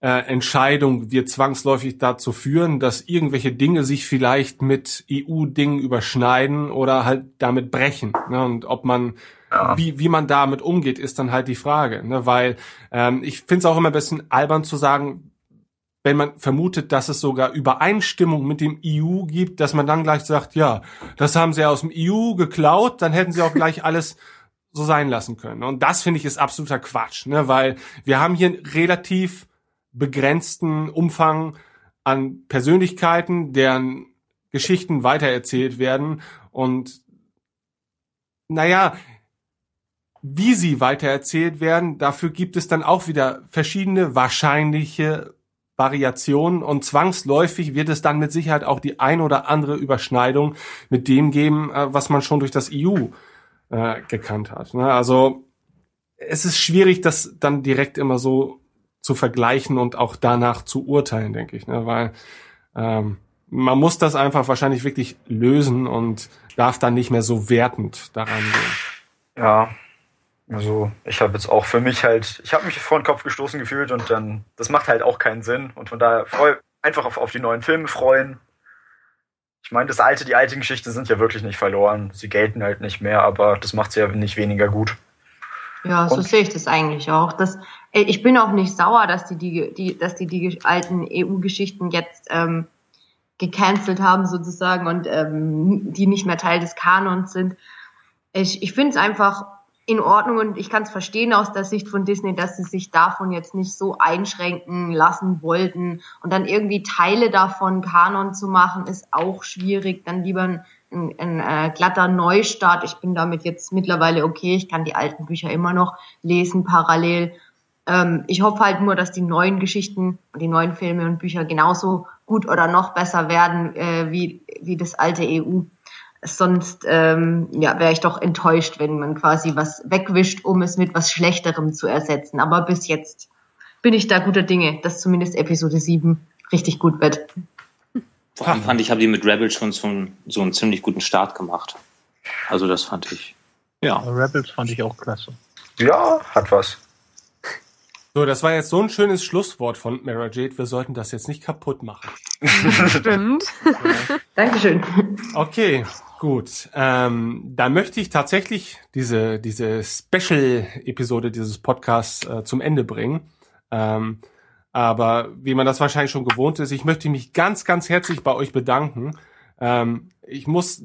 äh, Entscheidung wird zwangsläufig dazu führen, dass irgendwelche Dinge sich vielleicht mit EU-Dingen überschneiden oder halt damit brechen. Ne? Und ob man ja. wie, wie man damit umgeht, ist dann halt die Frage. Ne? Weil ähm, ich finde es auch immer ein bisschen albern zu sagen, wenn man vermutet, dass es sogar Übereinstimmung mit dem EU gibt, dass man dann gleich sagt, ja, das haben sie aus dem EU geklaut, dann hätten sie auch gleich [laughs] alles so sein lassen können. Und das finde ich ist absoluter Quatsch, ne? weil wir haben hier einen relativ begrenzten Umfang an Persönlichkeiten, deren Geschichten weitererzählt werden und naja, wie sie weitererzählt werden, dafür gibt es dann auch wieder verschiedene wahrscheinliche Variationen und zwangsläufig wird es dann mit Sicherheit auch die ein oder andere Überschneidung mit dem geben, äh, was man schon durch das EU äh, gekannt hat. Ne? Also es ist schwierig, das dann direkt immer so zu vergleichen und auch danach zu urteilen, denke ich, ne? weil ähm, man muss das einfach wahrscheinlich wirklich lösen und darf dann nicht mehr so wertend daran gehen. Ja, also ich habe jetzt auch für mich halt, ich habe mich vor den Kopf gestoßen gefühlt und dann, das macht halt auch keinen Sinn und von daher freu, einfach auf, auf die neuen Filme freuen. Ich meine, das alte, die alten Geschichten sind ja wirklich nicht verloren. Sie gelten halt nicht mehr, aber das macht sie ja nicht weniger gut. Ja, so und? sehe ich das eigentlich auch. Das, ich bin auch nicht sauer, dass die die, die, dass die, die alten EU-Geschichten jetzt ähm, gecancelt haben sozusagen und ähm, die nicht mehr Teil des Kanons sind. Ich, ich finde es einfach in Ordnung und ich kann es verstehen aus der Sicht von Disney, dass sie sich davon jetzt nicht so einschränken lassen wollten und dann irgendwie Teile davon Kanon zu machen, ist auch schwierig. Dann lieber ein, ein, ein äh, glatter Neustart. Ich bin damit jetzt mittlerweile okay. Ich kann die alten Bücher immer noch lesen parallel. Ähm, ich hoffe halt nur, dass die neuen Geschichten und die neuen Filme und Bücher genauso gut oder noch besser werden äh, wie wie das alte EU. Sonst ähm, ja, wäre ich doch enttäuscht, wenn man quasi was wegwischt, um es mit was Schlechterem zu ersetzen. Aber bis jetzt bin ich da guter Dinge, dass zumindest Episode 7 richtig gut wird. Vor allem fand ich, haben die mit Rebel schon so so einen ziemlich guten Start gemacht. Also das fand ich. Ja. Rebels fand ich auch klasse. Ja, hat was. So, das war jetzt so ein schönes Schlusswort von Mara Jade. Wir sollten das jetzt nicht kaputt machen. [laughs] Stimmt. [laughs] Dankeschön. Okay, gut. Ähm, dann möchte ich tatsächlich diese, diese Special-Episode dieses Podcasts äh, zum Ende bringen. Ähm, aber wie man das wahrscheinlich schon gewohnt ist, ich möchte mich ganz, ganz herzlich bei euch bedanken. Ähm, ich muss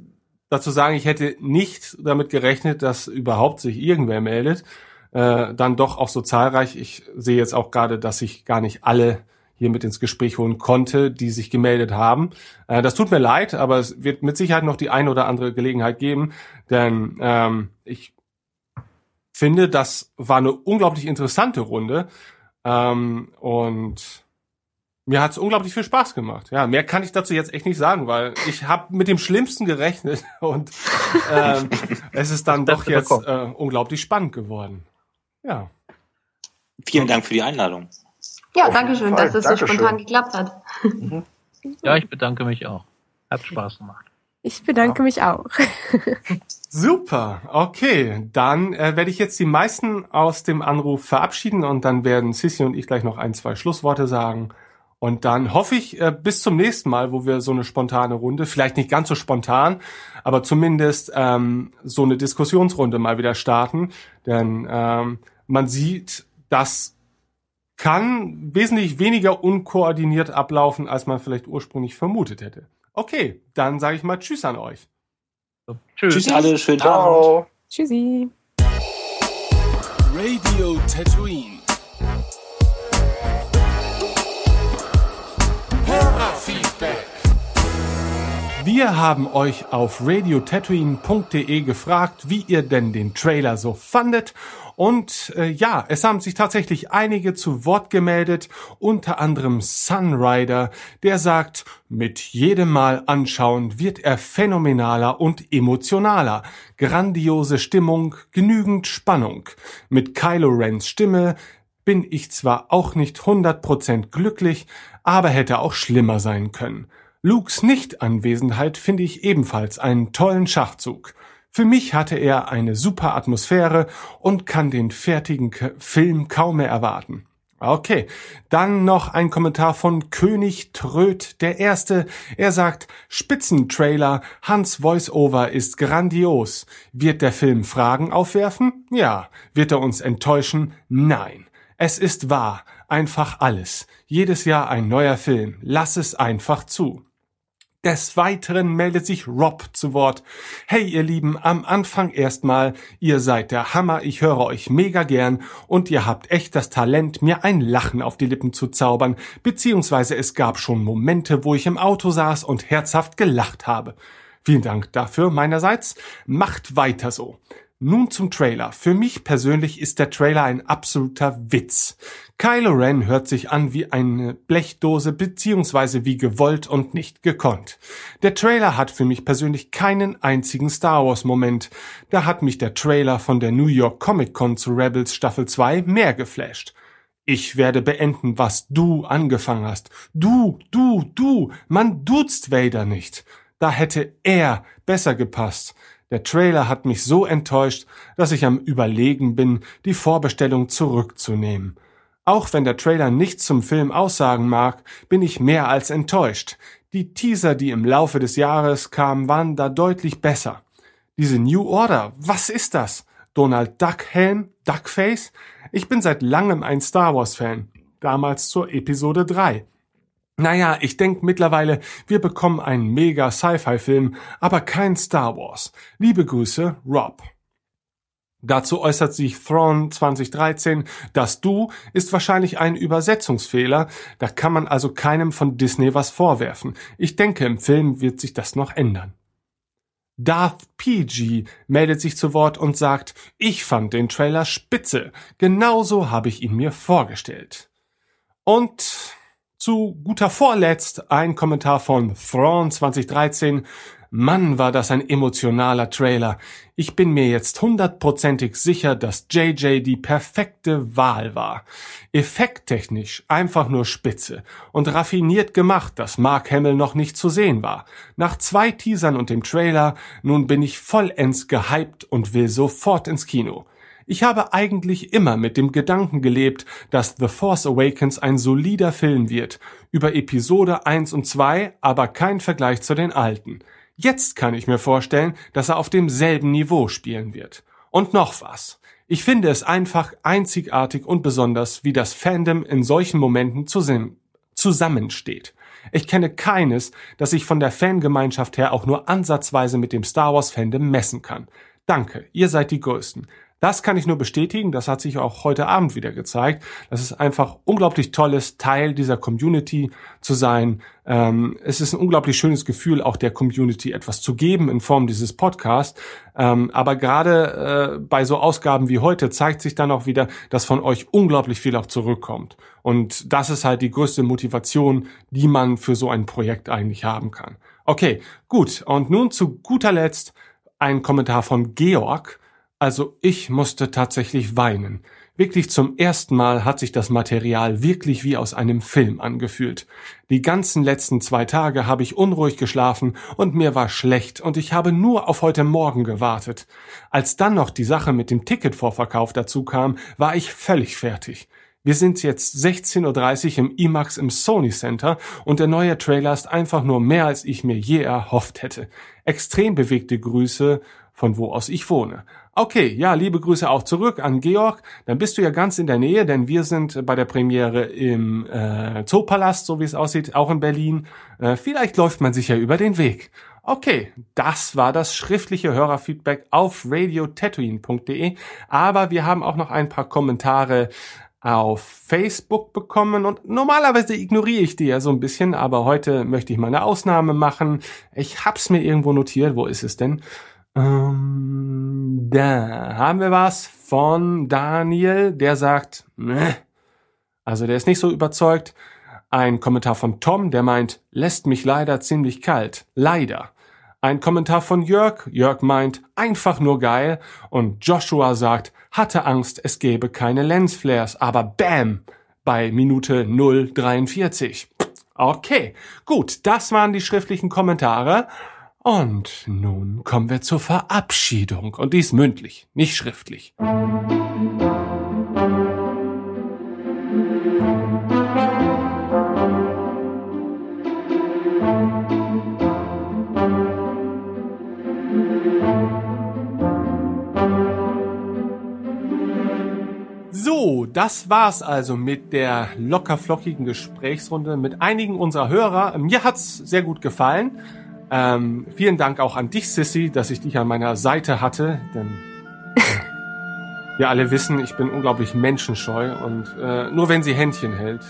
dazu sagen, ich hätte nicht damit gerechnet, dass überhaupt sich irgendwer meldet. Äh, dann doch auch so zahlreich. Ich sehe jetzt auch gerade, dass ich gar nicht alle hier mit ins Gespräch holen konnte, die sich gemeldet haben. Äh, das tut mir leid, aber es wird mit Sicherheit noch die eine oder andere Gelegenheit geben, denn ähm, ich finde, das war eine unglaublich interessante Runde ähm, und mir hat es unglaublich viel Spaß gemacht. Ja, mehr kann ich dazu jetzt echt nicht sagen, weil ich habe mit dem Schlimmsten gerechnet [laughs] und ähm, [laughs] es ist dann doch jetzt äh, unglaublich spannend geworden. Ja. Vielen Dank für die Einladung. Ja, danke schön, dass das so spontan geklappt hat. Ja, ich bedanke mich auch. Hat Spaß gemacht. Ich bedanke mich auch. [laughs] Super, okay. Dann äh, werde ich jetzt die meisten aus dem Anruf verabschieden und dann werden Sissy und ich gleich noch ein, zwei Schlussworte sagen. Und dann hoffe ich äh, bis zum nächsten Mal, wo wir so eine spontane Runde, vielleicht nicht ganz so spontan, aber zumindest ähm, so eine Diskussionsrunde mal wieder starten. Denn ähm, man sieht, das kann wesentlich weniger unkoordiniert ablaufen, als man vielleicht ursprünglich vermutet hätte. Okay, dann sage ich mal Tschüss an euch. Tschüss. Tschüss alle, schönen Ciao. Abend. Tschüssi. Radio Tatooine. Hörerfeedback. Wir haben euch auf radiotatooine.de gefragt, wie ihr denn den Trailer so fandet. Und äh, ja, es haben sich tatsächlich einige zu Wort gemeldet, unter anderem Sunrider, der sagt, mit jedem Mal anschauen wird er phänomenaler und emotionaler. Grandiose Stimmung, genügend Spannung. Mit Kylo Rens Stimme bin ich zwar auch nicht 100% glücklich, aber hätte auch schlimmer sein können. Lukes Nichtanwesenheit finde ich ebenfalls einen tollen Schachzug. Für mich hatte er eine super Atmosphäre und kann den fertigen Film kaum mehr erwarten. Okay, dann noch ein Kommentar von König Tröd der Erste. Er sagt, Spitzentrailer, Hans Voiceover ist grandios. Wird der Film Fragen aufwerfen? Ja. Wird er uns enttäuschen? Nein. Es ist wahr. Einfach alles. Jedes Jahr ein neuer Film. Lass es einfach zu. Des Weiteren meldet sich Rob zu Wort. Hey ihr Lieben, am Anfang erstmal, ihr seid der Hammer, ich höre euch mega gern und ihr habt echt das Talent, mir ein Lachen auf die Lippen zu zaubern, beziehungsweise es gab schon Momente, wo ich im Auto saß und herzhaft gelacht habe. Vielen Dank dafür meinerseits. Macht weiter so. Nun zum Trailer. Für mich persönlich ist der Trailer ein absoluter Witz. Kylo Ren hört sich an wie eine Blechdose beziehungsweise wie gewollt und nicht gekonnt. Der Trailer hat für mich persönlich keinen einzigen Star Wars Moment. Da hat mich der Trailer von der New York Comic Con zu Rebels Staffel 2 mehr geflasht. Ich werde beenden, was du angefangen hast. Du, du, du, man duzt Vader nicht. Da hätte er besser gepasst. Der Trailer hat mich so enttäuscht, dass ich am Überlegen bin, die Vorbestellung zurückzunehmen. Auch wenn der Trailer nichts zum Film aussagen mag, bin ich mehr als enttäuscht. Die Teaser, die im Laufe des Jahres kamen, waren da deutlich besser. Diese New Order, was ist das? Donald Duck Helm? Duckface? Ich bin seit langem ein Star Wars Fan. Damals zur Episode 3. Naja, ich denke mittlerweile, wir bekommen einen mega Sci-Fi-Film, aber kein Star Wars. Liebe Grüße, Rob. Dazu äußert sich Thrawn 2013, das Du ist wahrscheinlich ein Übersetzungsfehler, da kann man also keinem von Disney was vorwerfen. Ich denke, im Film wird sich das noch ändern. Darth PG meldet sich zu Wort und sagt, ich fand den Trailer spitze, genauso habe ich ihn mir vorgestellt. Und zu guter Vorletzt ein Kommentar von Thrawn 2013. Mann, war das ein emotionaler Trailer. Ich bin mir jetzt hundertprozentig sicher, dass JJ die perfekte Wahl war. Effekttechnisch einfach nur spitze und raffiniert gemacht, dass Mark Hamill noch nicht zu sehen war. Nach zwei Teasern und dem Trailer, nun bin ich vollends gehypt und will sofort ins Kino. Ich habe eigentlich immer mit dem Gedanken gelebt, dass The Force Awakens ein solider Film wird, über Episode 1 und 2, aber kein Vergleich zu den alten. Jetzt kann ich mir vorstellen, dass er auf demselben Niveau spielen wird. Und noch was. Ich finde es einfach einzigartig und besonders, wie das Fandom in solchen Momenten zusammensteht. Ich kenne keines, das sich von der Fangemeinschaft her auch nur ansatzweise mit dem Star Wars Fandom messen kann. Danke, ihr seid die Größten. Das kann ich nur bestätigen. Das hat sich auch heute Abend wieder gezeigt. Das ist einfach unglaublich tolles, Teil dieser Community zu sein. Ähm, es ist ein unglaublich schönes Gefühl, auch der Community etwas zu geben in Form dieses Podcasts. Ähm, aber gerade äh, bei so Ausgaben wie heute zeigt sich dann auch wieder, dass von euch unglaublich viel auch zurückkommt. Und das ist halt die größte Motivation, die man für so ein Projekt eigentlich haben kann. Okay, gut. Und nun zu guter Letzt ein Kommentar von Georg. Also ich musste tatsächlich weinen. Wirklich zum ersten Mal hat sich das Material wirklich wie aus einem Film angefühlt. Die ganzen letzten zwei Tage habe ich unruhig geschlafen und mir war schlecht und ich habe nur auf heute Morgen gewartet. Als dann noch die Sache mit dem Ticketvorverkauf dazu kam, war ich völlig fertig. Wir sind jetzt 16.30 Uhr im IMAX im Sony Center und der neue Trailer ist einfach nur mehr, als ich mir je erhofft hätte. Extrem bewegte Grüße, von wo aus ich wohne. Okay, ja, liebe Grüße auch zurück an Georg. Dann bist du ja ganz in der Nähe, denn wir sind bei der Premiere im äh, Zoopalast, so wie es aussieht, auch in Berlin. Äh, vielleicht läuft man sich ja über den Weg. Okay, das war das schriftliche Hörerfeedback auf radiotatooine.de. Aber wir haben auch noch ein paar Kommentare auf Facebook bekommen und normalerweise ignoriere ich die ja so ein bisschen, aber heute möchte ich mal eine Ausnahme machen. Ich hab's mir irgendwo notiert. Wo ist es denn? Ähm, da haben wir was von Daniel, der sagt, Meh. also der ist nicht so überzeugt. Ein Kommentar von Tom, der meint, lässt mich leider ziemlich kalt. Leider. Ein Kommentar von Jörg. Jörg meint, einfach nur geil. Und Joshua sagt, hatte Angst, es gäbe keine Lensflares, aber bam! Bei Minute 043. Okay, gut, das waren die schriftlichen Kommentare. Und nun kommen wir zur Verabschiedung. Und dies mündlich, nicht schriftlich. So, das war's also mit der lockerflockigen Gesprächsrunde mit einigen unserer Hörer. Mir hat's sehr gut gefallen. Ähm, vielen Dank auch an dich, Sissy, dass ich dich an meiner Seite hatte, denn äh, [laughs] wir alle wissen, ich bin unglaublich menschenscheu und äh, nur wenn sie Händchen hält.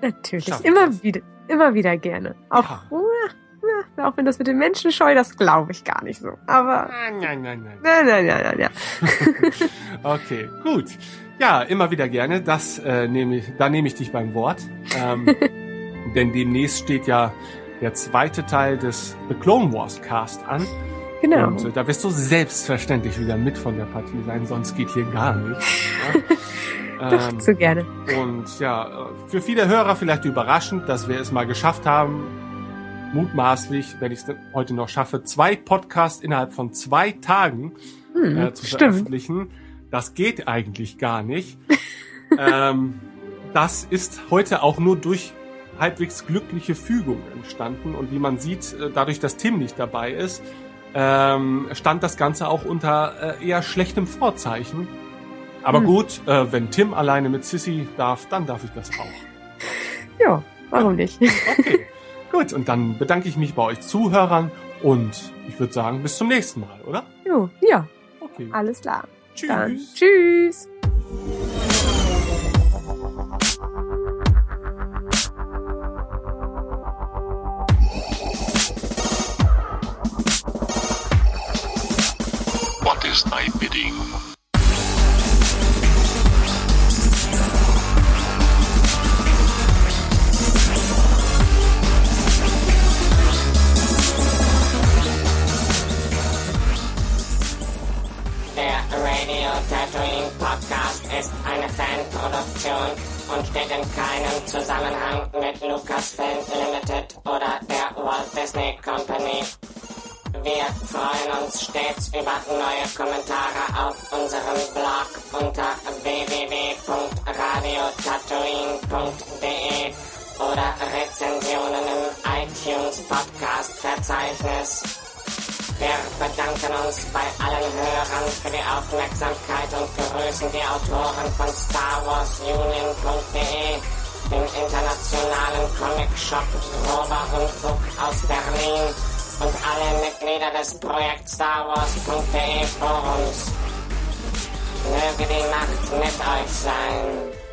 Äh, Natürlich, immer das. wieder, immer wieder gerne. Auch, ja. ja, auch wenn das mit den Menschenscheu, das glaube ich gar nicht so. Aber nein, nein, nein, nein, nein, nein, nein, nein ja. [laughs] okay, gut. Ja, immer wieder gerne. Das äh, nehme ich, da nehme ich dich beim Wort, ähm, [laughs] denn demnächst steht ja der zweite Teil des The Clone Wars Cast an. Genau. Und äh, da wirst du selbstverständlich wieder mit von der Partie sein, sonst geht hier gar nichts. Ja? [laughs] ähm, so gerne. Und ja, für viele Hörer vielleicht überraschend, dass wir es mal geschafft haben, mutmaßlich, wenn ich es heute noch schaffe, zwei Podcasts innerhalb von zwei Tagen hm, äh, zu stimmt. veröffentlichen. Das geht eigentlich gar nicht. [laughs] ähm, das ist heute auch nur durch halbwegs glückliche Fügung entstanden. Und wie man sieht, äh, dadurch, dass Tim nicht dabei ist, ähm, stand das Ganze auch unter äh, eher schlechtem Vorzeichen. Aber Hm. gut, äh, wenn Tim alleine mit Sissy darf, dann darf ich das auch. Ja, warum nicht? Okay, [laughs] gut. Und dann bedanke ich mich bei euch Zuhörern und ich würde sagen, bis zum nächsten Mal, oder? Jo, ja, Okay. alles klar. Tschüss. Dann tschüss. Service Einbidding. Der Radio Tattooing Podcast ist eine Fanproduktion und steht in keinem Zusammenhang mit Lucasfilm Limited oder der Walt Disney Company. Wir freuen uns stets über neue Kommentare auf unserem Blog unter www.radiotatooine.de oder Rezensionen im iTunes Podcast Verzeichnis. Wir bedanken uns bei allen Hörern für die Aufmerksamkeit und begrüßen die Autoren von StarWarsUnion.de, dem internationalen Comic-Shop Grober Unfug aus Berlin und alle Mitglieder des Projekt StarWars.de Forums. Möge die Macht mit euch sein.